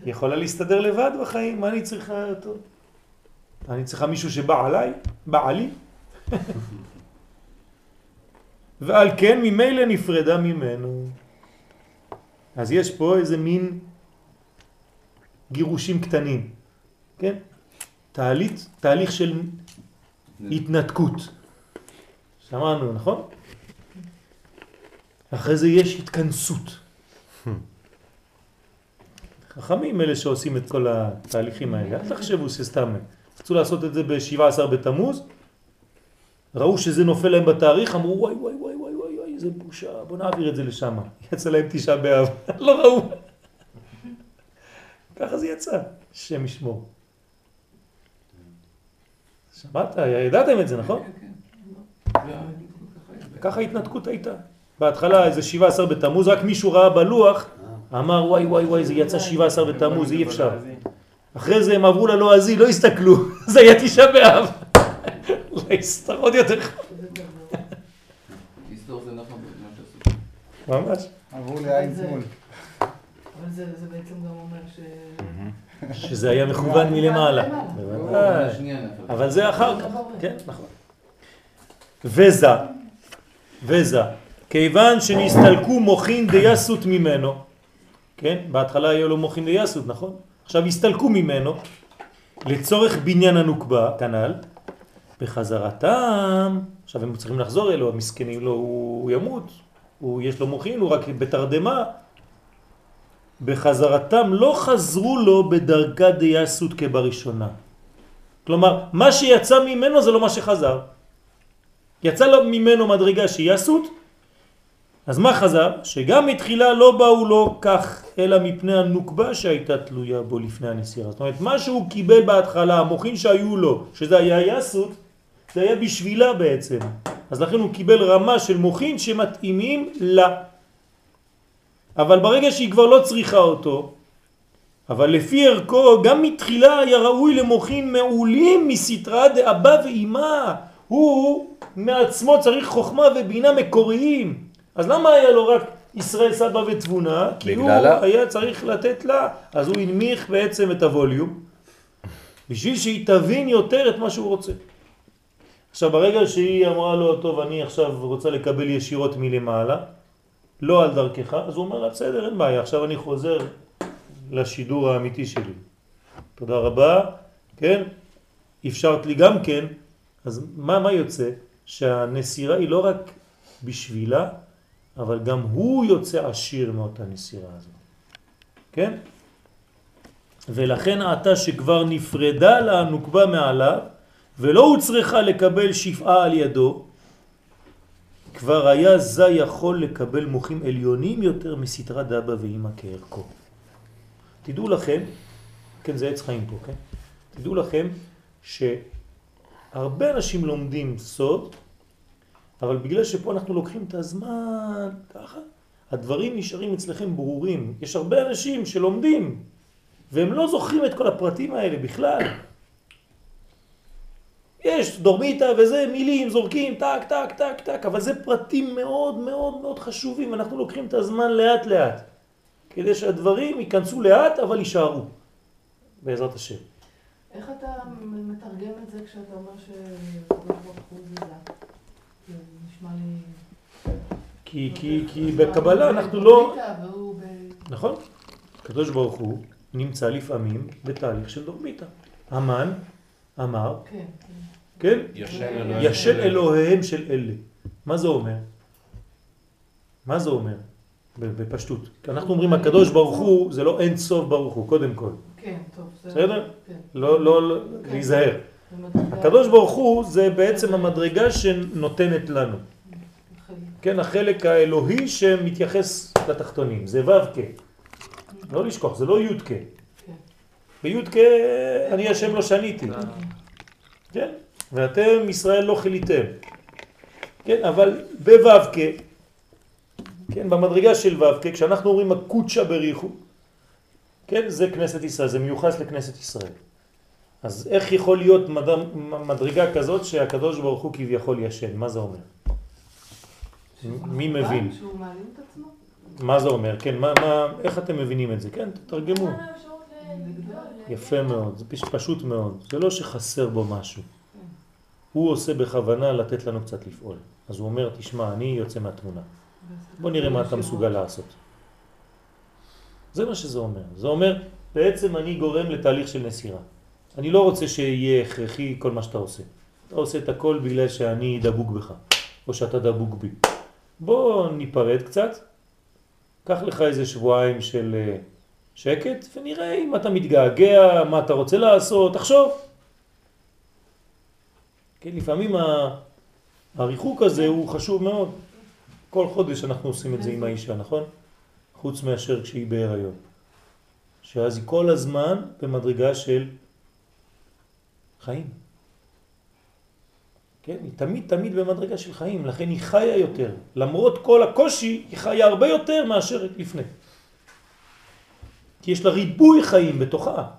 יכולה להסתדר לבד בחיים, מה אני צריכה אותו? אני צריכה מישהו שבא עליי? בא עלי? ועל כן ממילא נפרדה ממנו. אז יש פה איזה מין גירושים קטנים, כן? תהליך, תהליך של התנתקות. שמענו, נכון? אחרי זה יש התכנסות. חכמים אלה שעושים את כל התהליכים האלה, אל תחשבו שסתם. רצו לעשות את זה ב-17 בתמוז, ראו שזה נופל להם בתאריך, אמרו וואי וואי וואי וואי וואי וואי, איזה בושה, בוא נעביר את זה לשם. יצא להם תשעה באב, לא ראו. ככה זה יצא, שם ישמור. שמעת? ידעתם את זה, נכון? כן, כן. ככה. ככה ההתנתקות הייתה. בהתחלה איזה 17 בתמוז, רק מישהו ראה בלוח, אמר וואי וואי וואי זה יצא 17 בתמוז, אי אפשר. אחרי זה הם עברו ללועזי, לא הסתכלו, זה היה תשעה באב. להסתר עוד יותר נכון. ממש. עברו לעין שמאל. אבל זה זה בעצם גם אומר ש... שזה היה מכוון מלמעלה. אבל זה אחר כך. כן, נכון. וזה, וזה, כיוון שנסתלקו מוחין דייסות ממנו, כן? בהתחלה היה לו מוחין דייסות, נכון? עכשיו הסתלקו ממנו לצורך בניין הנוקבה, כנ"ל, בחזרתם, עכשיו הם צריכים לחזור אלו, המסכנים לו, הוא, הוא ימות, הוא, יש לו מוחין, הוא רק בתרדמה. בחזרתם לא חזרו לו בדרגה דייסות כבראשונה. כלומר, מה שיצא ממנו זה לא מה שחזר. יצא לו ממנו מדרגה שהיא יסות, אז מה חזר? שגם מתחילה לא באו לו כך, אלא מפני הנוקבה שהייתה תלויה בו לפני הנסירה. זאת אומרת, מה שהוא קיבל בהתחלה, המוחין שהיו לו, שזה היה יסות, זה היה בשבילה בעצם. אז לכן הוא קיבל רמה של מוחין שמתאימים לה. אבל ברגע שהיא כבר לא צריכה אותו, אבל לפי ערכו גם מתחילה היה ראוי למוחין מעולים מסתרה דאבא ואימא. הוא מעצמו צריך חוכמה ובינה מקוריים. אז למה היה לו רק ישראל סבא ותבונה? כי הוא בגללה. היה צריך לתת לה. אז הוא הנמיך בעצם את הווליום, בשביל שהיא תבין יותר את מה שהוא רוצה. עכשיו ברגע שהיא אמרה לו, טוב אני עכשיו רוצה לקבל ישירות מלמעלה, לא על דרכך, אז הוא אומר לה, בסדר, אין בעיה, עכשיו אני חוזר לשידור האמיתי שלי. תודה רבה, כן? אפשרת לי גם כן, אז מה, מה יוצא? שהנסירה היא לא רק בשבילה, אבל גם הוא יוצא עשיר מאותה נסירה הזאת. כן? ולכן עתה שכבר נפרדה לה הנוקבה מעליו, ולא הוצרכה לקבל שפעה על ידו, כבר היה זה יכול לקבל מוחים עליונים יותר מסתרה דאבא ואימא כערכו. תדעו לכם, כן זה עץ חיים פה, כן? תדעו לכם שהרבה אנשים לומדים סוד, אבל בגלל שפה אנחנו לוקחים את הזמן ככה, הדברים נשארים אצלכם ברורים. יש הרבה אנשים שלומדים והם לא זוכרים את כל הפרטים האלה בכלל. יש דורמיטה וזה, מילים, זורקים, טק, טק, טק, טק, אבל זה פרטים מאוד מאוד מאוד חשובים, אנחנו לוקחים את הזמן לאט לאט, כדי שהדברים ייכנסו לאט אבל יישארו, בעזרת השם. איך אתה מתרגם את זה כשאתה אומר שקדוש נשמע לי... כי, כי, כי בקבלה אנחנו לא... נכון? הקדוש ברוך הוא נמצא לפעמים בתהליך של דורמיטה. המן אמר, כן, כן. כן? ישן אלוהים ישן של אלה. אלוהיהם של אלה. מה זה אומר? מה זה אומר? בפשטות. אנחנו אומרים הקדוש ברוך הוא, זה לא אין סוף ברוך הוא, קודם כל. כן, טוב. זה- בסדר? כן. לא, לא, לא. להיזהר. הקדוש ברוך הוא זה בעצם המדרגה שנותנת לנו. כן, החלק האלוהי שמתייחס לתחתונים. זה ו' כ'. לא לשכוח, זה לא י' כ'. כן. בי' כ' אני השם לא שניתי. כן? ואתם ישראל לא חיליתם. כן, אבל בו' כ', כן, במדרגה של ו' כ', כשאנחנו אומרים הקודשה בריחו, כן, זה כנסת ישראל, זה מיוחס לכנסת ישראל. אז איך יכול להיות מד... מדרגה כזאת שהקדוש ברוך הוא כביכול ישן? מה זה אומר? מי מבין? שהוא מעלים את עצמו? מה זה אומר? כן, מה, מה, איך אתם מבינים את זה? כן, תתרגמו. יפה מאוד, זה פש- פשוט מאוד. זה לא שחסר בו משהו. הוא עושה בכוונה לתת לנו קצת לפעול. אז הוא אומר, תשמע, אני יוצא מהתמונה. בוא נראה מה אתה מסוגל לעשות. זה מה שזה אומר. זה אומר, בעצם אני גורם לתהליך של נסירה. אני לא רוצה שיהיה הכרחי כל מה שאתה עושה. אתה עושה את הכל בגלל שאני דבוק בך, או שאתה דבוק בי. בוא ניפרד קצת, קח לך איזה שבועיים של אה, שקט, ונראה אם אתה מתגעגע, מה אתה רוצה לעשות, תחשוב. כן, לפעמים הריחוק הזה הוא חשוב מאוד. כל חודש אנחנו עושים את זה עם האישה, נכון? חוץ מאשר כשהיא בהיריון. שאז היא כל הזמן במדרגה של חיים. כן, היא תמיד תמיד במדרגה של חיים, לכן היא חיה יותר. למרות כל הקושי, היא חיה הרבה יותר מאשר לפני. כי יש לה ריבוי חיים בתוכה.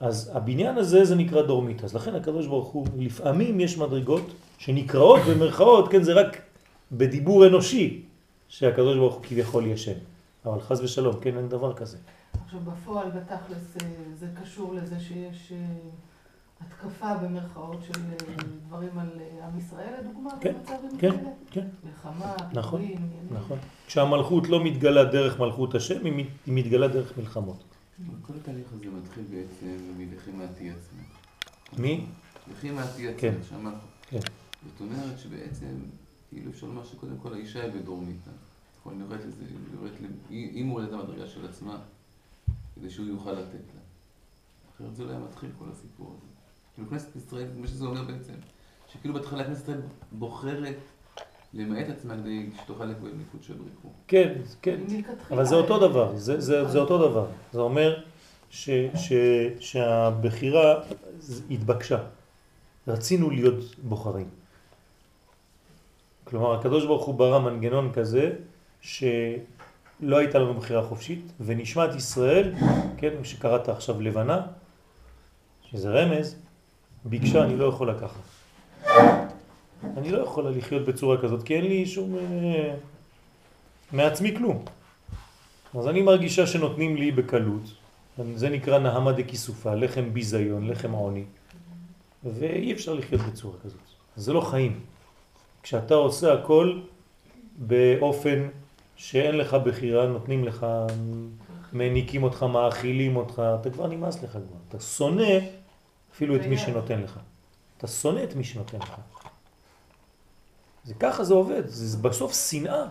אז הבניין הזה זה נקרא דורמית, אז לכן הקדוש ברוך הוא, לפעמים יש מדרגות שנקראות במרכאות, כן, זה רק בדיבור אנושי שהקדוש ברוך הוא כביכול ישן, אבל חז ושלום, כן, אין דבר כזה. עכשיו בפועל, בתכלס, אה, זה קשור לזה שיש אה, התקפה במרכאות של אה, דברים על אה, עם ישראל, לדוגמה, כן, במצבים כן, כאלה? כן. מלחמה, נכון, עניינים. נכון. כשהמלכות לא מתגלה דרך מלכות השם, היא מת- היא מתגלה דרך מלחמות. כל התהליך הזה מתחיל בעצם מלחימת אי עצמה. מי? לחימת אי עצמה, כן. שאמרנו. כן. זאת אומרת שבעצם, כאילו אפשר לומר שקודם כל האישה היא בדורמיתה. נכון, היא יורדת לזה, ל... היא מולדת המדרגה של עצמה, כדי שהוא יוכל לתת לה. אחרת זה לא היה מתחיל כל הסיפור הזה. כאילו כנסת ישראל, מה שזה אומר בעצם, שכאילו בהתחלה כנסת ישראל בוחרת למעט עצמה כדי שתוכל לקבל מלכות של בריחו. כן, כן. אבל זה אותו דבר, זה, זה, זה אותו דבר. זה אומר ש, ש, שהבחירה התבקשה. רצינו להיות בוחרים. כלומר, הקדוש ברוך הוא ברא מנגנון כזה שלא הייתה לנו בחירה חופשית, ונשמת ישראל, כן, שקראת עכשיו לבנה, שזה רמז, ביקשה, אני לא יכולה ככה. אני לא יכולה לחיות בצורה כזאת, כי אין לי שום... אה, מעצמי כלום. אז אני מרגישה שנותנים לי בקלות, זה נקרא נהמה דקיסופה, לחם ביזיון, לחם עוני, ואי אפשר לחיות בצורה כזאת. זה לא חיים. כשאתה עושה הכל באופן שאין לך בחירה, נותנים לך, מעניקים אותך, מאכילים אותך, אתה כבר נמאס לך כבר. אתה שונא אפילו את מי שנותן לך. אתה שונא את מי שנותן לך. זה ככה זה עובד, זה בסוף שנאה.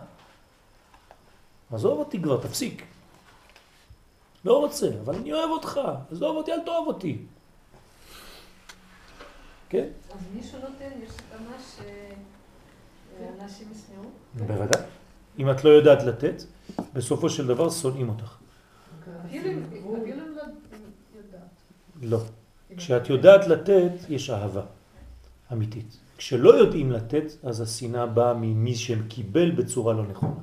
עזוב אותי כבר, תפסיק. לא רוצה, אבל אני אוהב אותך, עזוב אותי, אל תאהב אותי. כן? אז מי שנותן, יש סכנה שאנשים ישנאו? בוודאי. אם את לא יודעת לתת, בסופו של דבר שונאים אותך. אם אפילו אם לא יודעת. לא. כשאת יודעת לתת, יש אהבה אמיתית. כשלא יודעים לתת, אז השנאה באה ממי שקיבל בצורה לא נכונה.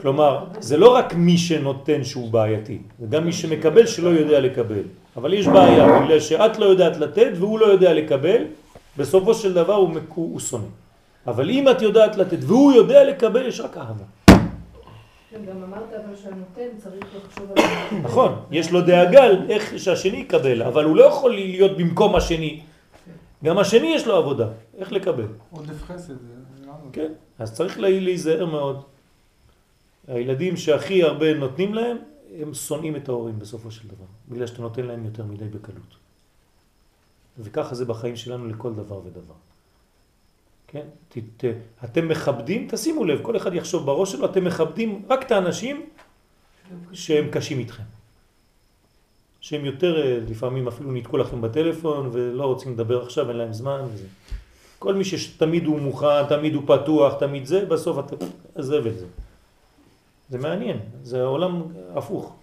כלומר. זה לא רק מי שנותן שהוא בעייתי, זה גם מי שמקבל שלא יודע לקבל. אבל יש בעיה, בגלל שאת לא יודעת לתת והוא לא יודע לקבל, בסופו של דבר הוא, מקו, הוא שונא. אבל אם את יודעת לתת והוא יודע לקבל, יש רק אהבה. כן, גם אמרת אבל שהנותן צריך לחשוב על זה. נכון, יש לו דאגה איך שהשני יקבל, אבל הוא לא יכול להיות במקום השני. גם השני יש לו עבודה, איך לקבל. עודף חסד. כן, אז צריך לה- להיזהר מאוד. הילדים שהכי הרבה נותנים להם, הם שונאים את ההורים בסופו של דבר, בגלל שאתה נותן להם יותר מדי בקלות. וככה זה בחיים שלנו לכל דבר ודבר. כן? ת, ת, אתם מכבדים, תשימו לב, כל אחד יחשוב בראש שלו, אתם מכבדים רק את האנשים שהם קשים איתכם. שהם יותר, אה, לפעמים אפילו ניתקו לכם בטלפון ולא רוצים לדבר עכשיו, אין להם זמן וזה. כל מי שתמיד הוא מוכן, תמיד הוא פתוח, תמיד זה, בסוף אתה עזב את זה. זה מעניין, זה עולם הפוך.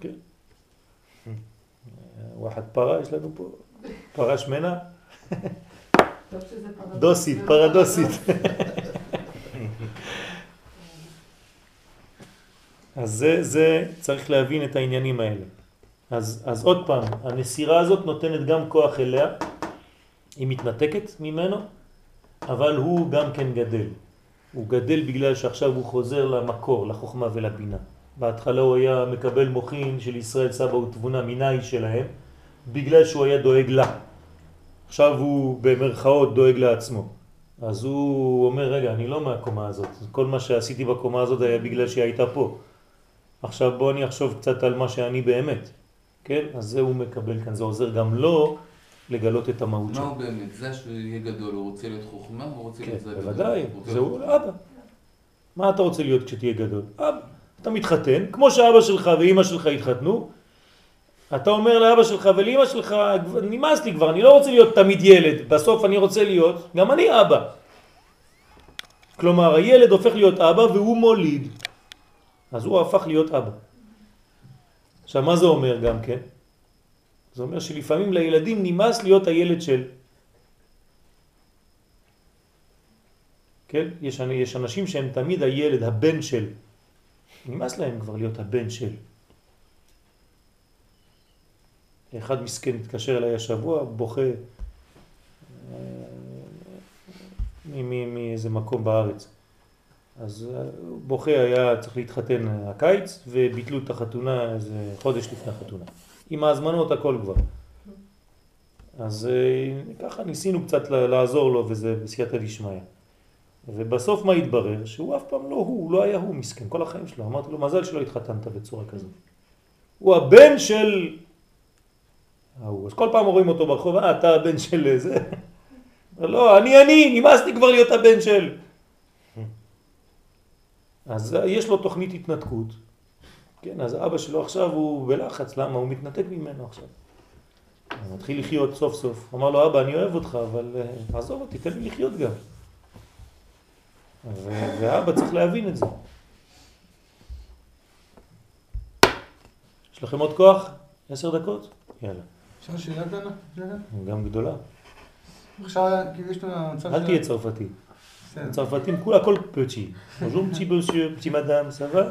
כן. וואחד פרה יש לנו פה, פרה שמנה, דוסית, פרדוסית. אז זה, זה, צריך להבין את העניינים האלה. אז, אז עוד פעם, הנסירה הזאת נותנת גם כוח אליה, היא מתנתקת ממנו, אבל הוא גם כן גדל. הוא גדל בגלל שעכשיו הוא חוזר למקור, לחוכמה ולבינה. בהתחלה הוא היה מקבל מוחין של ישראל סבא ותבונה מיני שלהם, בגלל שהוא היה דואג לה. עכשיו הוא במרכאות דואג לעצמו. אז הוא אומר, רגע, אני לא מהקומה הזאת. כל מה שעשיתי בקומה הזאת היה בגלל שהיא הייתה פה. עכשיו בוא אני אחשוב קצת על מה שאני באמת. כן? אז זה הוא מקבל כאן. זה עוזר גם לו לגלות את המהות מה שלו. הוא באמת? זה שהוא יהיה גדול, הוא רוצה להיות חוכמה, הוא רוצה כן, להיות זה הגדול. בוודאי, הוא רוצה זהו אבא. מה אתה רוצה להיות כשתהיה גדול? אבא. אתה מתחתן, כמו שאבא שלך ואימא שלך התחתנו, אתה אומר לאבא שלך ולאמא שלך, נמאס לי כבר, אני לא רוצה להיות תמיד ילד, בסוף אני רוצה להיות, גם אני אבא. כלומר, הילד הופך להיות אבא והוא מוליד, אז הוא הפך להיות אבא. עכשיו, מה זה אומר גם כן? זה אומר שלפעמים לילדים נמאס להיות הילד של. כן? יש, יש אנשים שהם תמיד הילד, הבן של. נמאס להם כבר להיות הבן של. אחד מסכן התקשר אליי השבוע, בוכה אה, מאיזה מקום בארץ. אז אה, בוכה היה צריך להתחתן הקיץ, וביטלו את החתונה איזה חודש לפני החתונה. עם ההזמנות הכל כבר. אז אה, ככה ניסינו קצת לעזור לו, וזה בסייעתא דשמיא. ובסוף מה התברר? שהוא אף פעם לא הוא, הוא לא היה הוא מסכן, כל החיים שלו. אמרתי לו, מזל שלא התחתנת בצורה כזאת. הוא הבן של... ההוא. אז כל פעם רואים אותו ברחוב, אה, אתה הבן של זה. לא, אני אני, נמאס לי כבר להיות הבן של... אז יש לו תוכנית התנתקות. כן, אז אבא שלו עכשיו הוא בלחץ, למה? הוא מתנתק ממנו עכשיו. הוא מתחיל לחיות סוף סוף. אמר לו, אבא, אני אוהב אותך, אבל uh, עזוב אותי, תן לי לחיות גם. ואבא צריך להבין את זה. יש לכם עוד כוח? עשר דקות? יאללה. אפשר שאלה קטנה? גם גדולה. עכשיו, כאילו יש לנו מצב אל תהיה צרפתי. צרפתים, כולה הכל פצ'י. va?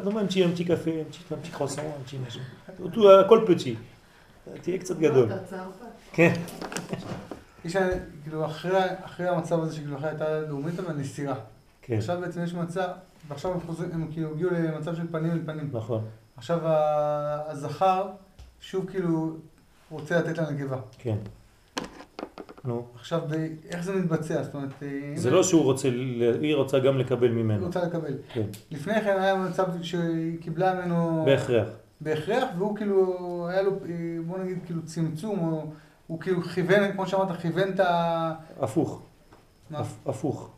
non, un petit, un petit café, un petit, un petit croissant, un petit machin. tout, הכל פצ'י. תהיה קצת גדול. אתה צרפת. כן. יש, כאילו, אחרי המצב הזה שכאילו אחרי הייתה לאומית אבל נסירה. כן, עכשיו בעצם יש מצב, ועכשיו הם חוזרים, הם כאילו הגיעו למצב של פנים אל פנים. נכון. עכשיו הזכר שוב כאילו רוצה לתת לנקבה. כן. נו. עכשיו, איך זה מתבצע? זאת אומרת, אה, זה לא שהוא רוצה, היא רוצה גם לקבל היא ממנו. רוצה לקבל. כן. לפני כן היה מצב שהיא קיבלה ממנו... בהכרח. בהכרח, והוא כאילו, היה לו, אה, בוא נגיד, כאילו צמצום, או הוא כאילו כיוון, כמו שאמרת, כיוון את ה... הפוך. מה? הפ- הפוך.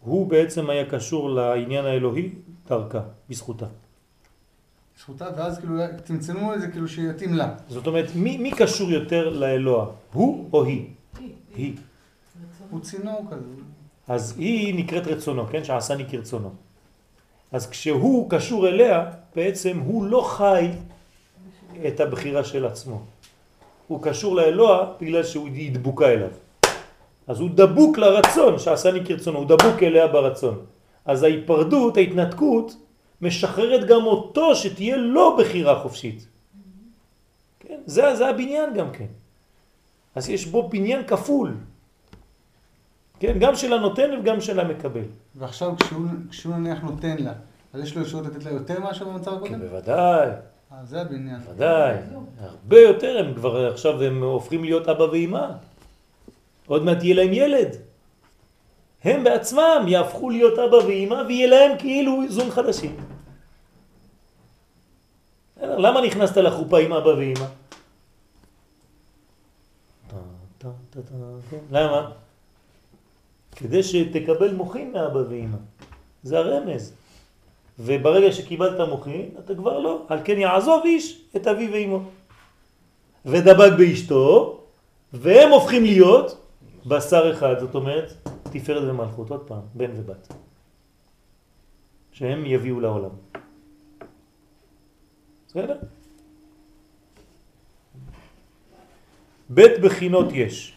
הוא בעצם היה קשור לעניין האלוהי דרכה, בזכותה. זכותה, ואז כאילו צמצמו את זה כאילו שיתאים לה. זאת אומרת, מי, מי קשור יותר לאלוה? הוא או היא? היא, היא. הוא צינור כזה. אז היא נקראת רצונו, כן? שעשני כרצונו. אז כשהוא קשור אליה, בעצם הוא לא חי את הבחירה של עצמו. הוא קשור לאלוה בגלל שהיא דבוקה אליו. אז הוא דבוק לרצון שעשני כרצונו, הוא דבוק אליה ברצון. אז ההיפרדות, ההתנתקות, משחררת גם אותו שתהיה לא בחירה חופשית. כן? זה, זה הבניין גם כן. אז יש בו בניין כפול. כן? גם של הנותן וגם של המקבל. ועכשיו כשהוא, כשהוא נניח נותן לה, אז יש לו אפשרות לתת לה יותר מאשר במצב כן, הקודם? בוודאי, אה, זה הבניין. בוודאי. הרבה יותר, הם כבר עכשיו הם הופכים להיות אבא ואמא. עוד מעט יהיה להם ילד. הם בעצמם יהפכו להיות אבא ואמא ויהיה להם כאילו זון חדשים. למה נכנסת לחופה עם אבא טה, כן. למה? כדי שתקבל מוחין מאבא ואמא. זה הרמז. וברגע שקיבלת מוחין, אתה כבר לא. על כן יעזוב איש את אביו ואמו. ודבק באשתו, והם הופכים להיות בשר אחד, זאת אומרת, תפארת ומלכות, עוד פעם, בן ובת. שהם יביאו לעולם. בסדר? בית בחינות יש.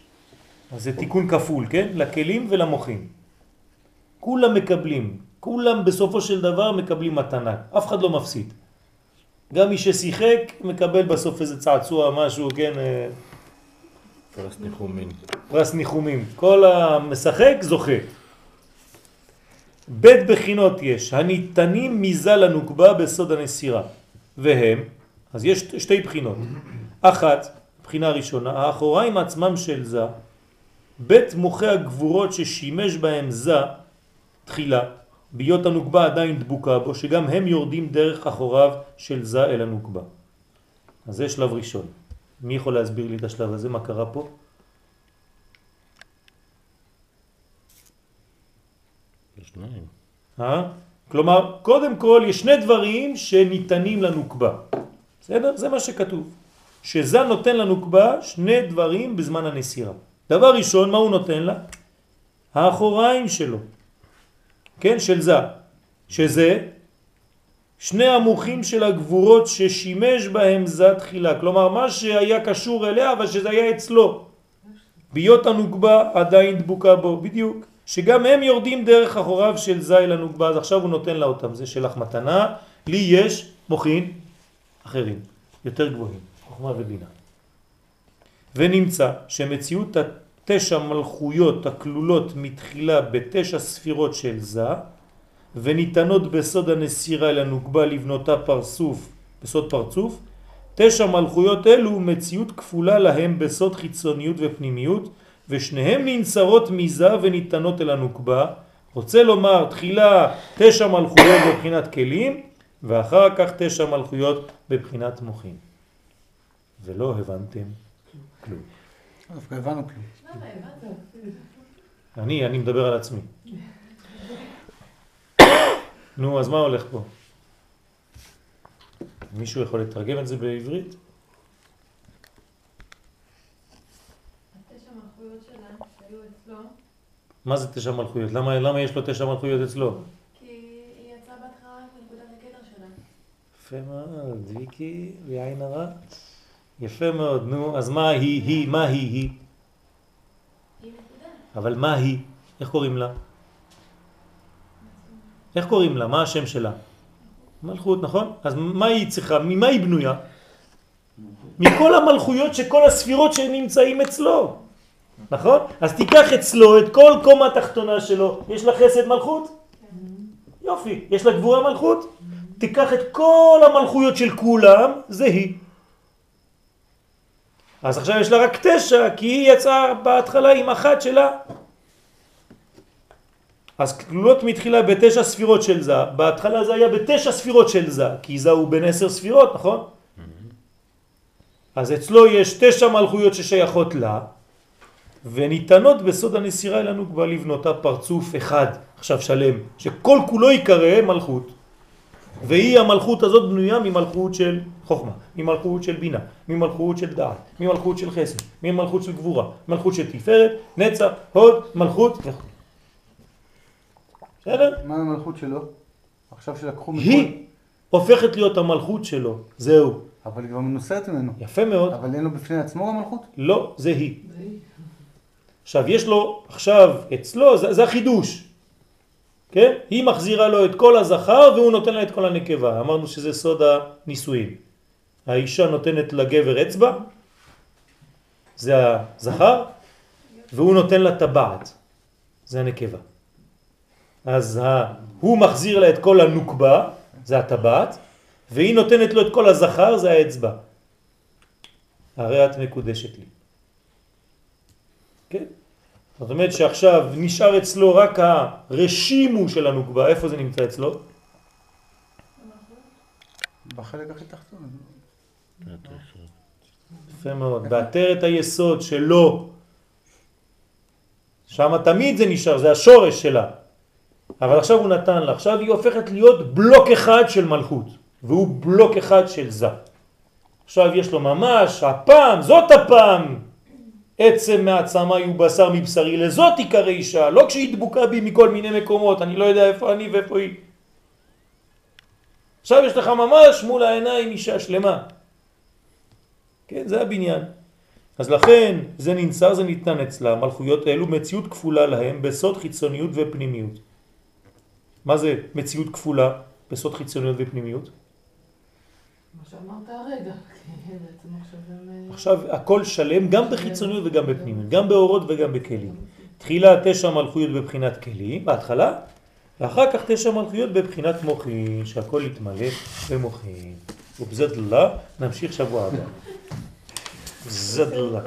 אז זה תיקון כפול, כן? לכלים ולמוחים. כולם מקבלים, כולם בסופו של דבר מקבלים מתנה, אף אחד לא מפסיד. גם מי ששיחק מקבל בסוף איזה צעצוע, משהו, כן, אה, פרס ניחומין. פרס ניחומים. כל המשחק זוכה. בית בחינות יש, הניתנים מזה לנוקבה בסוד הנסירה. והם, אז יש שתי בחינות. אחת, בחינה ראשונה, האחוריים עצמם של זה, בית מוחי הגבורות ששימש בהם זה תחילה, ביות הנוקבה עדיין דבוקה בו, שגם הם יורדים דרך אחוריו של זה אל הנוקבה. אז זה שלב ראשון. מי יכול להסביר לי את השלב הזה? מה קרה פה? שניים. אה? כלומר, קודם כל יש שני דברים שניתנים לנוקבה. בסדר? זה מה שכתוב. שזה נותן לנוקבה שני דברים בזמן הנסירה. דבר ראשון, מה הוא נותן לה? האחוריים שלו. כן, של זה. שזה שני המוחים של הגבורות ששימש בהם זה תחילה. כלומר, מה שהיה קשור אליה, אבל שזה היה אצלו. ביות הנוקבה עדיין דבוקה בו, בדיוק. שגם הם יורדים דרך אחוריו של זי לנוקבה, אז עכשיו הוא נותן לה אותם, זה שלך מתנה, לי יש מוחין אחרים, יותר גבוהים, חוכמה ובינה. ונמצא שמציאות התשע מלכויות הכלולות מתחילה בתשע ספירות של זה וניתנות בסוד הנסירה אל הנוגבה לבנותה פרצוף, בסוד פרצוף, תשע מלכויות אלו מציאות כפולה להם בסוד חיצוניות ופנימיות ושניהם ננצרות מזה וניתנות אל הנוקבה. רוצה לומר תחילה תשע מלכויות בבחינת כלים ואחר כך תשע מלכויות בבחינת מוחים. ולא הבנתם כלום. דווקא הבנו כלום. למה הבנת? אני, אני מדבר על עצמי. נו, אז מה הולך פה? מישהו יכול לתרגם את זה בעברית? מה זה תשע מלכויות? למה, למה יש לו תשע מלכויות אצלו? כי היא יצאה בהתחלה מנקודת הכתר שלה. יפה מאוד, ויקי, בעין הרע. יפה מאוד, נו, אז מה היא, היא, מה היא, היא? היא נקודה. אבל מה היא? איך קוראים לה? איך קוראים לה? מה השם שלה? מלכות, נכון? אז מה היא צריכה? ממה היא בנויה? מכל המלכויות שכל הספירות שנמצאים אצלו. נכון? אז תיקח אצלו את כל קומה התחתונה שלו. יש לה חסד מלכות? יופי. יש לה גבורה מלכות? תיקח את כל המלכויות של כולם, זה היא. אז עכשיו יש לה רק תשע, כי היא יצאה בהתחלה עם אחת שלה. אז כלולות מתחילה בתשע ספירות של זה, בהתחלה זה היה בתשע ספירות של זה, כי זה הוא בין עשר ספירות, נכון? אז אצלו יש תשע מלכויות ששייכות לה, וניתנות בסוד הנסירה אל הנוגבה לבנותה פרצוף אחד, עכשיו שלם, שכל כולו יקרא מלכות. והיא המלכות הזאת בנויה ממלכות של חוכמה, ממלכות של בינה, ממלכות של דעת, ממלכות של חסד, ממלכות של גבורה, מלכות של תפארת, נצח, הוד, מלכות וכו'. בסדר? מה המלכות שלו? עכשיו שלקחו מכל... היא הופכת להיות המלכות שלו, זהו. אבל היא כבר מנוסרת ממנו. יפה מאוד. אבל אין לו בפני עצמו המלכות? לא, זה היא. עכשיו, יש לו, עכשיו, אצלו, זה, זה החידוש. כן? היא מחזירה לו את כל הזכר והוא נותן לה את כל הנקבה. אמרנו שזה סוד הנישואים. האישה נותנת לגבר אצבע, זה הזכר, והוא נותן לה טבעת, זה הנקבה. אז. הוא מחזיר לה את כל הנוקבה, זה הטבעת, והיא נותנת לו את כל הזכר, זה האצבע. הרי את מקודשת לי. כן? זאת אומרת שעכשיו נשאר אצלו רק הרשימו של הנוקבה, איפה זה נמצא אצלו? בחלק הכי תחתון. יפה מאוד, בעטרת היסוד שלו, שם תמיד זה נשאר, זה השורש שלה. אבל עכשיו הוא נתן לה, עכשיו היא הופכת להיות בלוק אחד של מלכות, והוא בלוק אחד של זה. עכשיו יש לו ממש, הפעם, זאת הפעם, עצם מעצמה יהיו בשר מבשרי, לזאת תיקרא אישה, לא כשהיא דבוקה בי מכל מיני מקומות, אני לא יודע איפה אני ואיפה היא. עכשיו יש לך ממש מול העיניים אישה שלמה. כן, זה הבניין. אז לכן זה ננצר, זה ניתן אצלה, מלכויות האלו מציאות כפולה להם בסוד חיצוניות ופנימיות. מה זה מציאות כפולה בסוד חיצוניות ופנימיות? מה שאמרת הרגע, עכשיו הם... אה, עכשיו הכל שלם גם בחיצוניות וגם בפנימיות, גם באורות וגם בכלים. תחילה תשע מלכויות בבחינת כלים, בהתחלה, ואחר כך תשע מלכויות בבחינת מוחין, שהכל יתמלא במוחין. ובזדלה נמשיך שבוע הבא. זדלה.